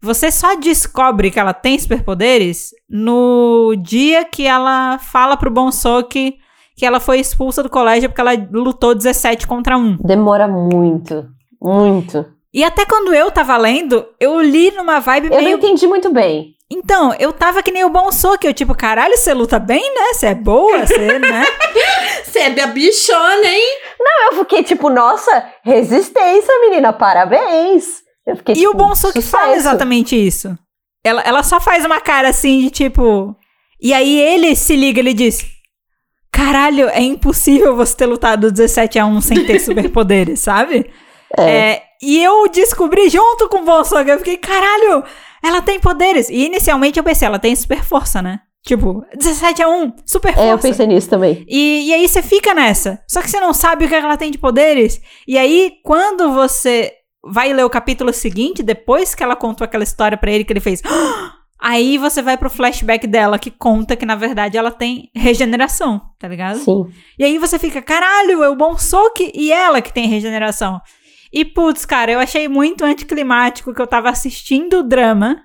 você só descobre que ela tem superpoderes no dia que ela fala pro Bonsok que ela foi expulsa do colégio porque ela lutou 17 contra 1. Demora muito. Muito. E até quando eu tava lendo, eu li numa vibe Eu não meio. entendi muito bem. Então, eu tava que nem o bom que eu, tipo, caralho, você luta bem, né? Você é boa, você, né? Você é da bichona, hein? Eu fiquei tipo, nossa, resistência, menina, parabéns. Eu fiquei, E tipo, o bom que fala exatamente isso. Ela, ela só faz uma cara assim de tipo. E aí ele se liga, ele diz: Caralho, é impossível você ter lutado 17 a 1 sem ter superpoderes, sabe? É. É, e eu descobri junto com o Bolsonaro, eu fiquei, caralho, ela tem poderes. E inicialmente eu pensei, ela tem super força, né? Tipo, 17 a 1, super É, eu força. pensei nisso também. E, e aí você fica nessa. Só que você não sabe o que ela tem de poderes. E aí, quando você vai ler o capítulo seguinte, depois que ela contou aquela história pra ele que ele fez. Aí você vai pro flashback dela que conta que, na verdade, ela tem regeneração, tá ligado? Sim. E aí você fica, caralho, é o bom soque e ela que tem regeneração. E putz, cara, eu achei muito anticlimático que eu tava assistindo o drama.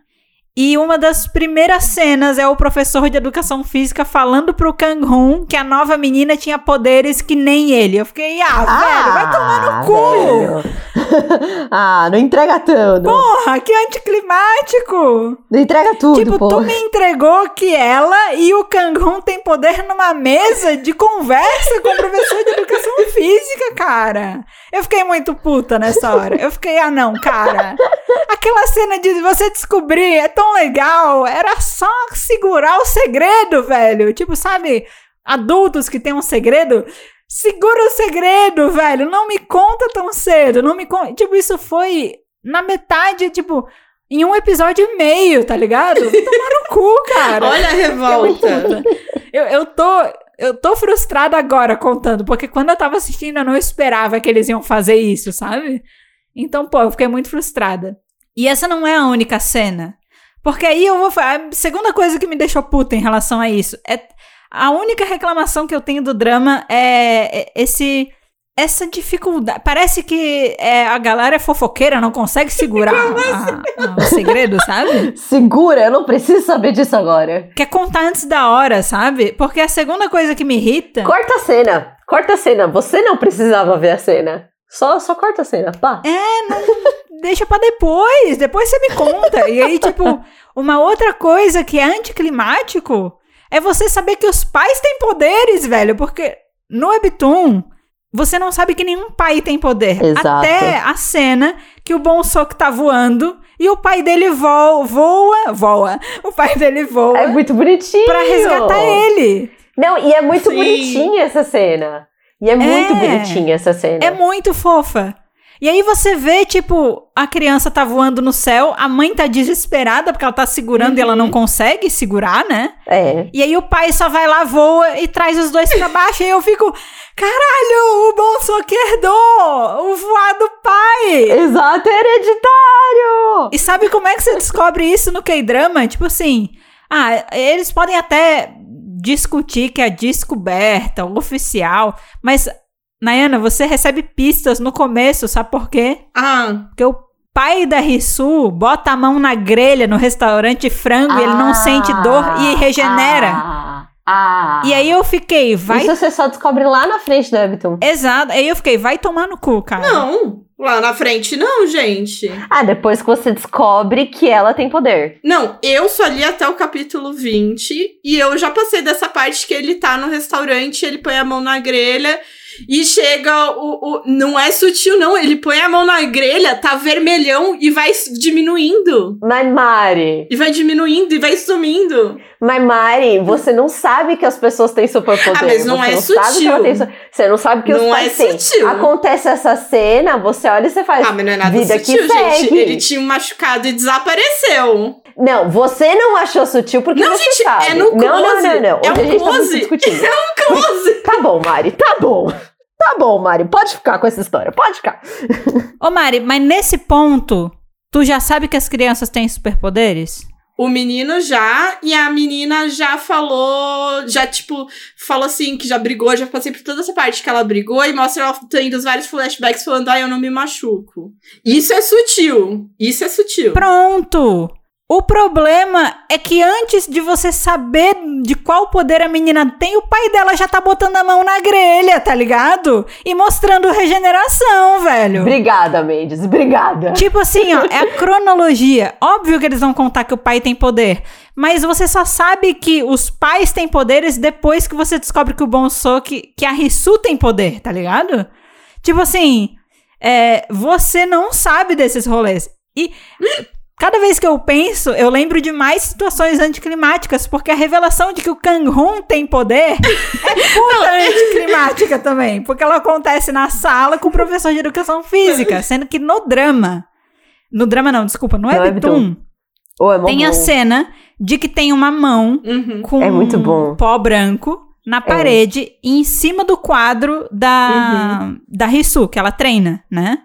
E uma das primeiras cenas é o professor de educação física falando pro Kang-hoon que a nova menina tinha poderes que nem ele. Eu fiquei, ah, velho, vai tomar no cu! ah, não entrega tudo. Porra, que anticlimático! Não entrega tudo, tipo, pô. tu me entregou que ela e o Kang-hoon têm poder numa mesa de conversa com o professor de educação física, cara. Eu fiquei muito puta nessa hora. Eu fiquei, ah não, cara. Aquela cena de você descobrir é tão legal. Era só segurar o segredo, velho. Tipo, sabe, adultos que têm um segredo. Segura o segredo, velho. Não me conta tão cedo. Não me conta. Tipo, isso foi na metade, tipo, em um episódio e meio, tá ligado? Tomar no cu, cara. Olha a revolta. Eu, eu tô. Eu tô frustrada agora contando, porque quando eu tava assistindo eu não esperava que eles iam fazer isso, sabe? Então, pô, eu fiquei muito frustrada. E essa não é a única cena. Porque aí eu vou falar. A segunda coisa que me deixou puta em relação a isso é. A única reclamação que eu tenho do drama é é esse. Essa dificuldade. Parece que é, a galera é fofoqueira, não consegue segurar a- a- o segredo, sabe? Segura, eu não preciso saber disso agora. Quer contar antes da hora, sabe? Porque a segunda coisa que me irrita. Corta a cena. Corta a cena. Você não precisava ver a cena. Só, só corta a cena, pá. Deixa pra depois, depois você me conta. E aí, tipo, uma outra coisa que é anticlimático é você saber que os pais têm poderes, velho, porque no Webtoon você não sabe que nenhum pai tem poder. Exato. Até a cena que o Bom Sok tá voando e o pai dele voa, voa, voa. O pai dele voa É muito bonitinho. pra resgatar ele. Não, e é muito Sim. bonitinha essa cena. E é muito bonitinha essa cena. É muito fofa. E aí você vê, tipo, a criança tá voando no céu, a mãe tá desesperada porque ela tá segurando e ela não consegue segurar, né? É. E aí o pai só vai lá, voa e traz os dois pra baixo. e eu fico, caralho, o Bonsock herdou o voar do pai. Exato, é hereditário! E sabe como é que você descobre isso no K-drama? Tipo assim, ah, eles podem até discutir que é descoberta, oficial, mas, Nayana, você recebe pistas no começo, sabe por quê? Ah, Porque o pai da Risu bota a mão na grelha no restaurante frango e ele não sente dor e regenera. Ah, ah. E aí eu fiquei, vai. Isso você só descobre lá na frente do Webtoon. Exato. Aí eu fiquei, vai tomar no cu, cara. não. Lá na frente, não, gente. Ah, depois que você descobre que ela tem poder. Não, eu só li até o capítulo 20 e eu já passei dessa parte que ele tá no restaurante, ele põe a mão na grelha e chega o, o. Não é sutil, não. Ele põe a mão na grelha, tá vermelhão e vai diminuindo. Mas Mari, E vai diminuindo e vai sumindo. mas Mari, você não sabe que as pessoas têm superpoder. Ah, mas não você é não sutil. tem Você não sabe que os Não é pais têm. sutil. Acontece essa cena, você olha e você faz. Ah, mas não é nada Vida sutil, gente. Ele tinha um machucado e desapareceu. Não, você não achou sutil porque Não, você gente, sabe. é no Não, não, close. não, não. É Hoje um tá close. discutindo. Close! Tá bom, Mari, tá bom. Tá bom, Mari, pode ficar com essa história, pode ficar. Ô, Mari, mas nesse ponto, tu já sabe que as crianças têm superpoderes? O menino já, e a menina já falou, já, tipo, falou assim, que já brigou, já passei por toda essa parte que ela brigou, e mostra ela tendo vários flashbacks falando, ah, eu não me machuco. Isso é sutil. Isso é sutil. Pronto! O problema é que antes de você saber de qual poder a menina tem, o pai dela já tá botando a mão na grelha, tá ligado? E mostrando regeneração, velho. Obrigada, Mendes, obrigada. Tipo assim, ó, é a cronologia. Óbvio que eles vão contar que o pai tem poder. Mas você só sabe que os pais têm poderes depois que você descobre que o Bonsoki, que a Risu tem poder, tá ligado? Tipo assim, é, você não sabe desses rolês. E cada vez que eu penso, eu lembro de mais situações anticlimáticas, porque a revelação de que o Kang-Hun tem poder é puta anticlimática também. Porque ela acontece na sala com o professor de educação física, sendo que no drama. No drama não, desculpa, no No Webtoon, Webtoon. Oh, é tem a cena de que tem uma mão Uhum. com É muito bom. um pó branco na parede e em cima do quadro da, da Risu, que ela treina, né?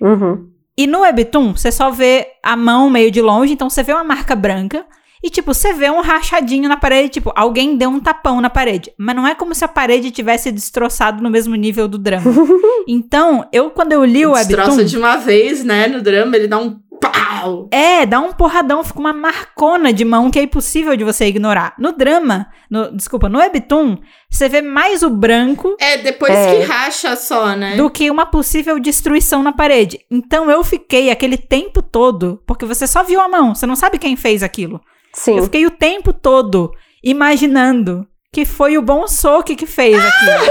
Uhum. E no Webtoon, você só vê a mão meio de longe, então você vê uma marca branca e, tipo, você vê um rachadinho na parede, tipo, alguém deu um tapão na parede. Mas não é como se a parede tivesse destroçado no mesmo nível do drama. então, eu, quando eu li o Destroça Webtoon... de uma vez, né? No drama, ele dá um pau. É, dá um porradão, fica uma marcona de mão que é impossível de você ignorar. No drama, no, desculpa, no Webtoon, você vê mais o branco É, depois É. que racha só, né? do que uma possível destruição na parede. Então eu fiquei aquele tempo todo, porque você só viu a mão, você não sabe quem fez aquilo. Sim. Eu fiquei o tempo todo imaginando que foi o Bom Soque que fez aquilo.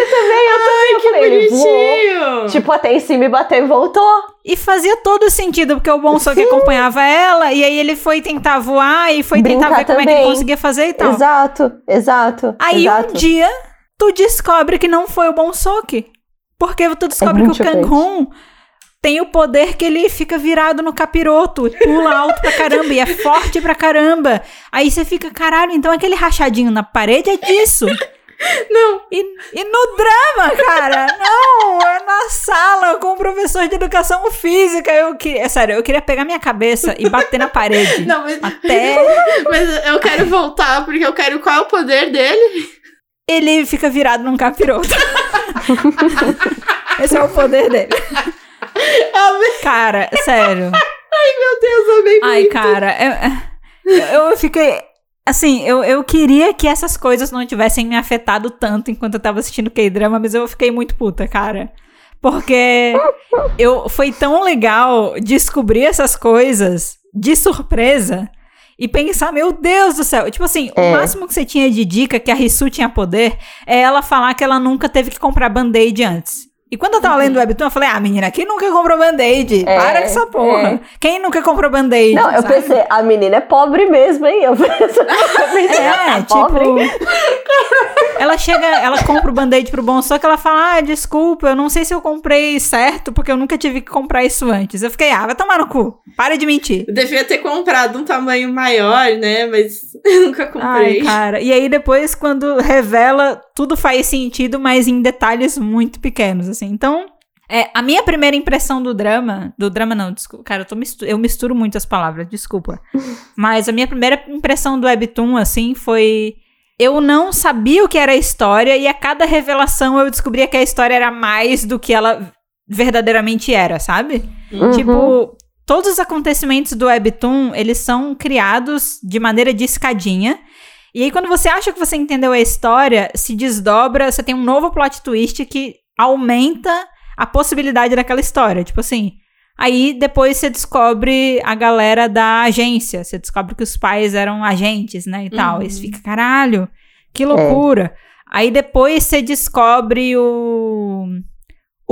Isso também, eu também Que falei, ele voou. bonitinho! Tipo, até em cima e bateu e voltou. E fazia todo sentido, porque o Bom Soque acompanhava ela, e aí ele foi tentar voar e foi tentar Brincar ver como é que ele também. conseguia fazer e tal. Exato, exato. Aí exato. um dia, tu descobre que não foi o Bom Soque. Porque tu descobre que muito o Kang-Hun tem o poder que ele fica virado no capiroto, pula alto pra caramba e é forte pra caramba. Aí você fica, caralho, então aquele rachadinho na parede é disso. Não. E, e no drama, cara, não, é na sala com o professor de educação física. Eu queria, é sério, eu queria pegar minha cabeça e bater na parede. Não, mas, Até mas eu quero voltar, porque eu quero qual é o poder dele. ele fica virado num capiroto. Esse é o poder dele. Amei, Cara, sério. meu Deus, amei Ai, muito. cara, eu, eu, eu fiquei. Assim, eu, eu queria que essas coisas não tivessem me afetado tanto enquanto eu tava assistindo K-drama, mas eu fiquei muito puta, cara. Porque eu, foi tão legal descobrir essas coisas de surpresa e pensar, meu Deus do céu. Tipo assim, É. o máximo que você tinha de dica que a Risu tinha poder é ela falar que ela nunca teve que comprar band-aid antes. E quando eu tava lendo o Webtoon, eu falei, ah, menina, quem nunca comprou band-aid? É, Para com essa porra. é. Quem nunca comprou band-aid? Não, eu sabe? pensei, a menina é pobre mesmo, hein? Eu pensei, menina É, tá pobre. tipo. ela chega, ela compra o band-aid pro bom, só que ela fala: Ah, desculpa, eu não sei se eu comprei certo, porque eu nunca tive que comprar isso antes. Eu fiquei, ah, vai tomar no cu. Para de mentir. Eu devia ter comprado um tamanho maior, né? Mas eu nunca Ai, comprei. cara. E aí depois, quando revela, tudo faz sentido, mas em detalhes muito pequenos, assim. Então, é, a minha primeira impressão do drama, do drama não, desculpa, cara, eu, mistu- eu misturo muito as palavras, desculpa. Mas a minha primeira impressão do Webtoon, assim, foi... Eu não sabia o que era a história e a cada revelação eu descobria que a história era mais do que ela verdadeiramente era, sabe? Uhum. Tipo, todos os acontecimentos do Webtoon, eles são criados de maneira de escadinha. E aí, quando você acha que você entendeu a história, se desdobra, você tem um novo plot twist que aumenta a possibilidade daquela história. Tipo assim. Aí depois você descobre a galera da agência. Você descobre que os pais eram agentes, né? E tal. Uhum. Aí você fica, caralho, que loucura. Aí depois você descobre o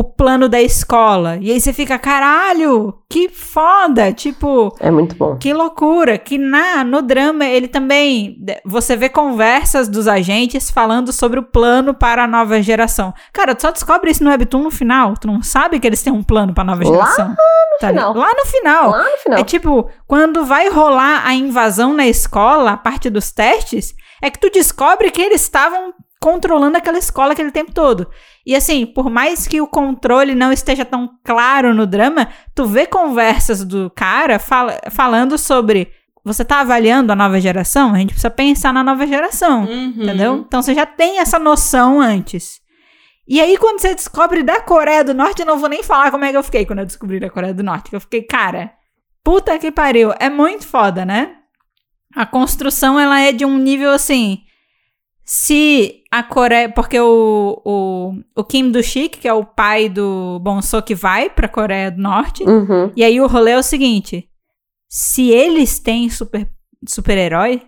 o plano da escola. E aí você fica, caralho, que foda! Tipo, É muito bom. que loucura! Que na, no drama ele também. Você vê conversas dos agentes falando sobre o plano para a nova geração. Cara, tu só descobre isso no Webtoon no final. Tu não sabe que eles têm um plano para a nova Lá geração. no Tá final. Lá no final. Lá no final. É tipo, quando vai rolar a invasão na escola, a parte dos testes, é que tu descobre que eles estavam controlando aquela escola aquele tempo todo. E assim, por mais que o controle não esteja tão claro no drama, tu vê conversas do cara fala- falando sobre você tá avaliando a nova geração? A gente precisa pensar na nova geração. Uhum. Entendeu? Então você já tem essa noção antes. E aí, quando você descobre da Coreia do Norte, eu não vou nem falar como é que eu fiquei quando eu descobri da Coreia do Norte. que Eu fiquei, cara, Puta que pariu. É muito foda, né? A construção, ela é de um nível assim. Se a Coreia. Porque o, o, o Kim Do-shik, que é o pai do Bonsok, vai pra Coreia do Norte. Uhum. E aí o rolê é o seguinte: se eles têm super, super-herói,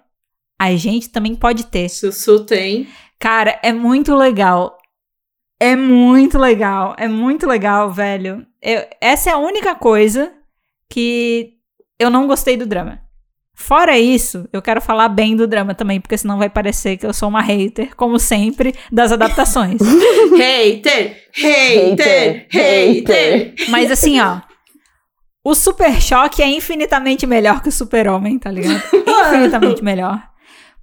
a gente também pode ter. Sussu tem. Cara, é muito legal. É muito legal. É muito legal, velho. Eu- essa é a única coisa que eu não gostei do drama. Fora isso, eu quero falar bem do drama também, porque senão vai parecer que eu sou uma hater, como sempre, das adaptações. Hater! Hater! Hater! Mas assim, ó. O Super Choque é infinitamente melhor que o Super Homem, tá ligado? Infinitamente melhor.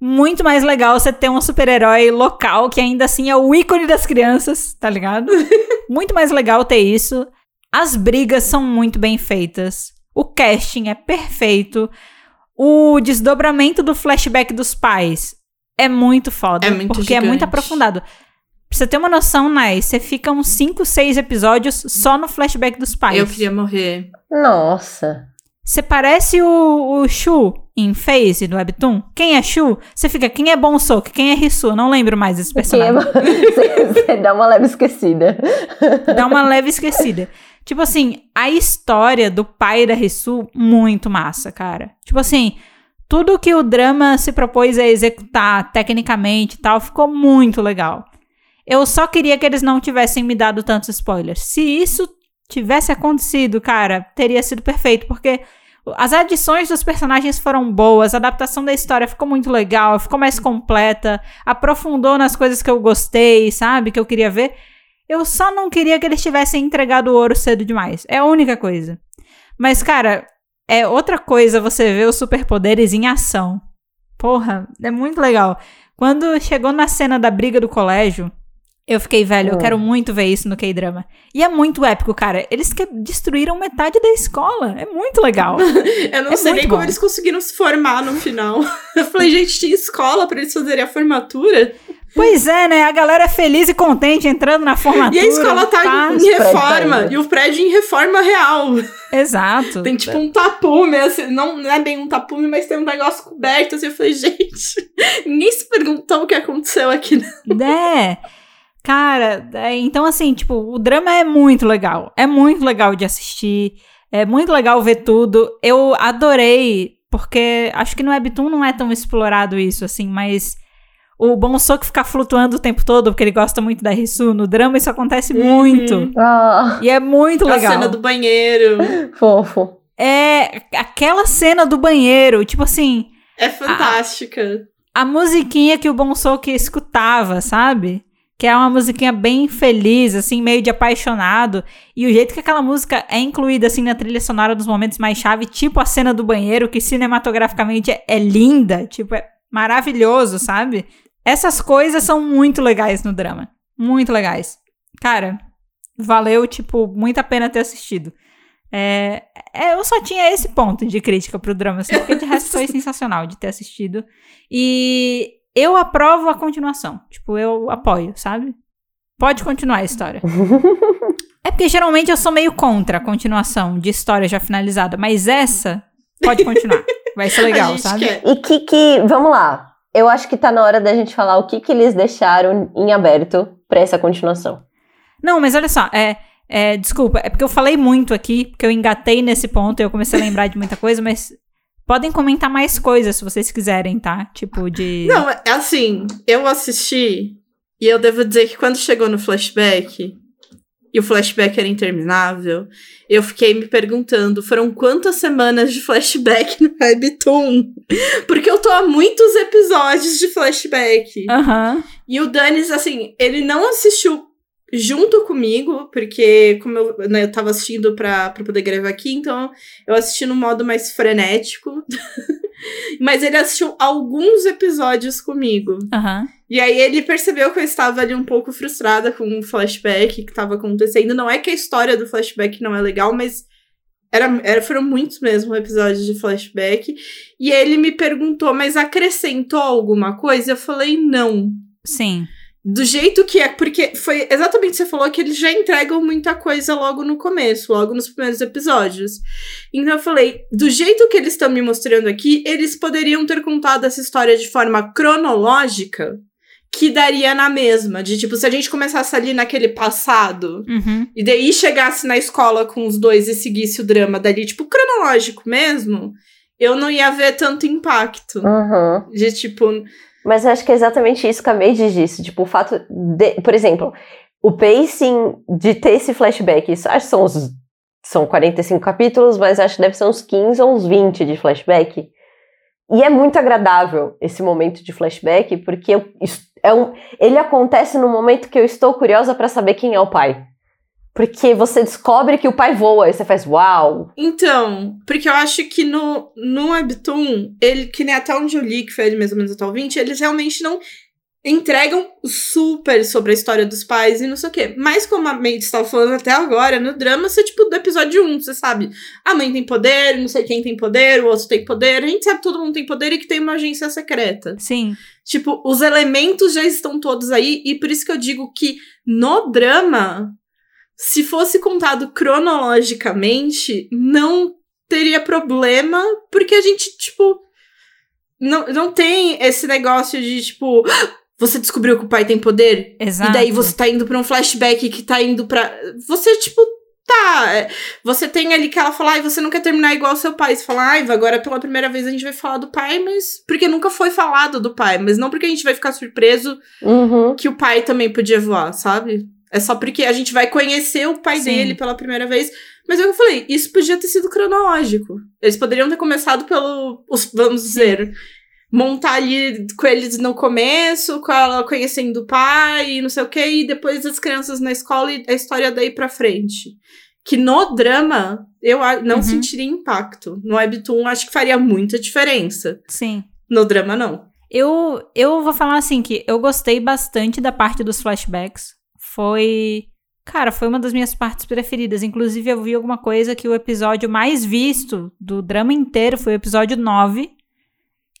Muito mais legal você ter um super-herói local que ainda assim é o ícone das crianças, tá ligado? Muito mais legal ter isso. As brigas são muito bem feitas. O casting é perfeito. O desdobramento do flashback dos pais é muito foda. É muito porque é muito gigante. aprofundado. Pra você ter uma noção, Nai, você fica uns 5, 6 episódios só no flashback dos pais. Eu queria morrer. Nossa. Você parece o, o Shu em Phase do Webtoon. Quem é Shu? Você fica, quem é Bonsok? Quem é Hisu? Não lembro mais desse Quem é- personagem. Você você dá uma leve esquecida. Dá uma leve esquecida. Tipo assim, a história do pai da Hisu, muito massa, cara. Tipo assim, tudo que o drama se propôs a executar tecnicamente e tal, ficou muito legal. Eu só queria que eles não tivessem me dado tantos spoilers. Se isso tivesse acontecido, cara, teria sido perfeito, porque as adições dos personagens foram boas, a adaptação da história ficou muito legal, ficou mais completa, aprofundou nas coisas que eu gostei, sabe? Que eu queria ver. Eu só não queria que eles tivessem entregado o ouro cedo demais. É a única coisa. Mas, cara, é outra coisa você ver os superpoderes em ação. Porra, é muito legal. Quando chegou na cena da briga do colégio, eu fiquei, velho, eu quero muito ver isso no K-drama. E é muito épico, cara. Eles que destruíram metade da escola. É muito legal. Eu não É sei nem como bom. eles conseguiram se formar no final. Eu falei, gente, tinha escola pra eles fazerem a formatura. Pois é, né? A galera é feliz e contente entrando na formatura. E a escola tá pá. em reforma. ainda. E o prédio em reforma real. Exato. Tem tipo um tapume, assim, não, não é bem um tapume, mas tem um negócio coberto. Assim, eu falei, gente, ninguém se perguntou o que aconteceu aqui. né? É. Cara, é, então assim, tipo, o drama é muito legal. É muito legal de assistir. É muito legal ver tudo. Eu adorei, porque acho que no Webtoon não é tão explorado isso, assim, mas o Bonsok ficar flutuando o tempo todo, porque ele gosta muito da Risu, no drama isso acontece Uhum. muito. Ah, E é muito A legal. cena do banheiro. fofo. É aquela cena do banheiro, tipo assim, É fantástica. a musiquinha que o Bonsok escutava, sabe? Que é uma musiquinha bem feliz, assim, meio de apaixonado. E o jeito que aquela música é incluída, assim, na trilha sonora dos momentos mais chave, tipo a cena do banheiro, que cinematograficamente é, é linda, tipo, é maravilhoso, sabe? Essas coisas são muito legais no drama. Muito legais. Cara, valeu, tipo, muito a pena ter assistido. É, é, eu só tinha esse ponto de crítica pro drama, assim, porque de resto foi sensacional de ter assistido. E eu aprovo a continuação. Tipo, eu apoio, sabe? Pode continuar a história. É porque geralmente eu sou meio contra a continuação de história já finalizada, mas essa pode continuar. Vai ser legal, sabe? quer. E que que. Vamos lá. Eu acho que tá na hora da gente falar o que que eles deixaram em aberto pra essa continuação. Não, mas olha só, é, é, desculpa, é porque eu falei muito aqui, porque eu engatei nesse ponto e eu comecei a lembrar de muita coisa, mas podem comentar mais coisas se vocês quiserem, tá? Tipo de. Não, é assim, eu assisti e eu devo dizer que quando chegou no flashback, e o flashback era interminável, eu fiquei me perguntando, foram quantas semanas de flashback no Webtoon? Porque eu tô há muitos episódios de flashback. Aham. E o Danis, assim, ele não assistiu junto comigo, porque como eu, né, eu tava assistindo pra, pra poder gravar aqui, então eu assisti no modo mais frenético. Mas ele assistiu alguns episódios comigo. Aham. E aí ele percebeu que eu estava ali um pouco frustrada com o flashback que tava acontecendo. Não é que a história do flashback não é legal, mas era, era, foram muitos mesmo episódios de flashback. E ele me perguntou, mas acrescentou alguma coisa? Eu falei, não. Sim. Do jeito que é, porque foi exatamente o que você falou, que eles já entregam muita coisa logo no começo, logo nos primeiros episódios. Então eu falei, do jeito que eles estão me mostrando aqui, eles poderiam ter contado essa história de forma cronológica, que daria na mesma. De tipo, se a gente começasse ali naquele passado, Uhum. e daí chegasse na escola com os dois e seguisse o drama dali, tipo, cronológico mesmo, eu não ia ver tanto impacto. Uhum. De tipo, Mas eu acho que é exatamente isso que a Made disse. Tipo, o fato de. Por exemplo, o pacing de ter esse flashback. Isso, acho que são uns. São 45 capítulos, mas acho que deve ser uns 15 ou uns 20 de flashback. E é muito agradável esse momento de flashback, porque eu, é um, ele acontece no momento que eu estou curiosa para saber quem é o pai. Porque você descobre que o pai voa e você faz uau. Então, porque eu acho que no, no Webtoon, ele, que nem até onde eu li, que foi mais ou menos até o 20, eles realmente não entregam super sobre a história dos pais e não sei o quê. Mas como a Made estava falando até agora, no drama, você, tipo, do episódio 1, você sabe, a mãe tem poder, não sei quem tem poder, o outro tem poder, a gente sabe que todo mundo tem poder e que tem uma agência secreta. Sim. Tipo, os elementos já estão todos aí, e por isso que eu digo que no drama, se fosse contado cronologicamente, não teria problema, porque a gente, tipo, não, não tem esse negócio de, tipo, você descobriu que o pai tem poder, Exato. e daí você tá indo pra um flashback que tá indo pra. Você, tipo, tá. é, Você tem ali que ela fala, ai, você não quer terminar igual seu pai. Você fala, ai, agora pela primeira vez a gente vai falar do pai, mas. Porque nunca foi falado do pai, mas não porque a gente vai ficar surpreso Uhum. que o pai também podia voar, sabe? É só porque a gente vai conhecer o pai Sim. dele pela primeira vez. Mas é o que eu falei, isso podia ter sido cronológico. Eles poderiam ter começado pelo, os- vamos dizer, montar ali com eles no começo, com ela conhecendo o pai e não sei o quê, e depois as crianças na escola e a história daí pra frente. Que no drama, eu não Uhum. sentiria impacto. No Webtoon, acho que faria muita diferença. Sim. No drama, não. Eu, eu vou falar assim que eu gostei bastante da parte dos flashbacks. Foi. Cara, foi uma das minhas partes preferidas. Inclusive, eu vi alguma coisa que o episódio mais visto do drama inteiro foi o episódio 9,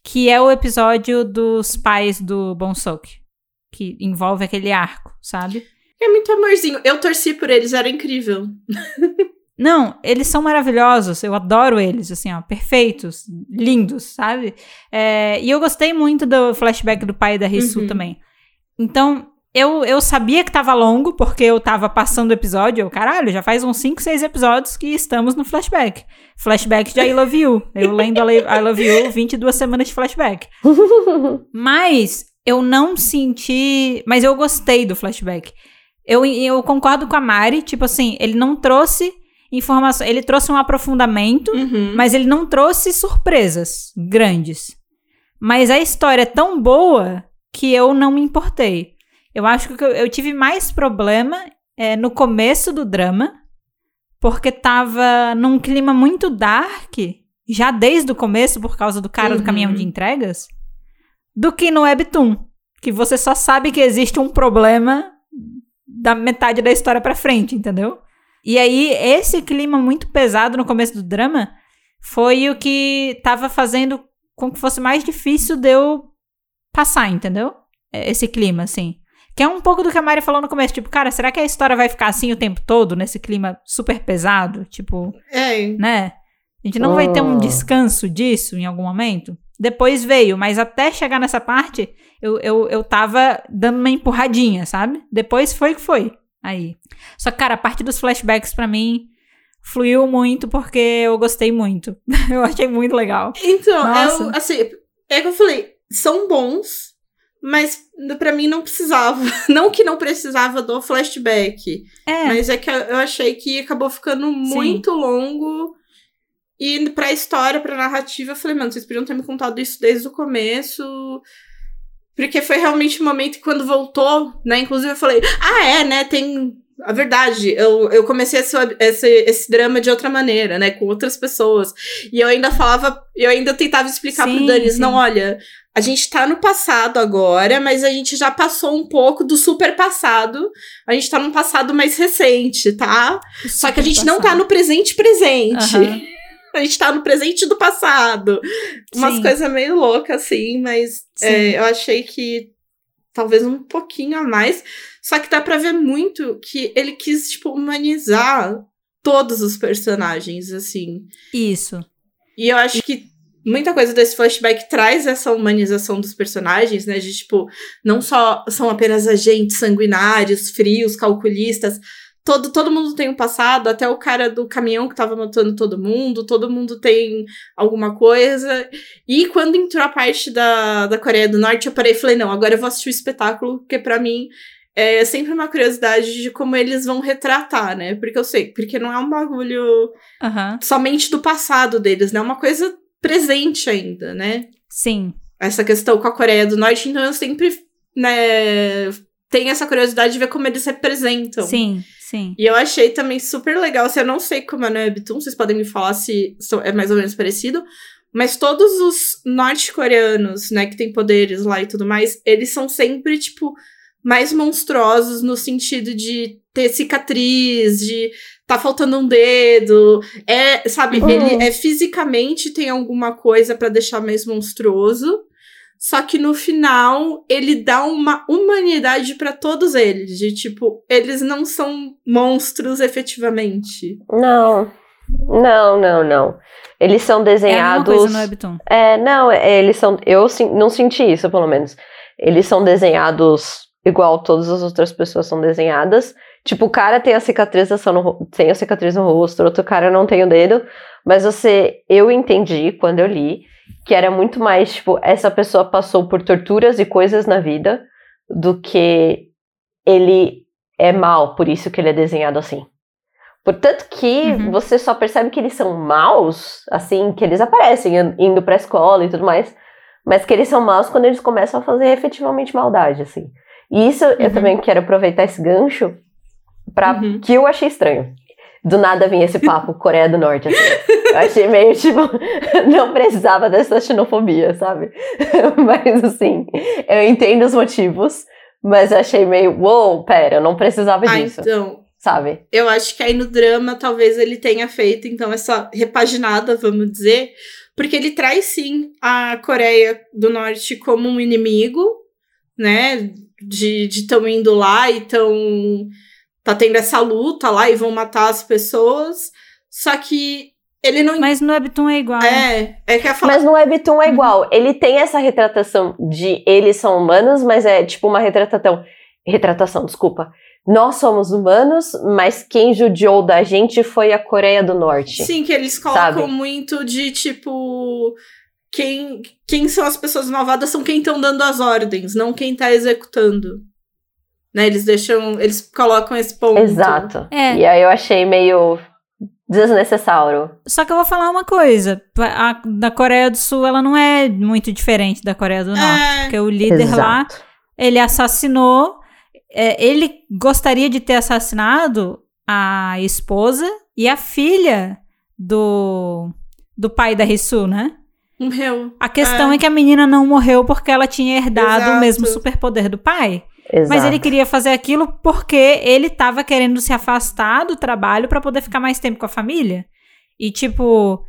que é o episódio dos pais do Bonsok. Que envolve aquele arco, sabe? É muito amorzinho. Eu torci por eles, era incrível. Não, eles são maravilhosos, eu adoro eles, assim, ó, perfeitos, lindos, sabe? É, e eu gostei muito do flashback do pai da Risu Uhum. também. Então, eu, eu sabia que tava longo, porque eu tava passando o episódio, eu, caralho, já faz uns 5, 6 episódios que estamos no flashback. Flashback de I Love You. Eu lendo I Love You, 22 semanas de flashback. Mas eu não senti. Mas eu gostei do flashback. Eu, eu concordo com a Mari, tipo assim, ele não trouxe informação. Ele trouxe um aprofundamento, Uhum. mas ele não trouxe surpresas grandes. Mas a história é tão boa que eu não me importei. Eu acho que eu, eu tive mais problema é, no começo do drama, porque tava num clima muito dark, já desde o começo, por causa do cara do Uhum. caminhão de entregas, do que no Webtoon. Que você só sabe que existe um problema da metade da história pra frente, entendeu? E aí, esse clima muito pesado no começo do drama foi o que tava fazendo com que fosse mais difícil de eu passar, entendeu? É, Esse clima, assim. Que é um pouco do que a Mari falou no começo. Tipo, cara, será que a história vai ficar assim o tempo todo, nesse clima super pesado? Tipo, É, né? A gente não vai ter um Oh. descanso disso em algum momento? Depois veio, mas até chegar nessa parte, eu, eu, eu tava dando uma empurradinha, sabe? Depois foi que foi. Aí. Só que, cara, a parte dos flashbacks pra mim fluiu muito porque eu gostei muito. eu achei muito legal. Então, Nossa. eu, assim, é que eu falei, são bons, mas pra mim não precisava. Não que não precisava do flashback, É, mas é que eu achei que acabou ficando muito longo. E pra história, pra narrativa, eu falei, mano, vocês podiam ter me contado isso desde o começo. Porque foi realmente o momento que quando voltou, né? Inclusive eu falei, ah, é, né? Tem. A verdade, eu, eu comecei esse, esse, esse drama de outra maneira, né? Com outras pessoas. E eu ainda falava, eu ainda tentava explicar Sim, pro Danis, sim. não, olha, a gente tá no passado agora, mas a gente já passou um pouco do super passado. A gente tá num passado mais recente, tá? Só que a gente não tá no presente presente. Aham. A gente tá no presente do passado. Umas Sim. coisas meio loucas, assim, mas é, eu achei que talvez um pouquinho a mais. Só que dá pra ver muito que ele quis, tipo, humanizar todos os personagens, assim. Isso. E eu acho que muita coisa desse flashback traz essa humanização dos personagens, né? De tipo, não só são apenas agentes sanguinários, frios, calculistas. Todo, todo mundo tem um passado, até o cara do caminhão que tava matando todo mundo, todo mundo tem alguma coisa. E quando entrou a parte da, da Coreia do Norte, eu parei e falei, não, agora eu vou assistir o espetáculo, porque para mim é sempre uma curiosidade de como eles vão retratar, né? Porque eu sei, porque não é um bagulho Aham. somente do passado deles, né? É uma coisa presente ainda, né? Sim. Essa questão com a Coreia do Norte, então eu sempre, né, tenho essa curiosidade de ver como eles representam. Sim, sim. E eu achei também super legal, assim, eu não sei como é no Webtoon, vocês podem me falar se é mais ou menos parecido, mas todos os norte-coreanos, né, que têm poderes lá e tudo mais, eles são sempre, tipo, mais monstruosos no sentido de ter cicatriz, de tá faltando um dedo, é, sabe, Uhum. ele é fisicamente tem alguma coisa pra deixar mais monstruoso. Só que no final ele dá uma humanidade pra todos eles, de tipo, eles não são monstros efetivamente. Não, não, não, não. Eles são É desenhados. coisa no Webtoon. É, não, é, eles são. Eu não senti isso, pelo menos. Eles são desenhados igual todas as outras pessoas são desenhadas. Tipo, o cara tem a cicatrização no, tem a cicatriz no rosto, outro cara não tem o dedo. Mas você, eu entendi quando eu li que era muito mais, tipo, essa pessoa passou por torturas e coisas na vida do que ele é mal, por isso que ele é desenhado assim. Portanto que Uhum. você só percebe que eles são maus, assim, que eles aparecem in- indo pra escola e tudo mais, mas que eles são maus quando eles começam a fazer efetivamente maldade, assim. E isso eu Uhum. também quero aproveitar esse gancho pra Uhum. que eu achei estranho. Do nada vinha esse papo Coreia do Norte, assim. Eu achei meio, tipo, não precisava dessa xenofobia, sabe? Mas, assim, eu entendo os motivos, mas eu achei meio, uou, pera, eu não precisava Ah, disso, então, sabe? eu acho que aí no drama talvez ele tenha feito então essa repaginada, vamos dizer, porque ele traz sim a Coreia do Norte como um inimigo, né? De estão indo lá e estão tá tendo essa luta lá e vão matar as pessoas. Só que ele não Mas no Webtoon é igual. é, é que a fala... Mas no Webtoon é igual. Ele tem essa retratação de eles são humanos, mas é tipo uma retratação. Retratação, desculpa. Nós somos humanos, mas quem judiou da gente foi a Coreia do Norte. Sim, que eles colocam Sabe? muito de tipo. Quem, quem são as pessoas malvadas são quem estão dando as ordens, não quem tá executando. Né? Eles deixam. Eles colocam esse ponto. Exato. É. E aí eu achei meio desnecessário. Só que eu vou falar uma coisa. A da Coreia do Sul, ela não é muito diferente da Coreia do Norte. É. Porque o líder lá, Exato. ele assassinou. é, ele gostaria de ter assassinado a esposa e a filha do, do pai da Risu, né? Morreu. A questão É. é. que a menina não morreu porque ela tinha herdado Exato. o mesmo superpoder do pai. Exato. Mas ele queria fazer aquilo porque ele tava querendo se afastar do trabalho pra poder ficar mais tempo com a família. E tipo,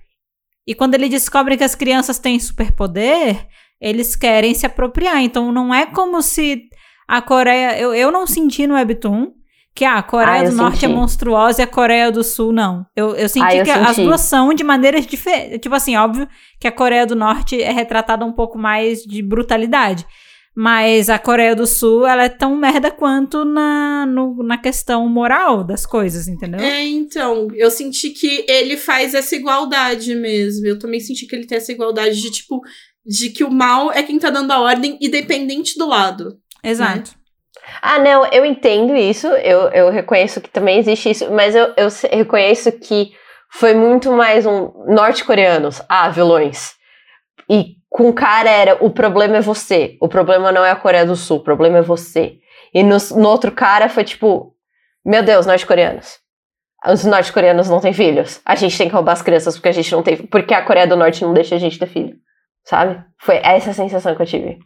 e quando ele descobre que as crianças têm superpoder, eles querem se apropriar. Então não é como se a Coreia, eu, eu não senti no Webtoon que ah, a Coreia Ah, do Norte é senti. monstruosa e a Coreia do Sul não. Eu, eu senti Ah, eu que as senti. duas são de maneiras diferentes. Tipo assim, óbvio que a Coreia do Norte é retratada um pouco mais de brutalidade. Mas a Coreia do Sul, ela é tão merda quanto na, no- na questão moral das coisas, entendeu? É, então, eu senti que ele faz essa igualdade mesmo. Eu também senti que ele tem essa igualdade de, tipo, de que o mal é quem tá dando a ordem, independente do lado. Exato. Ah, não, eu entendo isso, eu, eu reconheço que também existe isso, mas eu, eu reconheço que foi muito mais um norte-coreanos, ah, vilões. E com o cara era, o problema é você, o problema não é a Coreia do Sul, o problema é você. E no, no outro cara foi tipo, meu Deus, norte-coreanos. Os norte-coreanos não têm filhos. A gente tem que roubar as crianças porque a gente não tem. Porque a Coreia do Norte não deixa a gente ter filho. Sabe? Foi essa sensação que eu tive.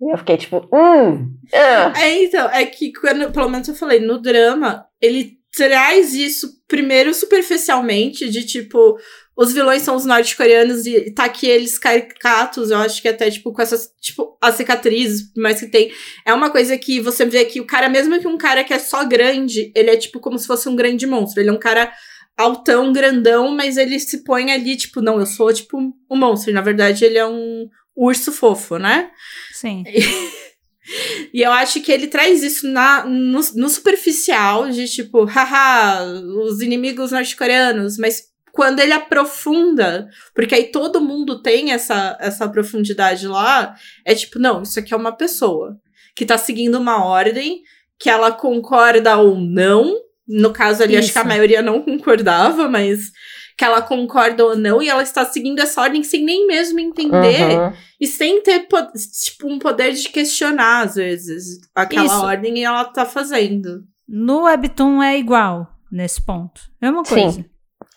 E eu fiquei tipo, hum. ah. É, então, é que quando, pelo menos eu falei, no drama, ele traz isso primeiro superficialmente, de tipo, os vilões são os norte-coreanos e tá aqui eles caricatos, eu acho que até, tipo, com essas, tipo, as cicatrizes, mas que tem. É uma coisa que você vê que o cara, mesmo que um cara que é só grande, ele é, tipo, como se fosse um grande monstro. Ele é um cara altão, grandão, mas ele se põe ali, tipo, não, eu sou, tipo, um monstro. E, na verdade, ele é um urso fofo, né? Sim. E eu acho que ele traz isso na, no, no superficial, de tipo, haha, os inimigos norte-coreanos, mas quando ele aprofunda, porque aí todo mundo tem essa, essa profundidade lá, é tipo, não, isso aqui é uma pessoa que tá seguindo uma ordem, que ela concorda ou não. No caso ali, isso. acho que a maioria não concordava, mas que ela concorda ou não, e ela está seguindo essa ordem sem nem mesmo entender uhum. e sem ter tipo, um poder de questionar, às vezes, aquela Isso. ordem e ela tá fazendo. No Webtoon é igual nesse ponto. É uma coisa. Sim.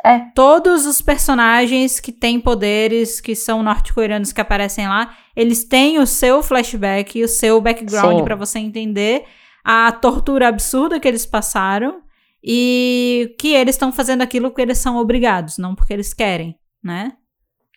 É. Todos os personagens que têm poderes, que são norte-coreanos que aparecem lá, eles têm o seu flashback e o seu background para você entender a tortura absurda que eles passaram e que eles estão fazendo aquilo porque eles são obrigados, não porque eles querem, né?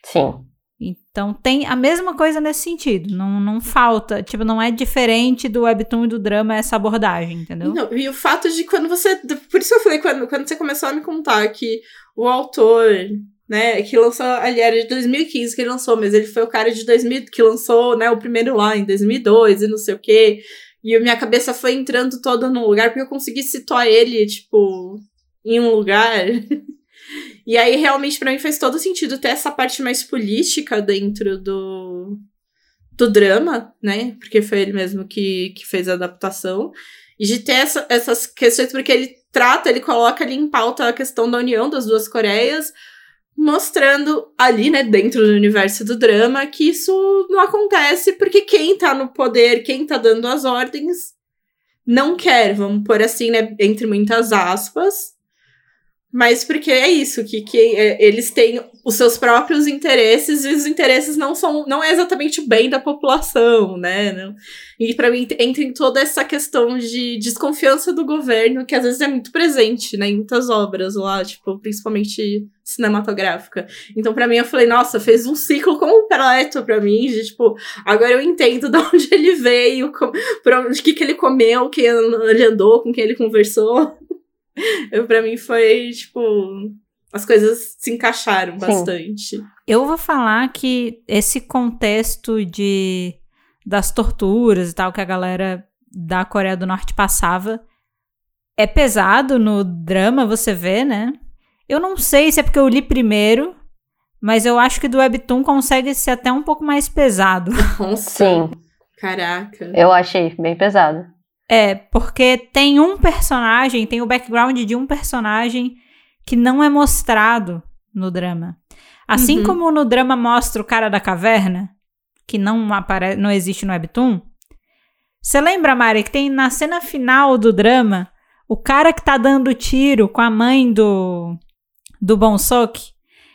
Sim. Então tem a mesma coisa nesse sentido. Não, não falta, tipo, não é diferente do webtoon e do drama essa abordagem, entendeu? Não, e o fato de quando você. Por isso eu falei, quando, quando você começou a me contar que o autor, né, que lançou, ali era de 2015 que ele lançou, mas ele foi o cara de 2000 que lançou, né, o primeiro lá em 2002 e não sei o quê. E minha cabeça foi entrando toda no lugar, porque eu consegui situar ele, tipo, em um lugar. e aí, realmente, para mim faz todo sentido ter essa parte mais política dentro do, do drama, né? Porque foi ele mesmo que, que fez a adaptação. E de ter essa, essas questões, porque ele trata, ele coloca ali em pauta a questão da união das duas Coreias, mostrando ali, né, dentro do universo do drama, que isso não acontece porque quem tá no poder, quem tá dando as ordens, não quer, vamos por assim, né, entre muitas aspas. Mas porque é isso, que, que é, eles têm os seus próprios interesses e os interesses não são não é exatamente o bem da população, né? Não, e para mim entra em toda essa questão de desconfiança do governo, que às vezes é muito presente, né, em muitas obras lá, tipo, principalmente cinematográfica. Então, para mim, eu falei, nossa, fez um ciclo completo para mim, de tipo, agora eu entendo de onde ele veio, com, que, que ele comeu, quem ele andou, com quem ele conversou. Eu, pra mim foi, tipo, as coisas se encaixaram Sim. bastante. Eu vou falar que esse contexto de das torturas e tal que a galera da Coreia do Norte passava é pesado no drama, você vê, né? Eu não sei se é porque eu li primeiro, mas eu acho que do Webtoon consegue ser até um pouco mais pesado. Sim. Caraca. Eu achei bem pesado. É, porque tem um personagem, tem o background de um personagem que não é mostrado no drama. Assim uhum. como no drama mostra o cara da caverna, que não aparece, não existe no webtoon. Você lembra, Mari, que tem na cena final do drama, o cara que tá dando tiro com a mãe do do Bonsok,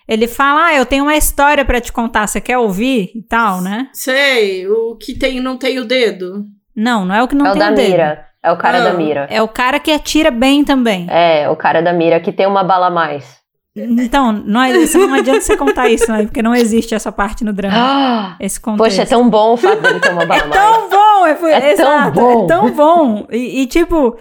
ele fala: "Ah, eu tenho uma história para te contar, você quer ouvir?" e tal, né? Sei, o que tem não tem o dedo. Não, não é o que não é tem o da dedo. mira. É o cara da mira. É o cara que atira bem também. É, o cara da mira que tem uma bala a mais. Então, não, é, isso não adianta você contar isso, né? Porque não existe essa parte no drama. Esse contexto. Poxa, é tão bom o fato dele ter uma bala é tão bom! É, é exato, tão bom! É tão bom! E, e tipo,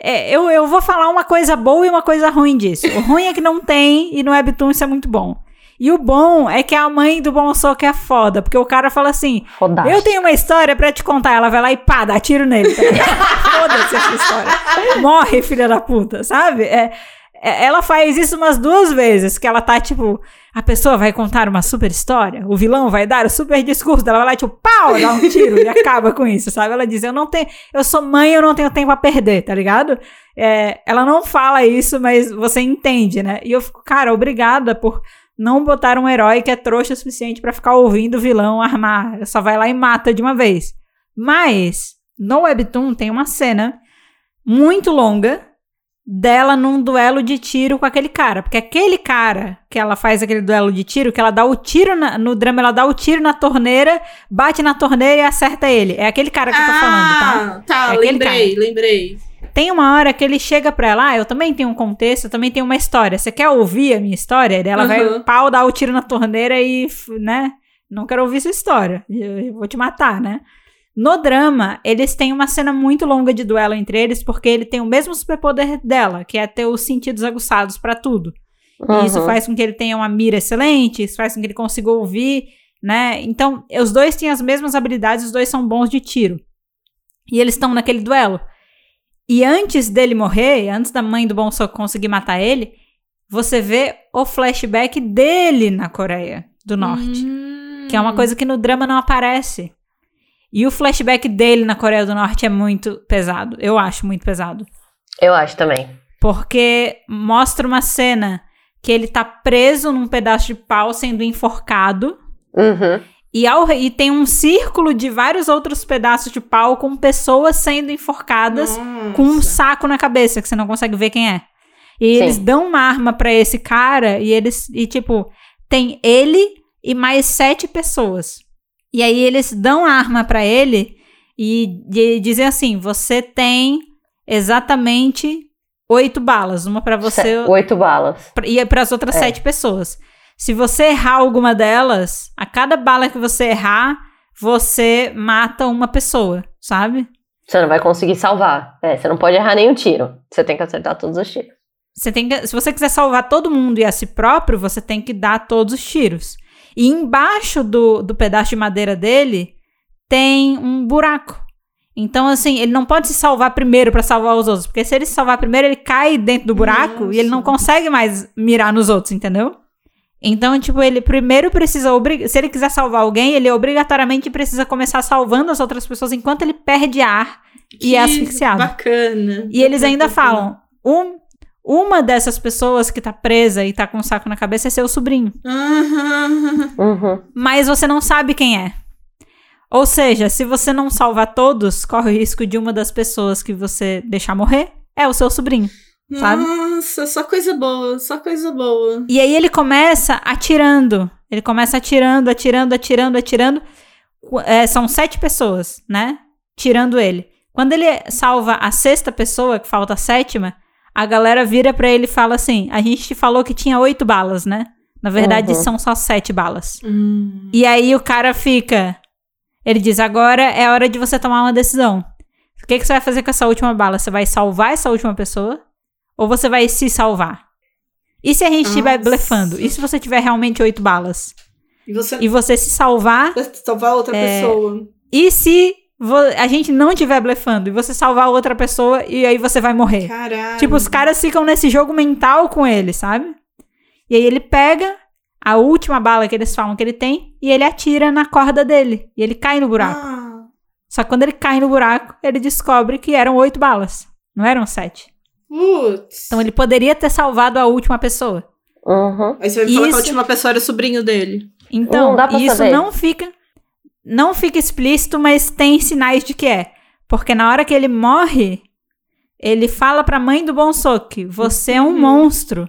é, eu, eu vou falar uma coisa boa e uma coisa ruim disso. O ruim é que não tem, e no Webtoon isso é muito bom. E o bom é que a mãe do Bom Soco é foda, porque o cara fala assim: Fodaste. Eu tenho uma história para te contar. Ela vai lá e pá, dá tiro nele. Tá Foda-se essa história. Morre, filha da puta, sabe? É, é, ela faz isso umas duas vezes, que ela tá tipo, a pessoa vai contar uma super história, o vilão vai dar o super discurso, ela vai lá tipo, pau, dá um tiro e acaba com isso, sabe? Ela diz, eu não tenho, eu sou mãe, eu não tenho tempo a perder, tá ligado? É, ela não fala isso, mas você entende, né? E eu fico, cara, obrigada por não botar um herói que é trouxa o suficiente para ficar ouvindo o vilão armar. Só vai lá e mata de uma vez. Mas, no Webtoon tem uma cena muito longa dela num duelo de tiro com aquele cara. Porque aquele cara que ela faz aquele duelo de tiro, que ela dá o tiro na, no drama, ela dá o tiro na torneira, bate na torneira e acerta ele. É aquele cara que ah, eu tô falando, tá? Tá, é lembrei, cara. lembrei. Tem uma hora que ele chega pra ela, ah, eu também tenho um contexto, eu também tenho uma história. Você quer ouvir a minha história? Daí ela vai Uhum. pau dar o tiro na torneira e, né? Não quero ouvir sua história. Eu, eu vou te matar, né? No drama, eles têm uma cena muito longa de duelo entre eles, porque ele tem o mesmo superpoder dela, que é ter os sentidos aguçados pra tudo. E isso Uhum. faz com que ele tenha uma mira excelente, isso faz com que ele consiga ouvir, né? Então, os dois têm as mesmas habilidades, os dois são bons de tiro. E eles estão naquele duelo. E antes dele morrer, antes da mãe do Bom Soco conseguir matar ele, você vê o flashback dele na Coreia do Norte. Hum. Que é uma coisa que no drama não aparece. E o flashback dele na Coreia do Norte é muito pesado. Eu acho muito pesado. Eu acho também. Porque mostra uma cena que ele tá preso num pedaço de pau sendo enforcado. Uhum. E, ao, e tem um círculo de vários outros pedaços de pau com pessoas sendo enforcadas com um Nossa. saco na cabeça, que você não consegue ver quem é. E Sim. eles dão uma arma pra esse cara e eles. E tipo, tem ele e mais sete pessoas. E aí eles dão a arma pra ele e, e dizem assim: você tem exatamente oito balas, uma pra você Oito balas. e para as outras É. sete pessoas. Se você errar alguma delas, a cada bala que você errar, você mata uma pessoa, sabe? Você não vai conseguir salvar. É, você não pode errar nenhum tiro. Você tem que acertar todos os tiros. Você tem que, se você quiser salvar todo mundo e a si próprio, você tem que dar todos os tiros. E embaixo do, do pedaço de madeira dele tem um buraco. Então, assim, ele não pode se salvar primeiro pra salvar os outros. Porque se ele se salvar primeiro, ele cai dentro do buraco e ele não Nossa. consegue mais mirar nos outros, entendeu? Então, tipo, ele primeiro precisa. Se ele quiser salvar alguém, ele obrigatoriamente precisa começar salvando as outras pessoas enquanto ele perde ar e é Que asfixiado. Bacana. E eles ainda falam: um, uma dessas pessoas que tá presa e tá com um saco na cabeça é seu sobrinho. Uhum. Mas você não sabe quem é. Ou seja, se você não salvar todos, corre o risco de uma das pessoas que você deixar morrer é o seu sobrinho. Sabe? Nossa, só coisa boa, só coisa boa. E aí ele começa atirando. Ele começa atirando, atirando, atirando, atirando. É, são sete pessoas, né? Tirando ele. Quando ele salva a sexta pessoa, que falta a sétima, a galera vira pra ele e fala assim: A gente te falou que tinha oito balas, né? Na verdade, Uhum. são só sete balas. Hum. E aí o cara fica. Ele diz: agora é hora de você tomar uma decisão. O que, que você vai fazer com essa última bala? Você vai salvar essa última pessoa? Ou você vai se salvar? E se a gente estiver blefando? E se você tiver realmente oito balas? E você E você se salvar? salvar outra É. pessoa. E se a gente não estiver blefando? E você salvar outra pessoa e aí você vai morrer? Caralho. Tipo, os caras ficam nesse jogo mental com ele, sabe? E aí ele pega a última bala que eles falam que ele tem e ele atira na corda dele. E ele cai no buraco. Ah, Só que quando ele cai no buraco, ele descobre que eram oito balas. Não eram sete. Putz. Então ele poderia ter salvado a última pessoa. Uhum. Aí você vai me falar que a última pessoa era o sobrinho dele. Então, Não isso saber. não fica. Não fica explícito, mas tem sinais de que é. Porque na hora que ele morre, ele fala pra mãe do Bonsoki: Você é um Uhum. monstro.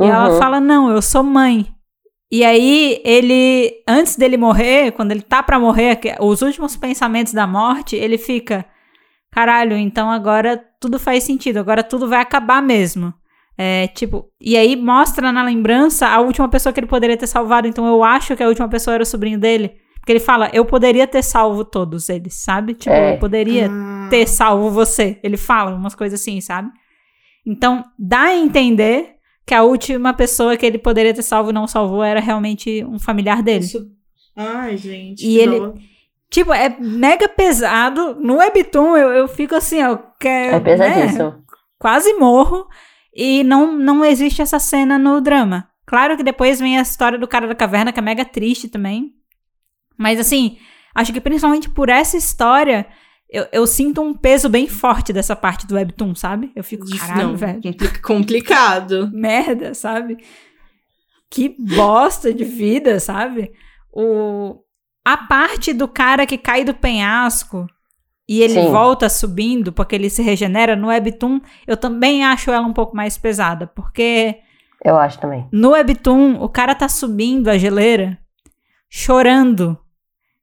E ela Uhum. fala: Não, eu sou mãe. E aí, ele, antes dele morrer, quando ele tá pra morrer, que- os últimos pensamentos da morte, ele fica: Caralho, então agora tudo faz sentido, agora tudo vai acabar mesmo. É, tipo, e aí mostra na lembrança a última pessoa que ele poderia ter salvado. Então eu acho que a última pessoa era o sobrinho dele. Porque ele fala: Eu poderia ter salvo todos eles, sabe? Tipo, É. eu poderia Ah. ter salvo você. Ele fala umas coisas assim, sabe? Então, dá a entender que a última pessoa que ele poderia ter salvo e não salvou era realmente um familiar dele. Isso- Ai, gente. E que ele- dó. Tipo, é mega pesado. No Webtoon, eu, eu fico assim, ó. Que, É né, pesadíssimo. quase morro. E não, não existe essa cena no drama. Claro que depois vem a história do cara da caverna, que é mega triste também. Mas assim, acho que principalmente por essa história, eu, eu sinto um peso bem forte dessa parte do Webtoon, sabe? Eu fico, caralho, Não, velho. compli- complicado. merda, sabe? Que bosta de vida, sabe? O a parte do cara que cai do penhasco e ele Sim. volta subindo porque ele se regenera no Webtoon, eu também acho ela um pouco mais pesada, porque Eu acho também. no Webtoon o cara tá subindo a geleira chorando,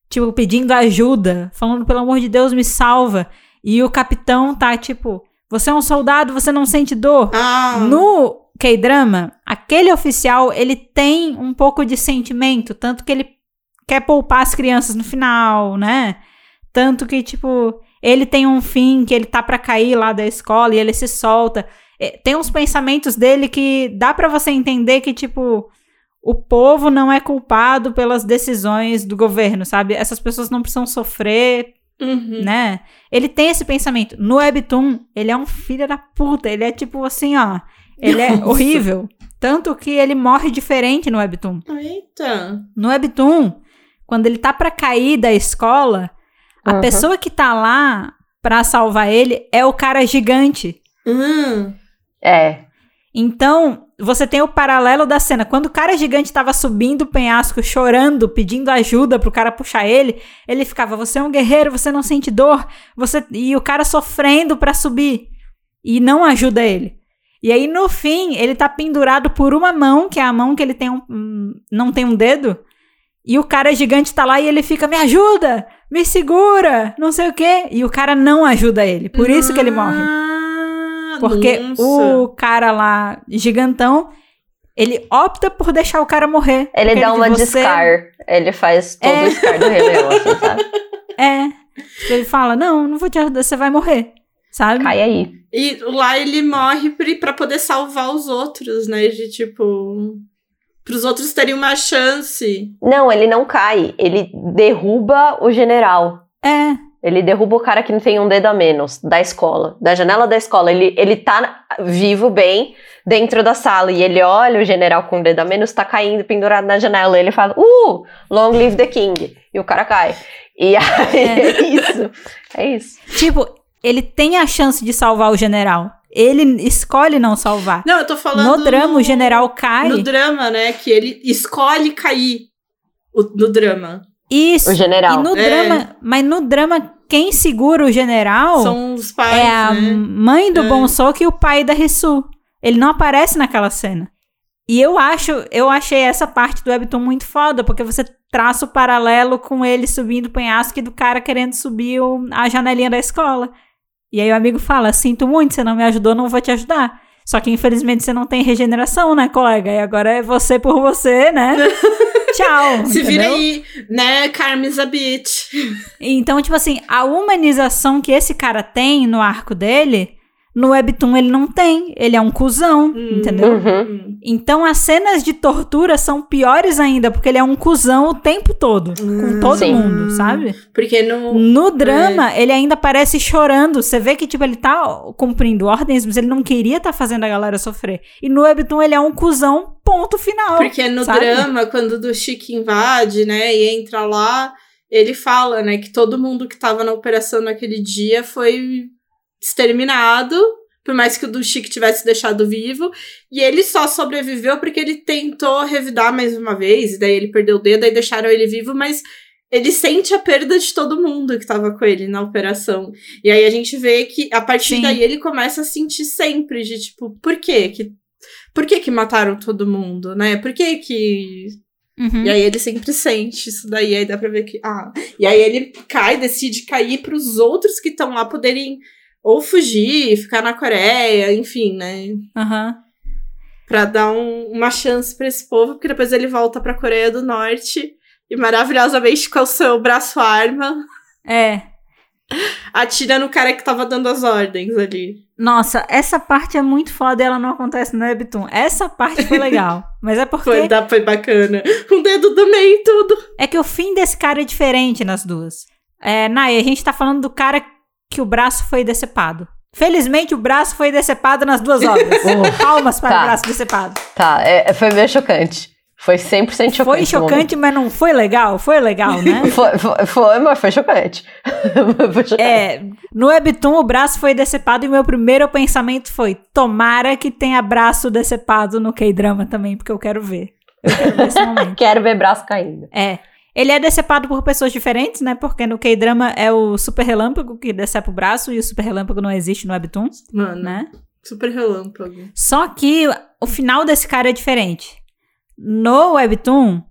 tipo pedindo ajuda, falando pelo amor de Deus me salva, e o capitão tá tipo Você é um soldado, você não sente dor. Ah, No K-drama, aquele oficial, ele tem um pouco de sentimento, tanto que ele quer poupar as crianças no final, né? Tanto que, tipo, ele tem um fim que ele tá pra cair lá da escola e ele se solta. É, Tem uns pensamentos dele que dá pra você entender que, tipo, o povo não é culpado pelas decisões do governo, sabe? Essas pessoas não precisam sofrer uhum. né? Ele tem esse pensamento. No Webtoon, ele é um filho da puta. Ele é tipo assim, ó. Ele é Nossa. horrível. Tanto que ele morre diferente no Webtoon. Eita. No Webtoon, quando ele tá pra cair da escola, a Uhum. pessoa que tá lá pra salvar ele é o cara gigante. Hum. É. Então, você tem o paralelo da cena. Quando o cara gigante tava subindo o penhasco, chorando, pedindo ajuda pro cara puxar ele, ele ficava: Você é um guerreiro, você não sente dor. você E o cara sofrendo pra subir. E não ajuda ele. E aí, no fim, ele tá pendurado por uma mão, que é a mão que ele tem um- não tem um dedo. E o cara gigante tá lá e ele fica: Me ajuda! Me segura! Não sei o quê. E o cara não ajuda ele. Por isso que ele morre. Ah, Porque nossa. o cara lá, gigantão, ele opta por deixar o cara morrer. Ele dá uma de você- Scar. Ele faz todo É. o Scar do Rei Leão, assim, sabe? É. Ele fala: Não, não vou te ajudar, você vai morrer. Sabe? Cai aí. E lá ele morre pra poder salvar os outros, né? De tipo. Pros outros terem uma chance. Não, ele não cai. Ele derruba o general. É. Ele derruba o cara que não tem um dedo a menos da escola, da janela da escola. Ele, ele tá vivo bem dentro da sala e ele olha o general com um dedo a menos, tá caindo pendurado na janela. E ele fala: Uh, long live the king. E o cara cai. E aí é, isso. É isso. Tipo, ele tem a chance de salvar o general. Ele escolhe não salvar. Não, eu tô falando. No drama, no- o general cai. No drama, né? Que ele escolhe cair o- no drama. Isso. O general. E no É. drama, mas no drama, quem segura o general São os pais, é a né? mãe do É. Bonsoki e o pai da Risu. Ele não aparece naquela cena. E eu acho, eu achei essa parte do Webtoon muito foda, porque você traça o paralelo com ele subindo o penhasco e do cara querendo subir o- a janelinha da escola. E aí o amigo fala: Sinto muito, você não me ajudou, não vou te ajudar. Só que infelizmente você não tem regeneração, né, colega? E agora é você por você, né? Tchau. Se vira entendeu? aí, né? Carmen's a bitch. Então, tipo assim, a humanização que esse cara tem no arco dele, no Webtoon ele não tem. Ele é um cuzão, Hum. entendeu? Uhum. Hum. Então as cenas de tortura são piores ainda, porque ele é um cuzão o tempo todo. Com Hum. todo Sim. mundo, sabe? Porque no. No drama, ele ainda parece chorando. Você vê que, tipo, ele tá cumprindo ordens, mas ele não queria estar fazendo a galera sofrer. E no Webtoon ele é um cuzão, ponto final. Porque no sabe? drama, quando do Chique invade, né, e entra lá, ele fala, né, que todo mundo que tava na operação naquele dia foi exterminado, por mais que o do Chique tivesse deixado vivo, e ele só sobreviveu porque ele tentou revidar mais uma vez, e daí ele perdeu o dedo, aí deixaram ele vivo, mas ele sente a perda de todo mundo que tava com ele na operação. E aí a gente vê que a partir Sim. daí ele começa a sentir sempre de tipo, por quê? Que por que que mataram todo mundo, né? Por que que... Uhum. E aí ele sempre sente isso daí, aí dá pra ver que... Ah, e aí ele cai, decide cair pros outros que estão lá poderem ou fugir, ficar na Coreia, enfim, né? Aham. Pra dar um- uma chance pra esse povo, porque depois ele volta pra Coreia do Norte e maravilhosamente com o seu braço arma, É. atira no cara que tava dando as ordens ali. Nossa, essa parte é muito foda e ela não acontece no Webtoon. Essa parte foi legal. mas é porque Foi, da- foi bacana. O dedo do meio e tudo. é que o fim desse cara é diferente nas duas. É, Nai, a gente tá falando do cara que o braço foi decepado. Felizmente, o braço foi decepado nas duas obras. Palmas para Tá. o braço decepado. Tá, é- foi meio chocante. Foi 100% chocante. Foi chocante, mas não foi legal? Foi legal, né? Foi, foi, foi, mas foi chocante. foi chocante. É, no Webtoon o braço foi decepado e meu primeiro pensamento foi: tomara que tenha braço decepado no K-drama também, porque eu quero ver. Eu quero ver esse momento. Quero ver braço caindo. É. Ele é decepado por pessoas diferentes, né? Porque no K-drama é o super relâmpago que decepa o braço e o super relâmpago não existe no Webtoon, Mano, né? super relâmpago. Só que o final desse cara é diferente. No Webtoon,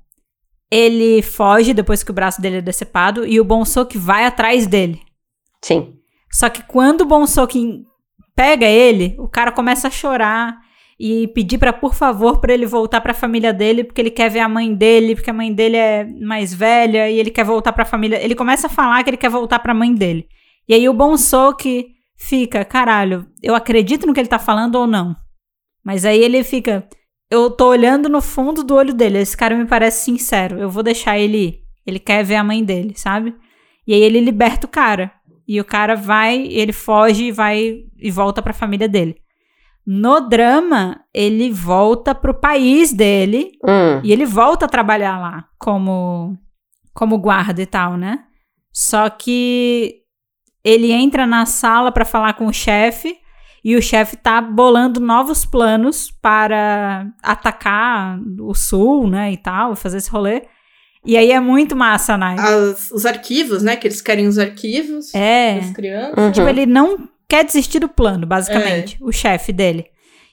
ele foge depois que o braço dele é decepado e o Bonsoki vai atrás dele. Sim. Só que quando o Bonsoki pega ele, o cara começa a chorar e pedir para por favor para ele voltar para a família dele, porque ele quer ver a mãe dele, porque a mãe dele é mais velha e ele quer voltar para a família. Ele começa a falar que ele quer voltar para a mãe dele. E aí o que fica, caralho, eu acredito no que ele tá falando ou não. Mas aí ele fica, eu tô olhando no fundo do olho dele, esse cara me parece sincero, eu vou deixar ele ir. Ele quer ver a mãe dele, sabe? E aí ele liberta o cara. E o cara vai, ele foge e vai e volta para a família dele. No drama, ele volta pro país dele Hum. e ele volta a trabalhar lá como como guarda e tal, né? Só que ele entra na sala para falar com o chefe e o chefe tá bolando novos planos para atacar o sul, né, e tal, fazer esse rolê. E aí é muito massa, né? As- os arquivos, né? Que eles querem os arquivos É. das crianças. Uhum. Tipo, ele não quer desistir do plano, basicamente, o chefe dele.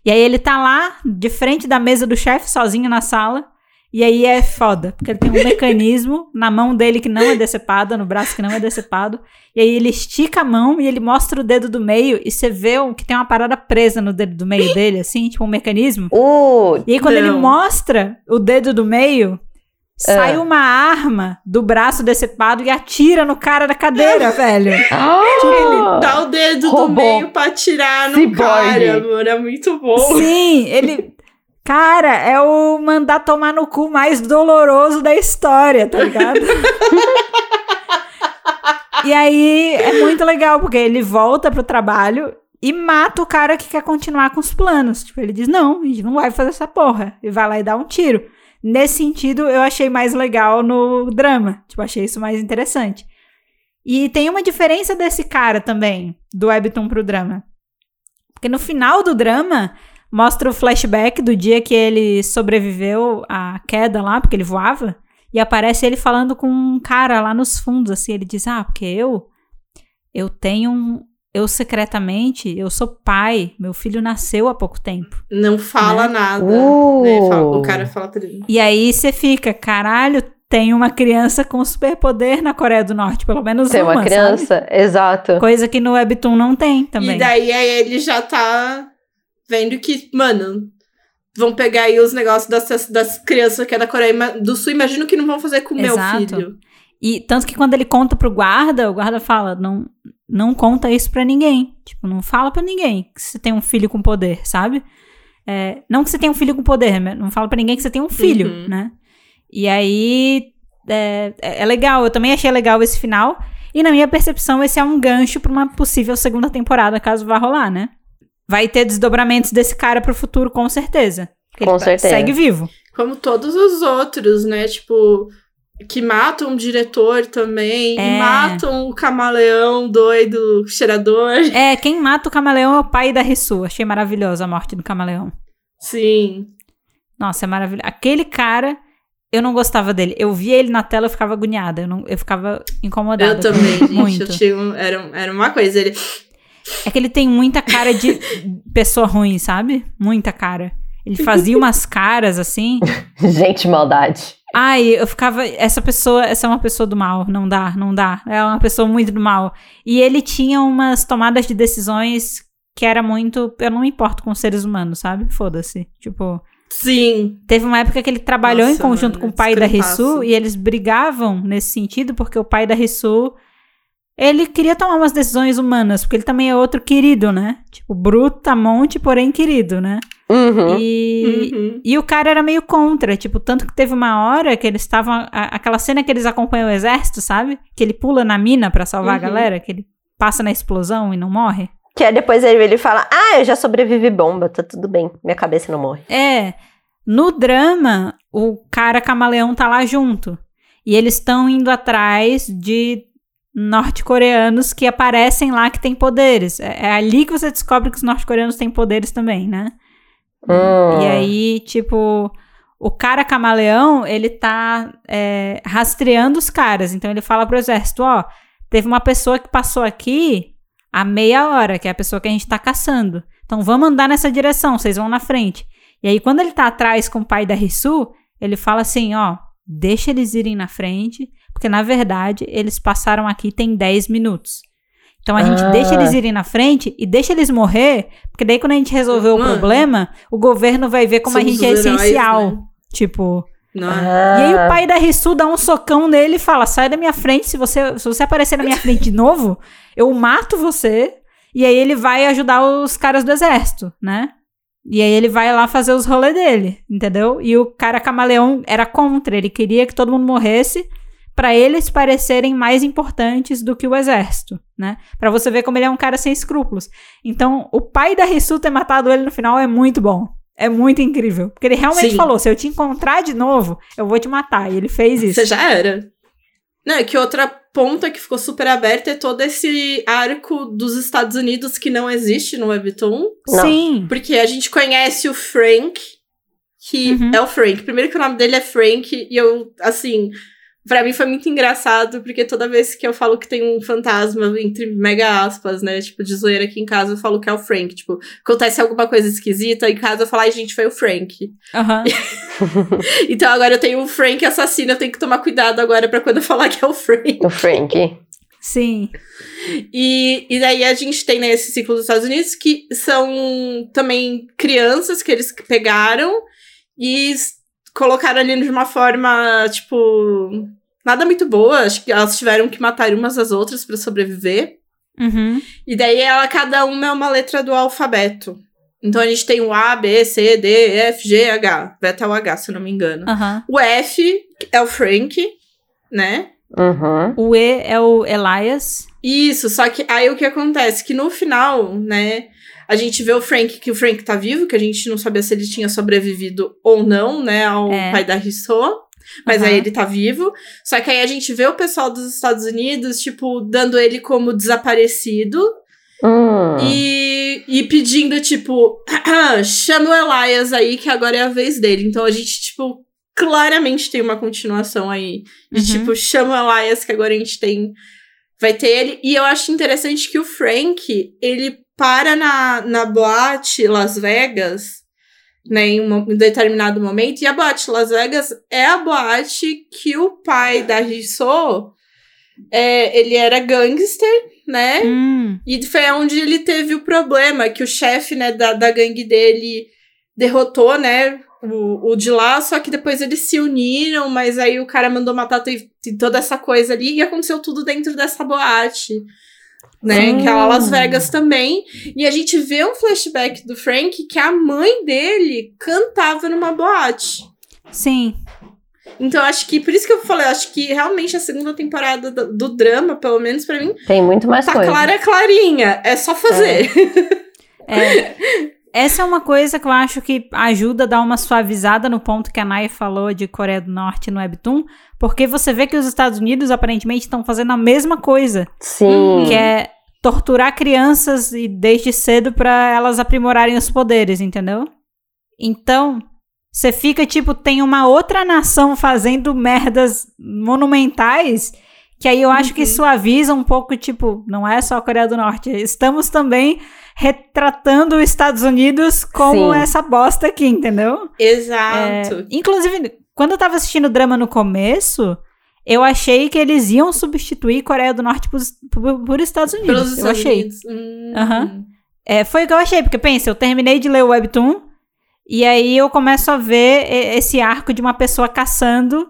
E aí ele tá lá, de frente da mesa do chefe, sozinho na sala. E aí é foda, porque ele tem um mecanismo na mão dele que não é decepado, no braço que não é decepado. E aí ele estica a mão e ele mostra o dedo do meio e você vê que tem uma parada presa no dedo do meio dele, assim, tipo um mecanismo. Uh, E aí quando ele Não. mostra o dedo do meio, sai É. uma arma do braço decepado e atira no cara da cadeira, velho. ah, Ele dá o dedo do Robô. meio pra atirar no Ciborgue. cara, mano. É muito bom. Sim, ele. Cara, é o mandar tomar no cu mais doloroso da história, tá ligado? e aí é muito legal, porque ele volta pro trabalho e mata o cara que quer continuar com os planos. Tipo, ele diz: não, a gente não vai fazer essa porra. E vai lá e dá um tiro. Nesse sentido, eu achei mais legal no drama. Tipo, achei isso mais interessante. E tem uma diferença desse cara também, do webtoon pro drama. Porque no final do drama, mostra o flashback do dia que ele sobreviveu à queda lá, porque ele voava. E aparece ele falando com um cara lá nos fundos, assim. Ele diz: Ah, porque eu. Eu tenho um. Eu secretamente, eu sou pai. Meu filho nasceu há pouco tempo. Não fala Né? nada. Uh. né? Fala- o cara fala pra ele. E aí você fica: Caralho, tem uma criança com superpoder na Coreia do Norte. Pelo menos tem uma, uma criança, sabe? exato. Coisa que no Webtoon não tem também. E daí aí ele já tá vendo que, mano, vão pegar aí os negócios das, das crianças que é da Coreia do Sul. Imagino que não vão fazer com o meu Exato. filho. E tanto que quando ele conta pro guarda, o guarda fala: não, não conta isso pra ninguém. Tipo, não fala pra ninguém que você tem um filho com poder, sabe? É, não que você tenha um filho com poder, mas não fala pra ninguém que você tem um filho, Uhum. né? E aí é, é é legal, eu também achei legal esse final. E na minha percepção, esse é um gancho pra uma possível segunda temporada, caso vá rolar, né? Vai ter desdobramentos desse cara pro futuro, com certeza. Com ele certeza. segue vivo. Como todos os outros, né? Tipo, que matam o diretor também. É. E matam o camaleão doido, cheirador. É, quem mata o camaleão é o pai da Rissu. Achei maravilhosa a morte do camaleão. Sim. Nossa, é maravilhoso. Aquele cara, eu não gostava dele. Eu via ele na tela, eu ficava agoniada. Eu, não, eu ficava incomodada. Eu também, gente. Muito. Eu tinha um- era, era uma coisa. Ele. É que ele tem muita cara de pessoa ruim, sabe? Muita cara. Ele fazia umas caras assim. Gente, maldade. Ai, eu ficava. Essa pessoa, essa é uma pessoa do mal. Não dá, não dá. É uma pessoa muito do mal. E ele tinha umas tomadas de decisões que era muito. Eu não me importo com seres humanos, sabe? Foda-se. Tipo. Sim. Teve uma época que ele trabalhou em Nossa, conjunto mano, com o pai da. Rissu e eles brigavam nesse sentido porque o pai da Rissu ele queria tomar umas decisões humanas, porque ele também é outro querido, né? Tipo, brutamonte, porém querido, né? Uhum. E, Uhum. e o cara era meio contra, tipo, tanto que teve uma hora que eles estavam. a- Aquela cena que eles acompanham o exército, sabe? Que ele pula na mina pra salvar a Uhum. galera, que ele passa na explosão e não morre. Que aí depois ele, ele fala: Ah, eu já sobrevivi bomba, tá tudo bem. Minha cabeça não morre. É. No drama, o cara camaleão tá lá junto. E eles estão indo atrás de norte-coreanos que aparecem lá que têm poderes. É, é ali que você descobre que os norte-coreanos têm poderes também, né? Hum. E aí, tipo, o cara camaleão, ele tá é, rastreando os caras. Então ele fala pro exército, ó, teve uma pessoa que passou aqui há meia hora, que é a pessoa que a gente tá caçando. Então vamos andar nessa direção, vocês vão na frente. E aí, quando ele tá atrás com o pai da Rissu, ele fala assim, ó, deixa eles irem na frente, porque na verdade eles passaram aqui tem 10 minutos. Então a gente Ah. deixa eles irem na frente e deixa eles morrer, porque daí quando a gente resolver o Mano. problema, o governo vai ver como a gente é heróis, essencial. né? Tipo? Ah, e aí o pai da Rissu dá um socão nele e fala: sai da minha frente, se você, se você aparecer na minha frente de novo, eu mato você. E aí ele vai ajudar os caras do exército, né? E aí ele vai lá fazer os rolês dele, entendeu? E o cara camaleão era contra, ele queria que todo mundo morresse pra eles parecerem mais importantes do que o exército, né? Pra você ver como ele é um cara sem escrúpulos. Então, o pai da Rissu ter matado ele no final é muito bom. É muito incrível. Porque ele realmente Sim. falou: se eu te encontrar de novo, eu vou te matar. E ele fez isso. Você já era. Não, é que outra ponta que ficou super aberta é todo esse arco dos Estados Unidos que não existe no Webtoon. Não. Sim. Porque a gente conhece o Frank, que Uhum. é o Frank. Primeiro que o nome dele é Frank, e eu, assim, pra mim foi muito engraçado, porque toda vez que eu falo que tem um fantasma, entre mega aspas, né, tipo, de zoeira aqui em casa, eu falo que é o Frank. Tipo, acontece alguma coisa esquisita em casa, eu falo, ai, gente, foi o Frank. Aham. Então agora eu tenho o Frank assassino, eu tenho que tomar cuidado agora pra quando eu falar que é o Frank. O Frank. Sim. E, e daí a gente tem né, esse ciclo dos Estados Unidos, que são também crianças que eles pegaram e colocaram ali de uma forma, tipo, nada muito boa. Acho que elas tiveram que matar umas às outras pra sobreviver. Uhum. E daí ela, cada uma é uma letra do alfabeto. Então a gente tem o A, B, C, D, E, F, G, H. Vai até o H, se eu não me engano. Aham. O F é o Frank, né? Uhum. O E é o Elias. Isso, só que aí o que acontece? Que no final, né, a gente vê o Frank, que o Frank tá vivo, que a gente não sabia se ele tinha sobrevivido ou não, né, ao É. pai da Rissô. Mas Aham. aí ele tá vivo. Só que aí a gente vê o pessoal dos Estados Unidos, tipo, dando ele como desaparecido. Hum. E, e pedindo, tipo, chama o Elias aí, que agora é a vez dele. Então a gente, tipo, claramente tem uma continuação aí. De, Uhum. tipo, chama o Elias, que agora a gente tem. Vai ter ele. E eu acho interessante que o Frank, ele para na, na boate Las Vegas, né, em um em determinado momento. E a boate Las Vegas é a boate que o pai da Rissô, é, ele era gangster, né? Hum. E foi onde ele teve o problema, que o chefe, né, da, da gangue dele derrotou, né, o, o de lá, só que depois eles se uniram, mas aí o cara mandou matar toda essa coisa ali, e aconteceu tudo dentro dessa boate, né, Sim. que é a Las Vegas também. E a gente vê um flashback do Frank que a mãe dele cantava numa boate. Sim. Então, eu acho que, por isso que eu falei, eu acho que realmente a segunda temporada do, do drama, pelo menos pra mim, Tem muito mais tá coisa. clara, clarinha. É só fazer. É. Essa é uma coisa que eu acho que ajuda a dar uma suavizada no ponto que a Nai falou de Coreia do Norte no Webtoon, porque você vê que os Estados Unidos aparentemente estão fazendo a mesma coisa, Sim. que é torturar crianças e desde cedo pra elas aprimorarem os poderes, entendeu? Então, você fica tipo, tem uma outra nação fazendo merdas monumentais, que aí eu acho que Uhum. suaviza um pouco, tipo, não é só a Coreia do Norte, estamos também retratando os Estados Unidos como Sim. essa bosta aqui, entendeu? Exato. É, inclusive, quando eu tava assistindo o drama no começo, eu achei que eles iam substituir Coreia do Norte por, por, por Estados Unidos. Pelos eu Estados achei. Unidos. Hum. Aham. É, foi o que eu achei, porque pensa, eu terminei de ler o Webtoon, e aí eu começo a ver esse arco de uma pessoa caçando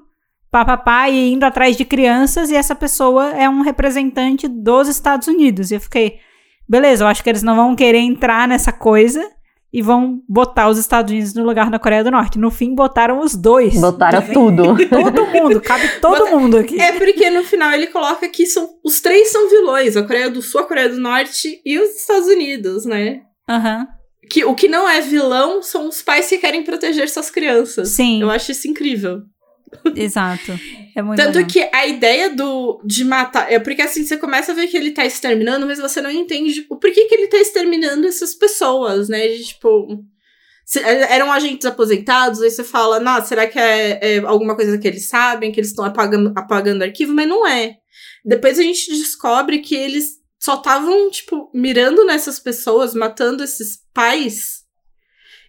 papapá e indo atrás de crianças, e essa pessoa é um representante dos Estados Unidos. E eu fiquei, beleza, eu acho que eles não vão querer entrar nessa coisa e vão botar os Estados Unidos no lugar da Coreia do Norte. No fim, botaram os dois. Botaram Tá tudo. Todo mundo, cabe todo Bota- mundo aqui. É porque no final ele coloca que são, os três são vilões: a Coreia do Sul, a Coreia do Norte e os Estados Unidos, né? Aham. Que, o que não é vilão são os pais que querem proteger suas crianças. Sim, Eu acho isso incrível. Exato. É muito Tanto legal. que a ideia do de matar. É porque assim, você começa a ver que ele tá exterminando, mas você não entende o porquê que ele tá exterminando essas pessoas, né? De, tipo. se- eram agentes aposentados, aí você fala, nossa, será que é, é alguma coisa que eles sabem, que eles estão apagando, apagando arquivo? Mas não é. Depois a gente descobre que eles só estavam, tipo, mirando nessas pessoas, matando esses pais,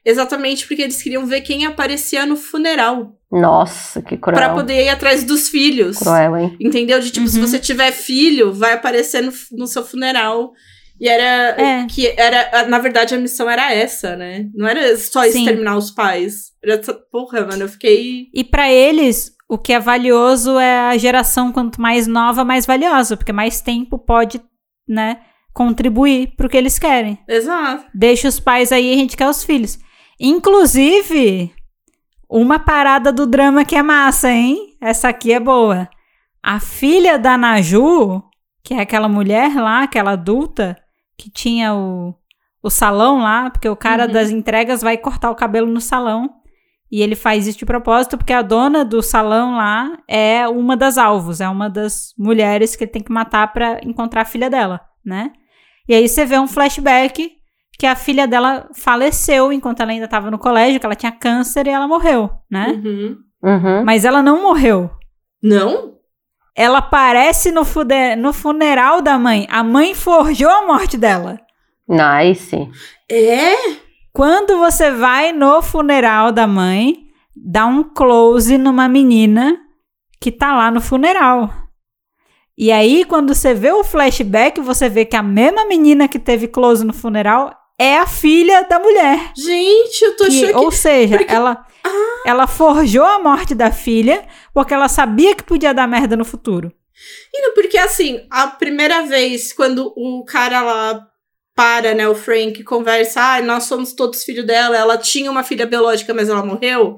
exatamente porque eles queriam ver quem aparecia no funeral. Nossa, que cruel. Pra poder ir atrás dos filhos. Cruel, hein? Entendeu? De tipo, se Uhum. você tiver filho, vai aparecer no, no seu funeral. E era. É. Que era. Na verdade, a missão era essa, né? Não era só Sim. exterminar os pais. Era essa- porra, mano, eu fiquei. E pra eles, o que é valioso é a geração quanto mais nova, mais valiosa, porque mais tempo pode, né, contribuir pro que eles querem. Exato. Deixa os pais aí, a gente quer os filhos. Inclusive, uma parada do drama que é massa, hein? Essa aqui é boa. A filha da Naju, que é aquela mulher lá, aquela adulta, que tinha o, o salão lá, porque o cara Uhum. das entregas vai cortar o cabelo no salão. E ele faz isso de propósito, porque a dona do salão lá é uma das alvos, é uma das mulheres que ele tem que matar pra encontrar a filha dela, né? E aí você vê um flashback que a filha dela faleceu enquanto ela ainda estava no colégio, que ela tinha câncer e ela morreu, né? Uhum. Uhum. Mas ela não morreu. Não? Ela aparece no, fude- no funeral da mãe. A mãe forjou a morte dela. Nice. É? Quando você vai no funeral da mãe, dá um close numa menina que tá lá no funeral. E aí, quando você vê o flashback, você vê que a mesma menina que teve close no funeral é a filha da mulher. Gente, eu tô Que- choquei. ou seja, porque- Ah. ela, ela forjou a morte da filha porque ela sabia que podia dar merda no futuro. Não, Porque assim, a primeira vez, quando o cara lá para, né, o Frank, conversa, ah, nós somos todos filhos dela, ela tinha uma filha biológica, mas ela morreu.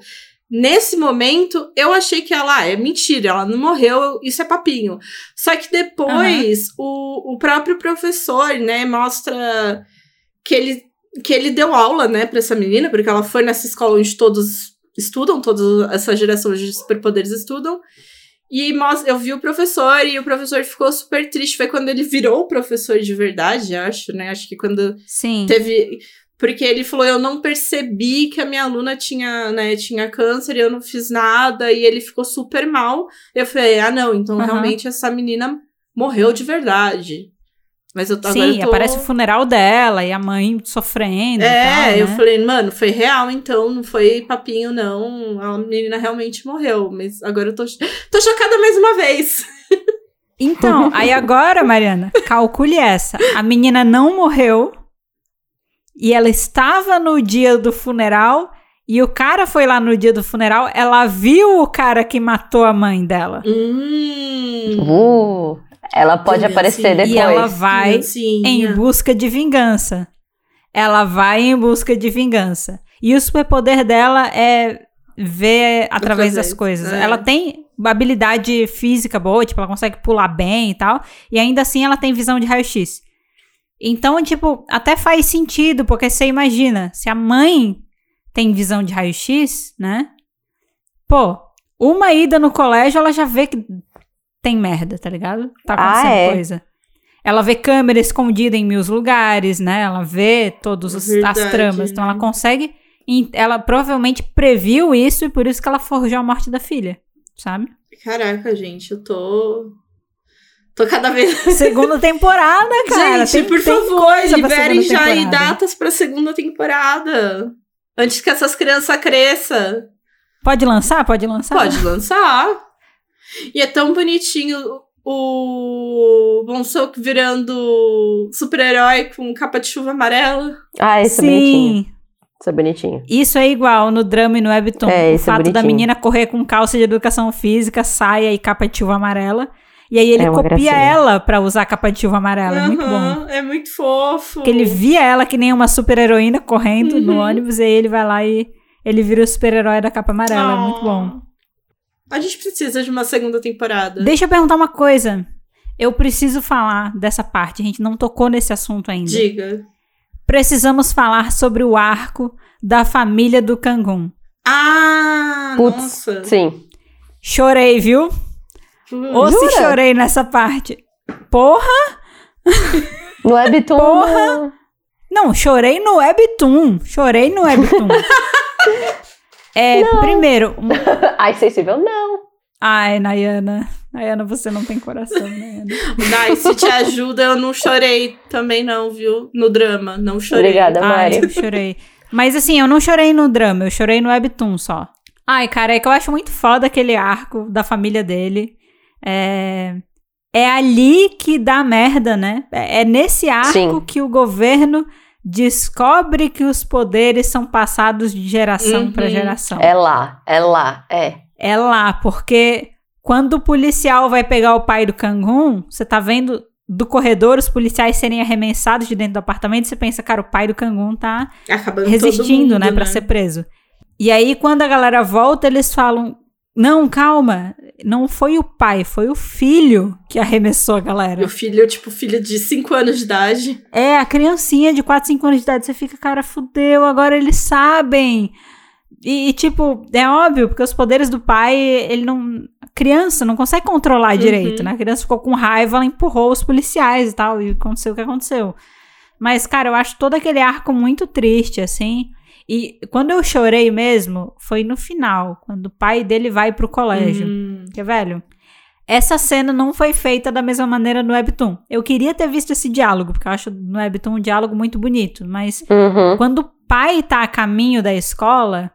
Nesse momento, eu achei que ela, ah, é mentira, ela não morreu, isso é papinho. Só que depois, o, o próprio professor, né, mostra que ele, que ele deu aula, né, pra essa menina, porque ela foi nessa escola onde todos estudam, toda essa geração de superpoderes estudam. E eu vi o professor e o professor ficou super triste. Foi quando ele virou professor de verdade, acho, né? Acho que quando Sim. teve. Porque ele falou: Eu não percebi que a minha aluna tinha, né, tinha câncer e eu não fiz nada. E ele ficou super mal. Eu falei: Ah, não, então Aham. realmente essa menina morreu de verdade. Mas eu tô- agora Sim, eu tô... aparece o funeral dela e a mãe sofrendo. e É, tal, eu né? falei, mano, foi real, então, não foi papinho, não. A menina realmente morreu. Mas agora eu tô, tô chocada mais uma vez. Então, aí agora, Mariana, calcule essa. A menina não morreu e ela estava no dia do funeral e o cara foi lá no dia do funeral, ela viu o cara que matou a mãe dela. Hum. Uh, ela pode Vingancinha. aparecer depois. E ela vai em busca de vingança. Ela vai em busca de vingança. E o superpoder dela é ver através das coisas. é. Ela tem habilidade física boa, tipo, ela consegue pular bem e tal. E ainda assim ela tem visão de raio-x. Então, tipo, até faz sentido, porque você imagina, se a mãe tem visão de raio-x, né? Pô, uma ida no colégio, ela já vê que tem merda, tá ligado? Tá Ah, acontecendo é? coisa. Ela vê câmera escondida em mil lugares, né? Ela vê todas as tramas. Então né? ela consegue. in- Ela provavelmente previu isso e por isso que ela forjou a morte da filha, sabe? Caraca, gente, eu tô. Tô cada vez. Segunda temporada, cara. gente, tem, por tem favor, liberem segunda já aí temporada. datas pra segunda temporada. Antes que essas crianças cresçam. Pode lançar? Pode lançar? Pode lançar. E é tão bonitinho o Bonsouk virando super-herói com capa de chuva amarela. Ah, esse é bonitinho. Sim. Isso é bonitinho. Isso é igual no drama e no webtoon. É, o isso é fato da bonitinho. menina correr com calça de educação física, saia e capa de chuva amarela. E aí ele É copia gracinha. ela pra usar a capa de chuva amarela. É muito bom. É muito fofo. Porque ele via ela que nem uma super heroína correndo no Uhum. ônibus, e aí ele vai lá e ele vira o super-herói da capa amarela. É muito bom. A gente precisa de uma segunda temporada. Deixa eu perguntar uma coisa. Eu preciso falar dessa parte. A gente não tocou nesse assunto ainda. Diga. Precisamos falar sobre o arco da família do Kangun. Ah, Putz, nossa. Sim. Chorei, viu? Hum. Ou se Jura? chorei nessa parte. Porra! No Webtoon. Porra! Não, chorei no Webtoon. Chorei no Webtoon. é, primeiro. um- Ai, sensível, não. Ai, Nayana. Nayana, você não tem coração, Nayana. Dai, se te ajuda, eu não chorei também não, viu? No drama, não chorei. Obrigada, Ai, Mari. eu chorei. Mas assim, eu não chorei no drama, eu chorei no webtoon só. Ai, cara, é que eu acho muito foda aquele arco da família dele. É, é ali que dá merda, né? É, é nesse arco Sim. que o governo descobre que os poderes são passados de geração Uhum. pra geração. É lá, é lá, é. É lá, porque quando o policial vai pegar o pai do Kangun, você tá vendo do corredor os policiais serem arremessados de dentro do apartamento, você pensa, cara, o pai do Kangun tá Acabando resistindo, mundo, né, pra ser preso. E aí, quando a galera volta, eles falam: Não, calma, não foi o pai, foi o filho que arremessou a galera. Meu filho, tipo, filho de 5 anos de idade. É, a criancinha de 4, 5 anos de idade, você fica, cara, fudeu, agora eles sabem. E, e, tipo, é óbvio, porque os poderes do pai, ele não. A criança não consegue controlar direito, né? A criança ficou com raiva, ela empurrou os policiais e tal, e aconteceu o que aconteceu. Mas, cara, eu acho todo aquele arco muito triste, assim. E quando eu chorei mesmo, foi no final, quando o pai dele vai pro colégio. Hum. Que, velho, essa cena não foi feita da mesma maneira no Webtoon. Eu queria ter visto esse diálogo, porque eu acho no Webtoon um diálogo muito bonito. Mas Uhum. quando o pai tá a caminho da escola,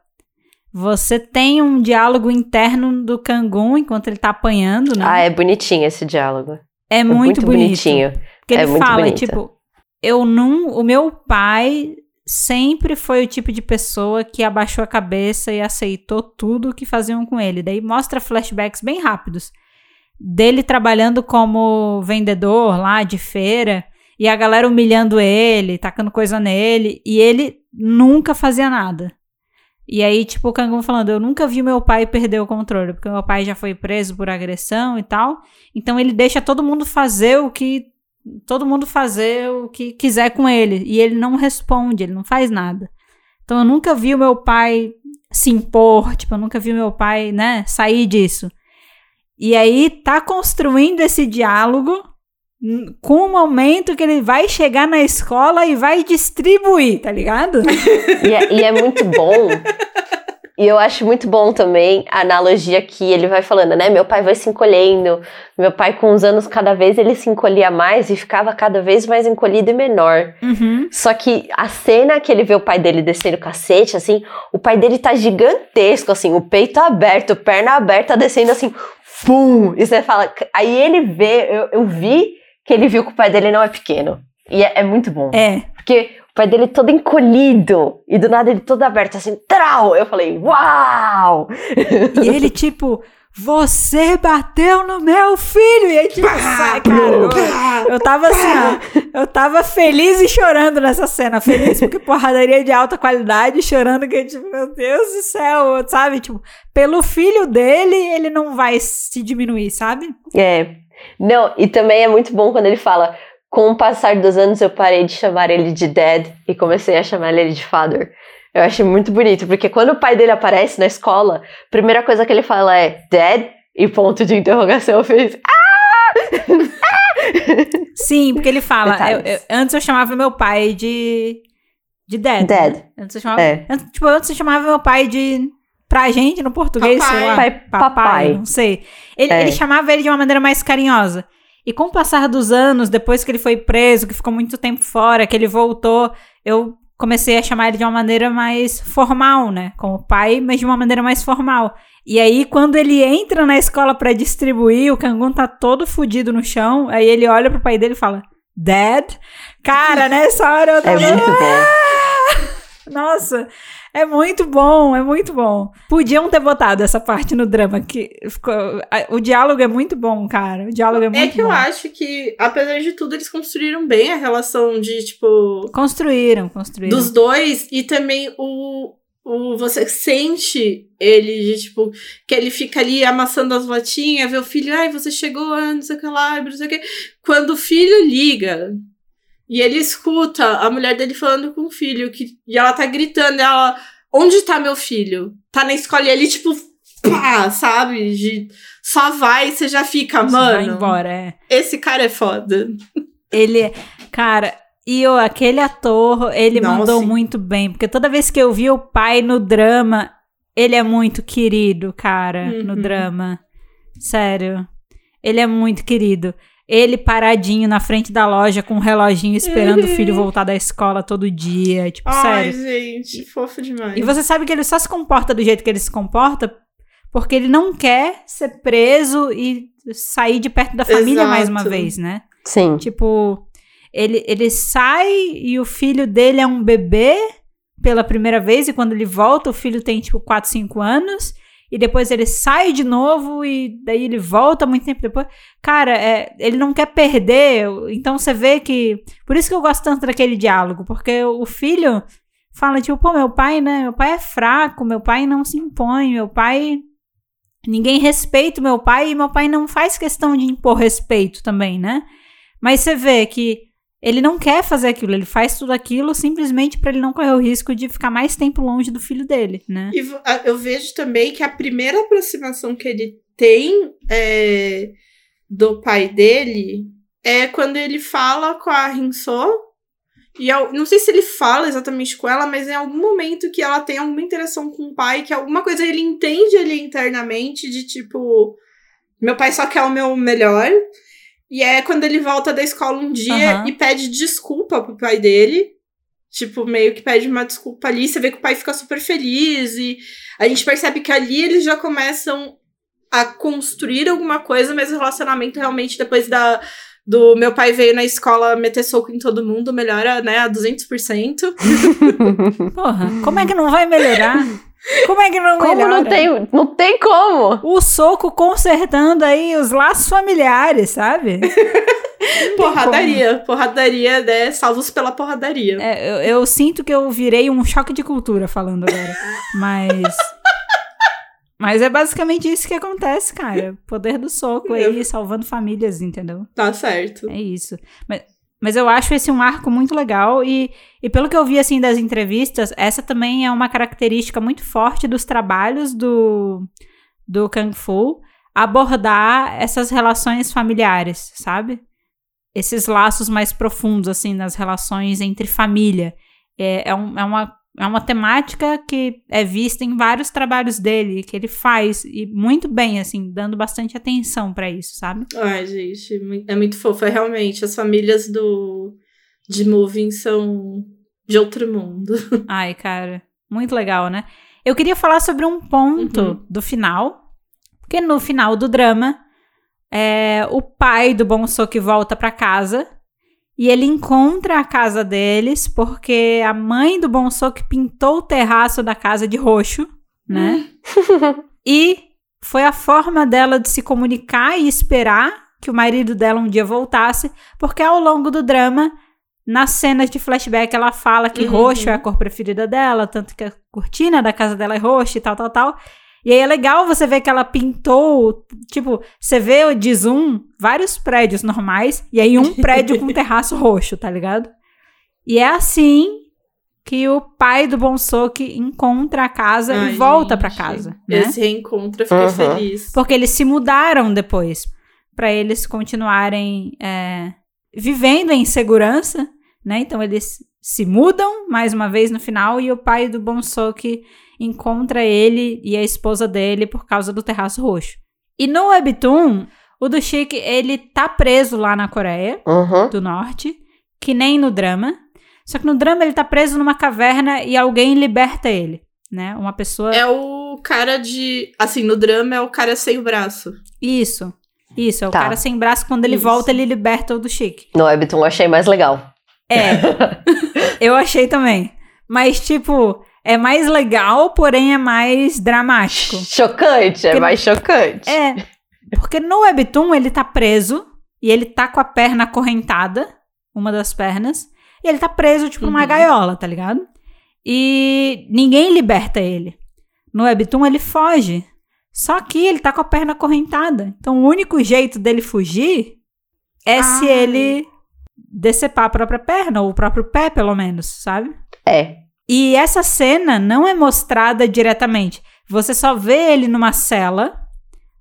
você tem um diálogo interno do Kangun enquanto ele tá apanhando, né? Ah, é bonitinho esse diálogo. é É muito, bonito. bonitinho. Porque É ele muito fala, bonito. tipo, eu não. O meu pai sempre foi o tipo de pessoa que abaixou a cabeça e aceitou tudo que faziam com ele. Daí mostra flashbacks bem rápidos dele trabalhando como vendedor lá de feira e a galera humilhando ele, tacando coisa nele e ele nunca fazia nada. E aí, tipo, o Kangun falando, eu nunca vi meu pai perder o controle, porque meu pai já foi preso por agressão e tal. Então ele deixa todo mundo fazer o que todo mundo fazer o que quiser com ele e ele não responde, ele não faz nada. Então eu nunca vi o meu pai se impor, tipo, eu nunca vi o meu pai, né, sair disso. E aí tá construindo esse diálogo hum, com o momento que ele vai chegar na escola e vai distribuir, tá ligado? E é, e é muito bom. E eu acho muito bom também a analogia que ele vai falando, né? Meu pai vai se encolhendo. Meu pai, com os anos, cada vez ele se encolhia mais e ficava cada vez mais encolhido e menor. Uhum. Só que a cena que ele vê o pai dele descendo o cacete, assim, o pai dele tá gigantesco, assim, o peito aberto, perna aberta, descendo assim, pum! E você fala. Aí ele vê, eu, eu vi que ele viu que o pai dele não é pequeno. E é, é muito bom. É. Porque o pai dele todo encolhido e do nada ele todo aberto, assim, trau! Eu falei, uau! E ele, tipo, você bateu no meu filho! E aí, tipo, sai, cara. Eu, eu tava assim, ó. Eu tava feliz e chorando nessa cena. Feliz porque porradaria de alta qualidade, chorando que, tipo, meu Deus do céu, sabe? Tipo, pelo filho dele, ele não vai se diminuir, sabe? É. Não, e também é muito bom quando ele fala. Com o passar dos anos, eu parei de chamar ele de Dad e comecei a chamar ele de Father. Eu achei muito bonito, porque quando o pai dele aparece na escola, a primeira coisa que ele fala é Dad? E ponto de interrogação eu fiz. Sim, porque ele fala. eu- eu- antes eu chamava meu pai de. de dad. Dad. né? Antes eu chamava. É. Antes, tipo, antes eu chamava meu pai de. Pra gente, no português, Papai. sei lá. Pai- papai. Não sei. Ele, É. ele chamava ele de uma maneira mais carinhosa. E com o passar dos anos, depois que ele foi preso, que ficou muito tempo fora, que ele voltou, eu comecei a chamar ele de uma maneira mais formal, né? Como pai, mas de uma maneira mais formal. E aí, quando ele entra na escola pra distribuir, o Kangun tá todo fudido no chão. Aí ele olha pro pai dele e fala: Dad? Cara, nessa hora eu É tava. muito bom. Nossa, é muito bom, é muito bom. Podiam ter botado essa parte no drama, que ficou, o diálogo é muito bom, cara. O diálogo é muito É que bom. eu acho que, apesar de tudo, eles construíram bem a relação de, tipo, Construíram, construíram. dos dois e também o, o você sente ele de tipo que ele fica ali amassando as latinhas, vê o filho, ai, você chegou, ah, não sei o que lá, não sei o que. Quando o filho liga e ele escuta a mulher dele falando com o filho que e ela tá gritando, ela, onde tá meu filho? Tá na escola e ele tipo, pá, sabe? De, só vai e você já fica, Isso vai mano. embora, é. Esse cara é foda. Ele, cara, e o aquele ator, ele Não, mandou muito bem, porque toda vez que eu vi o pai no drama, ele é muito querido, cara, no Uhum. drama. Sério. Ele é muito querido. Ele paradinho na frente da loja com um reloginho esperando o filho voltar da escola todo dia. Tipo, Ai, sério. gente, fofo demais. E você sabe que ele só se comporta do jeito que ele se comporta porque ele não quer ser preso e sair de perto da família mais uma Exato. vez, né? Sim. Tipo, ele, ele sai e o filho dele é um bebê pela primeira vez, e quando ele volta, o filho tem tipo 4, 5 anos. E depois ele sai de novo e daí ele volta muito tempo depois. Cara, é, ele não quer perder. Então você vê que. Por isso que eu gosto tanto daquele diálogo, porque o filho fala, tipo, pô, meu pai, né? Meu pai é fraco, meu pai não se impõe, meu pai. Ninguém respeita meu pai e meu pai não faz questão de impor respeito também, né? Mas você vê que ele não quer fazer aquilo, ele faz tudo aquilo simplesmente pra ele não correr o risco de ficar mais tempo longe do filho dele, né? E eu vejo também que a primeira aproximação que ele tem é, do pai dele é quando ele fala com a Rinso. E eu não sei se ele fala exatamente com ela, mas em algum momento que ela tem alguma interação com o pai, que alguma coisa ele entende ali internamente de tipo, meu pai só quer o meu melhor. E é quando ele volta da escola um dia Aham. e pede desculpa pro pai dele. Tipo, meio que pede uma desculpa ali. Você vê que o pai fica super feliz. E a gente percebe que ali eles já começam a construir alguma coisa, mas o relacionamento realmente depois da. Do meu pai veio na escola meter soco em todo mundo, melhora, né, a 200%. Porra, como é que não vai melhorar? Como é que não Como melhora? não tem, não tem como? O soco consertando aí os laços familiares, sabe? porradaria. Porradaria, né? Salvos pela porradaria. É, eu, eu sinto que eu virei um choque de cultura falando agora. Mas. Mas é basicamente isso que acontece, cara. Poder do soco aí, salvando famílias, entendeu? Tá certo. É isso. Mas, mas eu acho esse um arco muito legal e, e pelo que eu vi, assim, das entrevistas, essa também é uma característica muito forte dos trabalhos do, do Kung Fu, abordar essas relações familiares, sabe? Esses laços mais profundos, assim, nas relações entre família. É, é, um- é uma, é uma temática que é vista em vários trabalhos dele, que ele faz, e muito bem, assim, dando bastante atenção pra isso, sabe? Ai, gente, mui- é muito fofo. É realmente, as famílias do de Moving são de outro mundo. Ai, cara, muito legal, né? Eu queria falar sobre um ponto Uhum. do final, porque no final do drama, é, o pai do Bonsoki volta pra casa e ele encontra a casa deles porque a mãe do Bonsoki pintou o terraço da casa de roxo, né? E foi a forma dela de se comunicar e esperar que o marido dela um dia voltasse, porque ao longo do drama, nas cenas de flashback, ela fala que Uhum. roxo é a cor preferida dela, tanto que a cortina da casa dela é roxa e tal, tal, tal. E aí é legal você ver que ela pintou, tipo, você vê de zoom vários prédios normais e aí um prédio com terraço roxo, tá ligado? E é assim que o pai do Bonsoki encontra a casa Ai, e volta pra gente, casa, né? Esse reencontro, eu fiquei Uhum. feliz. Porque eles se mudaram depois pra eles continuarem é, vivendo em segurança, né? Então eles se mudam mais uma vez no final e o pai do Bonsoki encontra ele e a esposa dele por causa do terraço roxo. E no webtoon, o do Chique, ele tá preso lá na Coreia Uhum. do Norte, que nem no drama. Só que no drama ele tá preso numa caverna e alguém liberta ele, né? Uma pessoa É o cara de. Assim, no drama é o cara sem o braço. Isso. Isso, é o Tá. cara sem braço. Quando ele Isso. volta, ele liberta o do Chique. No Webtoon eu achei mais legal. É. eu achei também. Mas, tipo, é mais legal, porém é mais dramático. Chocante, é Porque- mais chocante. É. Porque no Webtoon ele tá preso e ele tá com a perna acorrentada, uma das pernas, e ele tá preso, tipo, numa Uhum. gaiola, tá ligado? E ninguém liberta ele. No Webtoon ele foge. Só que ele tá com a perna acorrentada. Então o único jeito dele fugir é se Ai. ele decepar a própria perna, ou o próprio pé, pelo menos, sabe? É. E essa cena não é mostrada diretamente. Você só vê ele numa cela,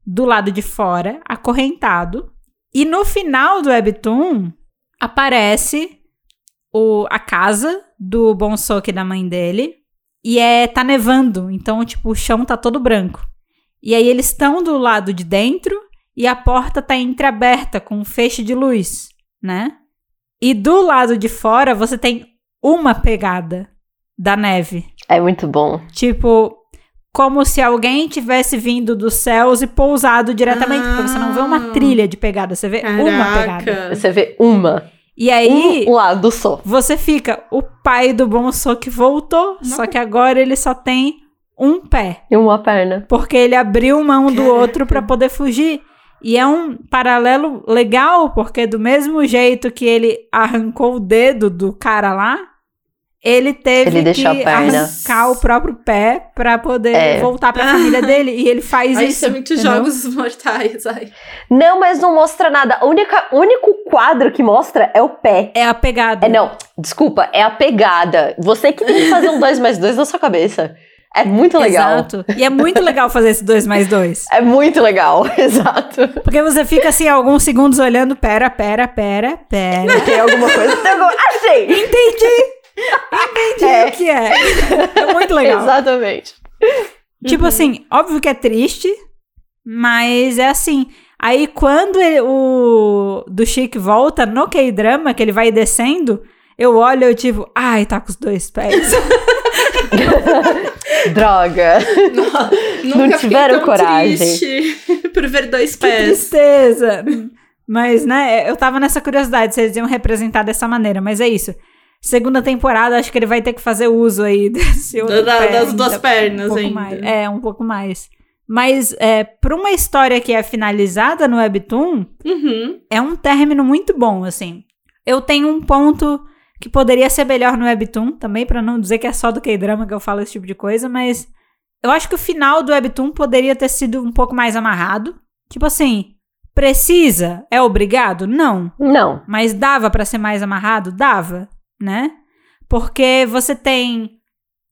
do lado de fora, acorrentado. E no final do Webtoon, aparece o, a casa do Bonsoki da mãe dele. E é, tá nevando, então, tipo, o chão tá todo branco. E aí eles estão do lado de dentro e a porta tá entreaberta com um feixe de luz, né? E do lado de fora você tem uma pegada da neve. É muito bom. Tipo, como se alguém tivesse vindo dos céus e pousado diretamente, porque você não vê uma Ah. trilha de pegada, você vê uma pegada. Caraca. Você vê uma. E aí, Um lado só. você fica, o pai do bom que voltou, Não. só que agora ele só tem um pé, E uma perna. porque ele abriu mão do Caraca. outro pra poder fugir. E é um paralelo legal, porque do mesmo jeito que ele arrancou o dedo do cara lá, ele teve Ele que a arrancar o próprio pé pra poder É. voltar pra família dele. E ele faz Ai, isso. isso é muito entendeu? jogos mortais. Ai. Não, mas não mostra nada. O única- o único quadro que mostra é o pé. É a pegada. É, não, desculpa, é a pegada. Você que tem que fazer um 2 mais 2 na sua cabeça. É muito legal. Exato. E é muito legal fazer esse 2 mais 2. É muito legal, exato. Porque você fica assim, alguns segundos olhando, pera, pera, pera, pera. Tem alguma coisa? Tem alguma... Achei! Entendi! Entendi É. o que é. É muito legal. Exatamente. Tipo assim, óbvio que é triste, mas é assim. Aí quando ele- o do Chic volta no K-drama, que ele vai descendo, eu olho e tipo, ai, tá com os dois pés. Droga. Nunca fiquei tiveram tão coragem. por ver dois que pés. tristeza. Mas, né, eu tava nessa curiosidade se eles iam representar dessa maneira, mas é isso. Segunda temporada, acho que ele vai ter que fazer uso aí desse outro Da- pé das duas ainda, pernas um pouco ainda. mais. É, um pouco mais. Mas é, pra uma história que é finalizada no Webtoon, Uhum. é um término muito bom, assim. Eu tenho um ponto que poderia ser melhor no Webtoon, também, pra não dizer que é só do K-drama que eu falo esse tipo de coisa, mas eu acho que o final do Webtoon poderia ter sido um pouco mais amarrado. Tipo assim, precisa? É obrigado? Não. Não. Mas dava pra ser mais amarrado? Dava, né? Porque você tem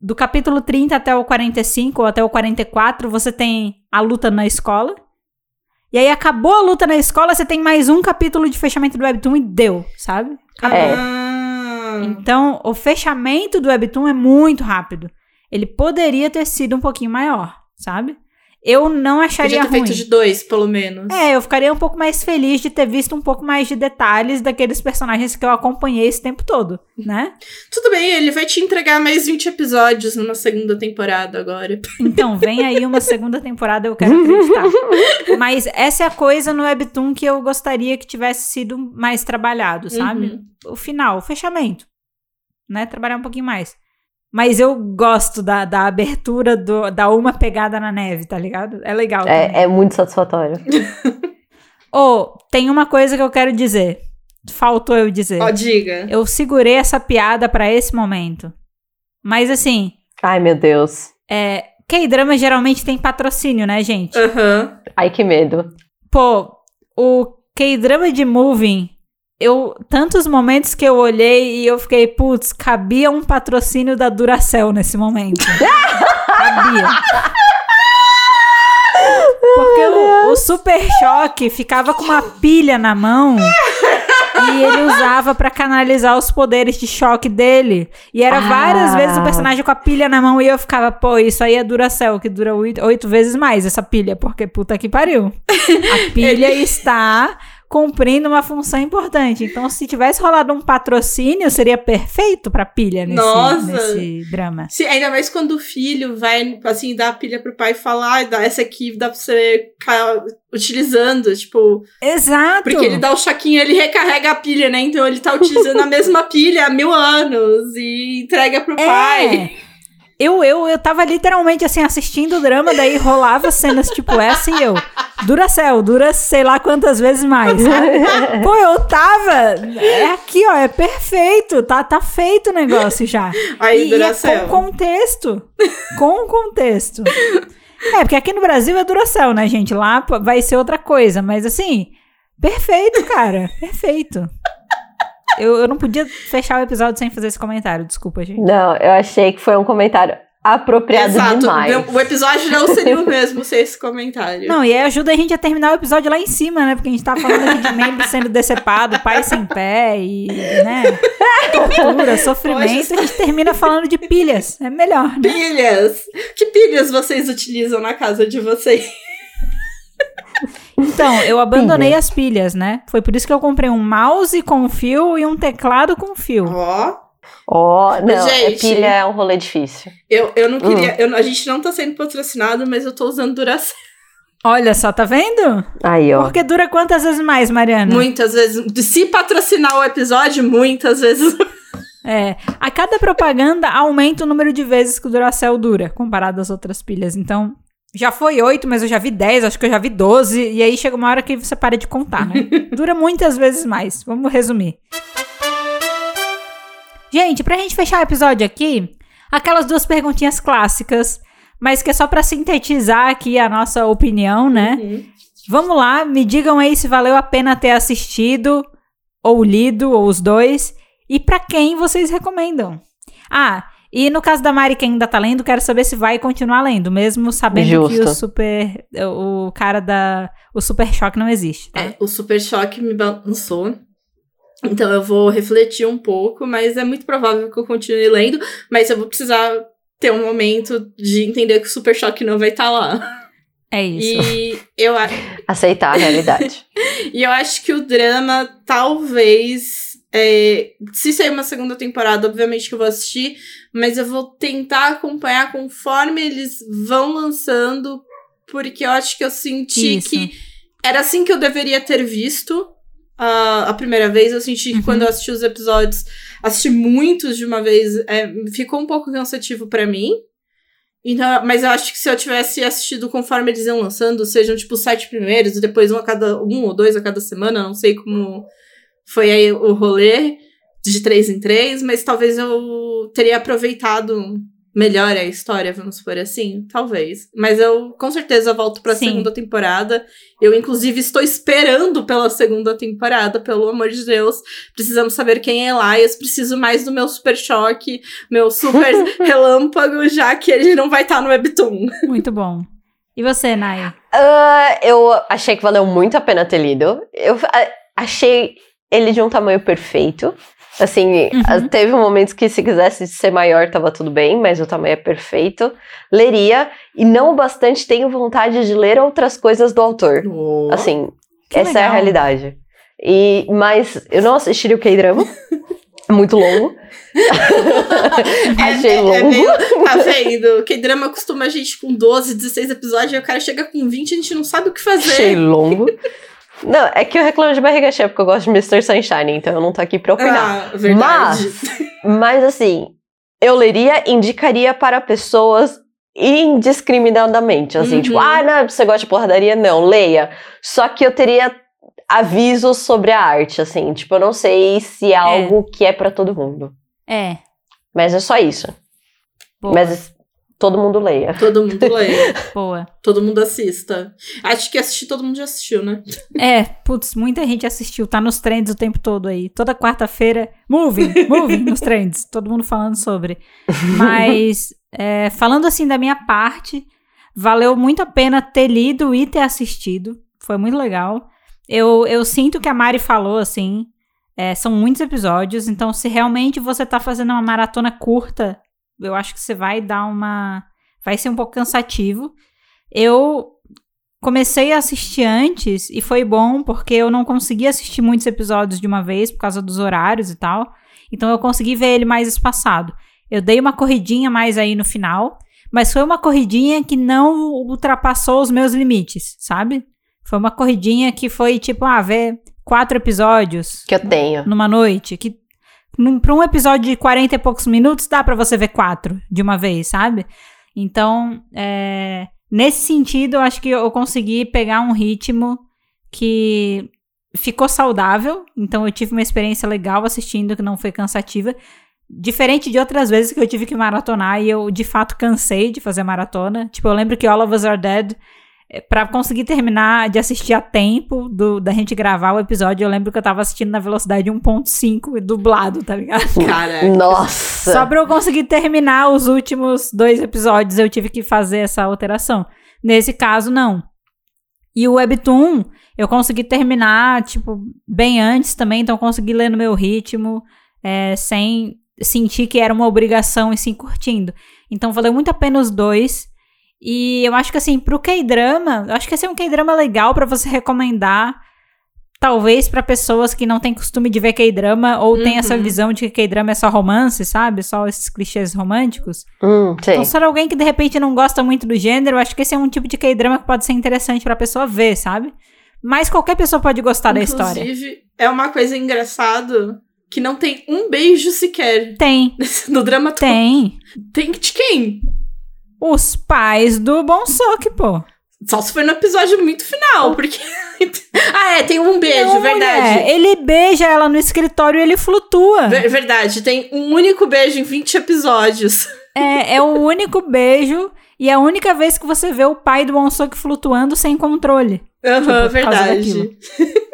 do capítulo 30 até o 45 ou até o 44, você tem a luta na escola. E aí acabou a luta na escola, você tem mais um capítulo de fechamento do Webtoon e deu, sabe? Acabou. É. Então, o fechamento do Webtoon é muito rápido. Ele poderia ter sido um pouquinho maior, sabe? Eu não acharia Podia ter ruim. feito de dois, pelo menos. É, eu ficaria um pouco mais feliz de ter visto um pouco mais de detalhes daqueles personagens que eu acompanhei esse tempo todo, né? Tudo bem, ele vai te entregar mais 20 episódios numa segunda temporada agora. Então, vem aí uma segunda temporada, eu quero acreditar. Mas essa é a coisa no Webtoon que eu gostaria que tivesse sido mais trabalhado, sabe? Uhum. O final, o fechamento. Né? Trabalhar um pouquinho mais. Mas eu gosto da, da abertura do, da uma pegada na neve, tá ligado? É legal. É, é muito satisfatório. Ô, tem uma coisa que eu quero dizer. Faltou eu dizer. Ó, diga. Eu segurei essa piada pra esse momento. Mas assim, Ai, meu Deus. é, K-drama geralmente tem patrocínio, né, gente? Aham. Ai, que medo. Pô, o K-drama de Moving, eu tantos momentos que eu olhei e eu fiquei, putz, cabia um patrocínio da Duracell nesse momento. cabia. Porque o, o Super Choque ficava com uma pilha na mão e ele usava pra canalizar os poderes de choque dele. E era várias Ah. vezes o personagem com a pilha na mão e eu ficava, pô, isso aí é Duracell, que dura oito, oito vezes mais essa pilha, porque puta que pariu. A pilha está cumprindo uma função importante. Então, se tivesse rolado um patrocínio, seria perfeito pra pilha nesse, Nossa. nesse drama. Sim, ainda mais quando o filho vai, assim, dar a pilha pro pai e falar, ah, essa aqui dá pra você ficar utilizando, tipo, Exato. porque ele dá o choquinho, ele recarrega a pilha, né? Então ele tá utilizando a mesma pilha há mil anos e entrega pro pai. É. Eu, eu, eu tava literalmente assim assistindo o drama, daí rolava cenas tipo essa e eu. Duracell, dura sei lá quantas vezes mais. sabe? Pô, eu tava. É aqui, ó, é perfeito. Tá, tá feito o negócio já. Aí, e, e é Duracell. com contexto. Com contexto. É, porque aqui no Brasil é Duracell, né, gente? Lá vai ser outra coisa, mas assim, perfeito, cara. Perfeito. Eu, eu não podia fechar o episódio sem fazer esse comentário, desculpa, gente. Não, eu achei que foi um comentário apropriado Exato. demais. O episódio não seria o mesmo sem esse comentário. Não, e aí ajuda a gente a terminar o episódio lá em cima, né? Porque a gente tá falando aqui de membro sendo decepado, pai sem pé e, né? Tortura, sofrimento. A gente termina falando de pilhas. É melhor, né? Pilhas! Que pilhas vocês utilizam na casa de vocês? Então, eu abandonei as pilhas, né? Foi por isso que eu comprei um mouse com fio e um teclado com fio. Ó, Ó, não, é Gente. pilha é um rolê difícil. eu, eu não queria. eu- a gente não tá sendo patrocinado, mas eu tô usando Duracell. Olha só, tá vendo? Aí, ó. Porque dura quantas vezes mais, Mariana? Muitas vezes. Se patrocinar o episódio, muitas vezes. É, a cada propaganda aumenta o número de vezes que o Duracell dura, comparado às outras pilhas. Então, já foi 8, mas eu já vi 10, acho que eu já vi 12, e aí chega uma hora que você para de contar, né? Dura muitas vezes mais. Vamos resumir. Gente, pra gente fechar o episódio aqui, aquelas duas perguntinhas clássicas, mas que é só pra sintetizar aqui a nossa opinião, né? Uhum. Vamos lá, me digam aí se valeu a pena ter assistido, ou lido, ou os dois, e pra quem vocês recomendam. Ah, e no caso da Mari, que ainda tá lendo, quero saber se vai continuar lendo, mesmo sabendo que o Justo. super. O cara da. O super choque não existe. Tá? É, o Super Choque me balançou. Então eu vou refletir um pouco, mas é muito provável que eu continue lendo. Mas eu vou precisar ter um momento de entender que o Super Choque não vai estar lá. É isso. E eu, a- Aceitar a realidade. e eu acho que o drama talvez. É, se sair uma segunda temporada, obviamente que eu vou assistir, mas eu vou tentar acompanhar conforme eles vão lançando, porque eu acho que eu senti Isso. que era assim que eu deveria ter visto a, a primeira vez. Eu senti que Uhum. quando eu assisti os episódios, assisti muitos de uma vez, é, ficou um pouco cansativo pra mim. Então, mas eu acho que se eu tivesse assistido conforme eles iam lançando, sejam tipo sete primeiros, e depois um a cada um ou dois a cada semana, não sei como foi aí o rolê de três em três, mas talvez eu teria aproveitado melhor a história, vamos supor assim, talvez. Mas eu com certeza volto pra Sim. segunda temporada. Eu inclusive estou esperando pela segunda temporada, pelo amor de Deus. Precisamos saber quem é Elias, preciso mais do meu super choque, meu super relâmpago, já que ele não vai estar no webtoon. Muito bom. E você, Naya? Ah, eu achei que valeu muito a pena ter lido. Eu ah, achei ele de um tamanho perfeito. Assim, Uhum. ah, teve momentos que se quisesse ser maior tava tudo bem, mas o tamanho é perfeito. Leria, e não o bastante tenho vontade de ler outras coisas do autor. Assim, Que essa é a legal. realidade. E, mas eu não assistiria o K-drama. É muito longo. Achei é, longo. É meio, tá vendo? Que drama costuma a gente com 12, 16 episódios, e o cara chega com 20 e a gente não sabe o que fazer. Achei longo. Não, é que eu reclamo de barriga cheia, porque eu gosto de Mr. Sunshine, então eu não tô aqui pra opinar. Ah, verdade. Mas, assim, eu leria, indicaria para pessoas indiscriminadamente. Assim, Uhum. tipo, ah, não, você gosta de porradaria? Não, leia. Só que eu teria avisos sobre a arte, assim. Tipo, eu não sei se é, algo que é pra todo mundo. É. Mas é só isso. Boa. Mas todo mundo leia. Todo mundo leia, boa. todo mundo assista. Acho que assistir todo mundo já assistiu, né? É, putz, muita gente assistiu, tá nos trends o tempo todo aí. Toda quarta-feira, moving, moving nos trends, todo mundo falando sobre. Mas, é, falando assim da minha parte, valeu muito a pena ter lido e ter assistido. Foi muito legal. Eu, eu sinto que a Mari falou, assim, é, são muitos episódios, então se realmente você tá fazendo uma maratona curta, eu acho que você vai dar uma. Vai ser um pouco cansativo. Eu comecei a assistir antes e foi bom porque eu não consegui assistir muitos episódios de uma vez por causa dos horários e tal. Então eu consegui ver ele mais espaçado. Eu dei uma corridinha mais aí no final, mas foi uma corridinha que não ultrapassou os meus limites, sabe? Foi uma corridinha que foi tipo, ah, ver quatro episódios Que eu tenho. numa noite, que pra um episódio de 40 e poucos minutos dá pra você ver quatro de uma vez, sabe? Então, é, nesse sentido, eu acho que eu consegui pegar um ritmo que ficou saudável, então eu tive uma experiência legal assistindo que não foi cansativa. Diferente de outras vezes que eu tive que maratonar e eu de fato cansei de fazer maratona. Tipo, eu lembro que All of Us Are Dead, eh, pra conseguir terminar de assistir a tempo do, da gente gravar o episódio, eu lembro que eu tava assistindo na velocidade 1.5 dublado, tá ligado? Cara, Nossa! Só pra eu conseguir terminar os últimos dois episódios, eu tive que fazer essa alteração. Nesse caso, não. E o Webtoon, eu consegui terminar, tipo, bem antes também, então eu consegui ler no meu ritmo, é, sem sentir que era uma obrigação e sim curtindo. Então valeu muito a pena os dois. E eu acho que assim, pro K-drama, eu acho que esse é um K-drama legal pra você recomendar. Talvez pra pessoas que não têm costume de ver K-drama ou tem essa Uhum. visão de que K-drama é só romance, sabe? Só esses clichês românticos. Hum, sei. Então, se for alguém que de repente não gosta muito do gênero, eu acho que esse é um tipo de K-drama que pode ser interessante pra pessoa ver, sabe? Mas qualquer pessoa pode gostar da história. Inclusive, é uma coisa engraçada que não tem um beijo sequer Tem, no drama todo. tem. Tem de quem? Os pais do Bonsock, pô. Só se foi no episódio muito final, porque. ah, é, tem um beijo, Não, verdade. mulher, ele beija ela no escritório e ele flutua. Ver- verdade, tem um único beijo em 20 episódios. É, é o único beijo e é a única vez que você vê o pai do Bonsock flutuando sem controle. Aham, por causa verdade.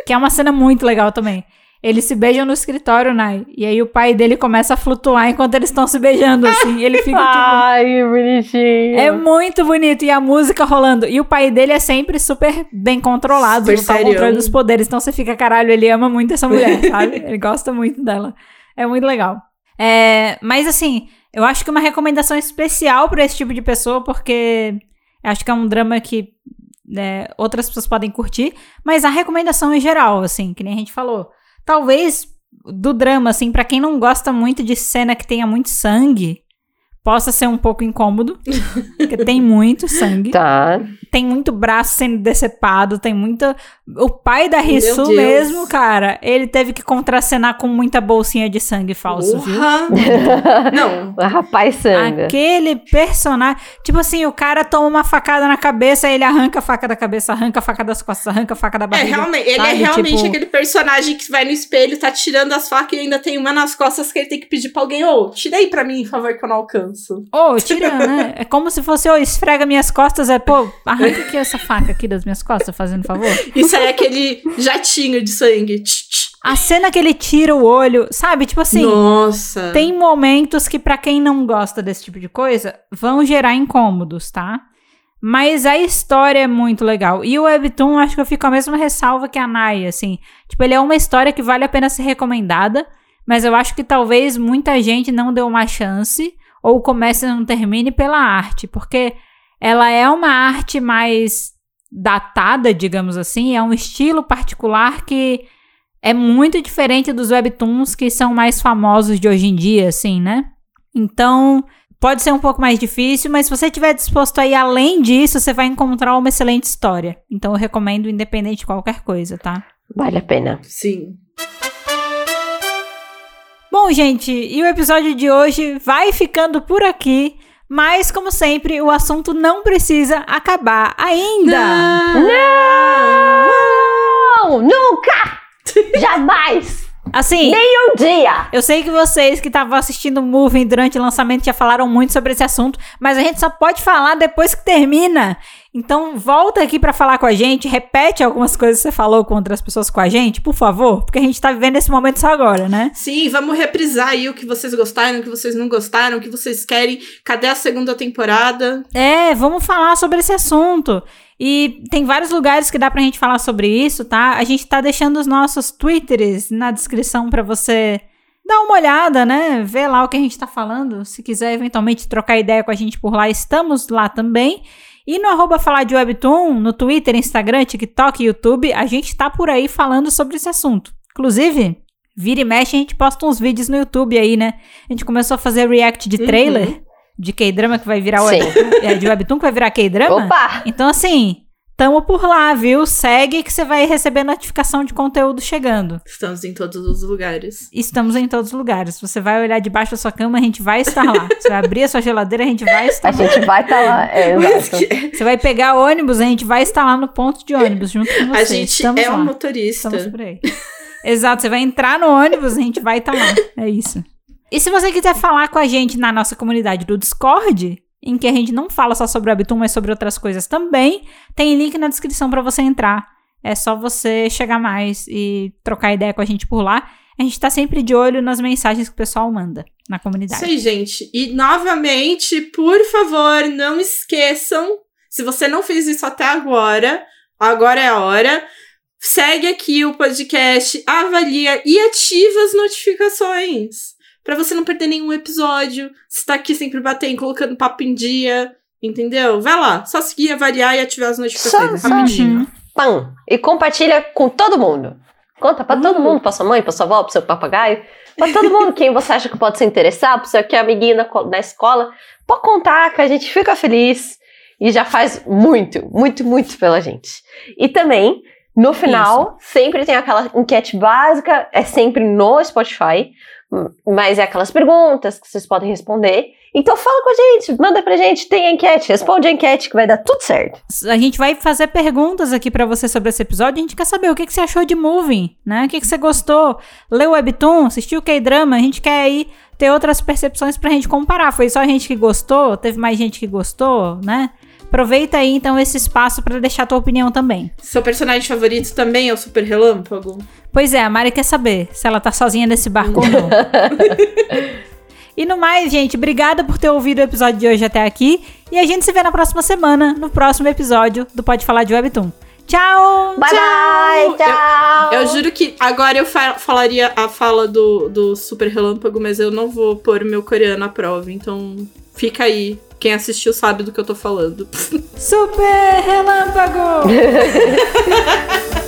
Que é uma cena muito legal também. Eles se beijam no escritório, Nai. E aí o pai dele começa a flutuar enquanto eles estão se beijando, assim. E ele fica tipo. Ai, bonitinho. É muito bonito. E a música rolando. E o pai dele é sempre super bem controlado. Super tá o controle dos poderes. Então você fica, caralho, ele ama muito essa mulher, sabe? Ele gosta muito dela. É muito legal. É, mas assim, eu acho que uma recomendação especial pra esse tipo de pessoa, porque acho que é um drama que né, outras pessoas podem curtir. Mas a recomendação em geral, assim, que nem a gente falou. Talvez do drama, assim, pra quem não gosta muito de cena que tenha muito sangue, possa ser um pouco incômodo. porque tem muito sangue. Tá. Tem muito braço sendo decepado, tem muita. O pai da Rissu mesmo, cara, ele teve que contracenar com muita bolsinha de sangue falso, viu? Não. Rapaz sangue. Aquele personagem. Tipo assim, o cara toma uma facada na cabeça, ele arranca a faca da cabeça, arranca a faca das costas, arranca a faca da É, barriga. realmente, ele é sabe? realmente Tipo- aquele personagem que vai no espelho, tá tirando as facas e ainda tem uma nas costas que ele tem que pedir pra alguém, ô, tira aí pra mim, por favor, que eu não alcanço. Ô, tira, né? É como se fosse, ô, esfrega minhas costas, é, pô, arranca aqui essa faca aqui das minhas costas, fazendo favor. Isso aí é aquele jatinho de sangue. A cena que ele tira o olho, sabe? Tipo assim, Nossa. tem momentos que pra quem não gosta desse tipo de coisa, vão gerar incômodos, tá? Mas a história é muito legal. E o Webtoon, acho que eu fico com a mesma ressalva que a Nai, assim. Tipo, ele é uma história que vale a pena ser recomendada, mas eu acho que talvez muita gente não deu uma chance, ou comece e não termine pela arte, porque ela é uma arte mais datada, digamos assim, é um estilo particular que é muito diferente dos webtoons que são mais famosos de hoje em dia, assim, né? Então, pode ser um pouco mais difícil, mas se você estiver disposto a ir além disso, você vai encontrar uma excelente história. Então, eu recomendo independente de qualquer coisa, tá? Vale a pena. Sim. Bom, gente, e o episódio de hoje vai ficando por aqui. Mas, como sempre, o assunto não precisa acabar ainda. Não! Nunca! Jamais! Assim, Nem um dia! Eu sei que vocês que estavam assistindo o Movie durante o lançamento já falaram muito sobre esse assunto, mas a gente só pode falar depois que termina. Então volta aqui pra falar com a gente, repete algumas coisas que você falou com outras pessoas com a gente, por favor, porque a gente tá vivendo esse momento só agora, né? Sim, vamos reprisar aí o que vocês gostaram, o que vocês não gostaram, o que vocês querem. Cadê a segunda temporada? É, vamos falar sobre esse assunto. E tem vários lugares que dá pra gente falar sobre isso, tá? A gente tá deixando os nossos twitters na descrição pra você dar uma olhada, né? Ver lá o que a gente tá falando. Se quiser eventualmente trocar ideia com a gente por lá, estamos lá também. E no arroba falar de Webtoon, no Twitter, Instagram, TikTok e YouTube, a gente tá por aí falando sobre esse assunto. Inclusive, vira e mexe, a gente posta uns vídeos no YouTube aí, né? A gente começou a fazer react de trailer de K-drama que vai virar. Webtoon, é, de Webtoon que vai virar K-drama. Opa! Então, assim, tamo por lá, viu? Segue que você vai receber notificação de conteúdo chegando. Estamos em todos os lugares. Estamos em todos os lugares. Você vai olhar debaixo da sua cama, a gente vai estar lá. Você vai abrir a sua geladeira, a gente vai estar A lá. gente vai estar lá. É, exato. Você vai pegar ônibus, a gente vai estar lá no ponto de ônibus junto com você. a gente Estamos é lá. um motorista. Estamos por aí. Exato, você vai entrar no ônibus, a gente vai estar lá. É isso. E se você quiser falar com a gente na nossa comunidade do Discord, em que a gente não fala só sobre o Webtoon, mas sobre outras coisas também, tem link na descrição para você entrar. É só você chegar mais e trocar ideia com a gente por lá. A gente tá sempre de olho nas mensagens que o pessoal manda na comunidade. Aí, gente. E novamente, por favor, não esqueçam. Se você não fez isso até agora, agora é a hora. Segue aqui o podcast, avalia e ativa as notificações. Pra você não perder nenhum episódio. Você tá aqui sempre batendo, colocando papo em dia. Entendeu? Vai lá, só seguir, avaliar e ativar as notificações. Só- rapidinho. Uhum. Pam! E compartilha com todo mundo. Conta pra todo mundo, pra sua mãe, pra sua avó, pro seu papagaio, pra todo mundo quem você acha que pode se interessar, pro seu que é amiguinho na, na escola. Pode contar que a gente fica feliz e já faz muito, muito, muito pela gente. E também, no final, sempre tem aquela enquete básica, é sempre no Spotify, mas é aquelas perguntas que vocês podem responder. Então fala com a gente, manda pra gente, tem a enquete, responde a enquete que vai dar tudo certo. A gente vai fazer perguntas aqui pra você sobre esse episódio. A gente quer saber o que, que você achou de Moving, né? O que, que você gostou? Leu o Webtoon? Assistiu K-Drama? A gente quer aí ter outras percepções pra gente comparar. Foi só a gente que gostou? Teve mais gente que gostou, né? Aproveita aí, então, esse espaço pra deixar a tua opinião também. Seu personagem favorito também é o Super Relâmpago? Pois é, a Mari quer saber se ela tá sozinha nesse barco ou não. E no mais, gente, obrigada por ter ouvido o episódio de hoje até aqui. E a gente se vê na próxima semana, no próximo episódio do Pode Falar de Webtoon. Tchau! Bye bye, tchau! Eu juro que agora eu fa- falaria a fala do, do Super Relâmpago, mas eu não vou pôr meu coreano à prova. Então fica aí. Quem assistiu sabe do que eu tô falando. Super Relâmpago!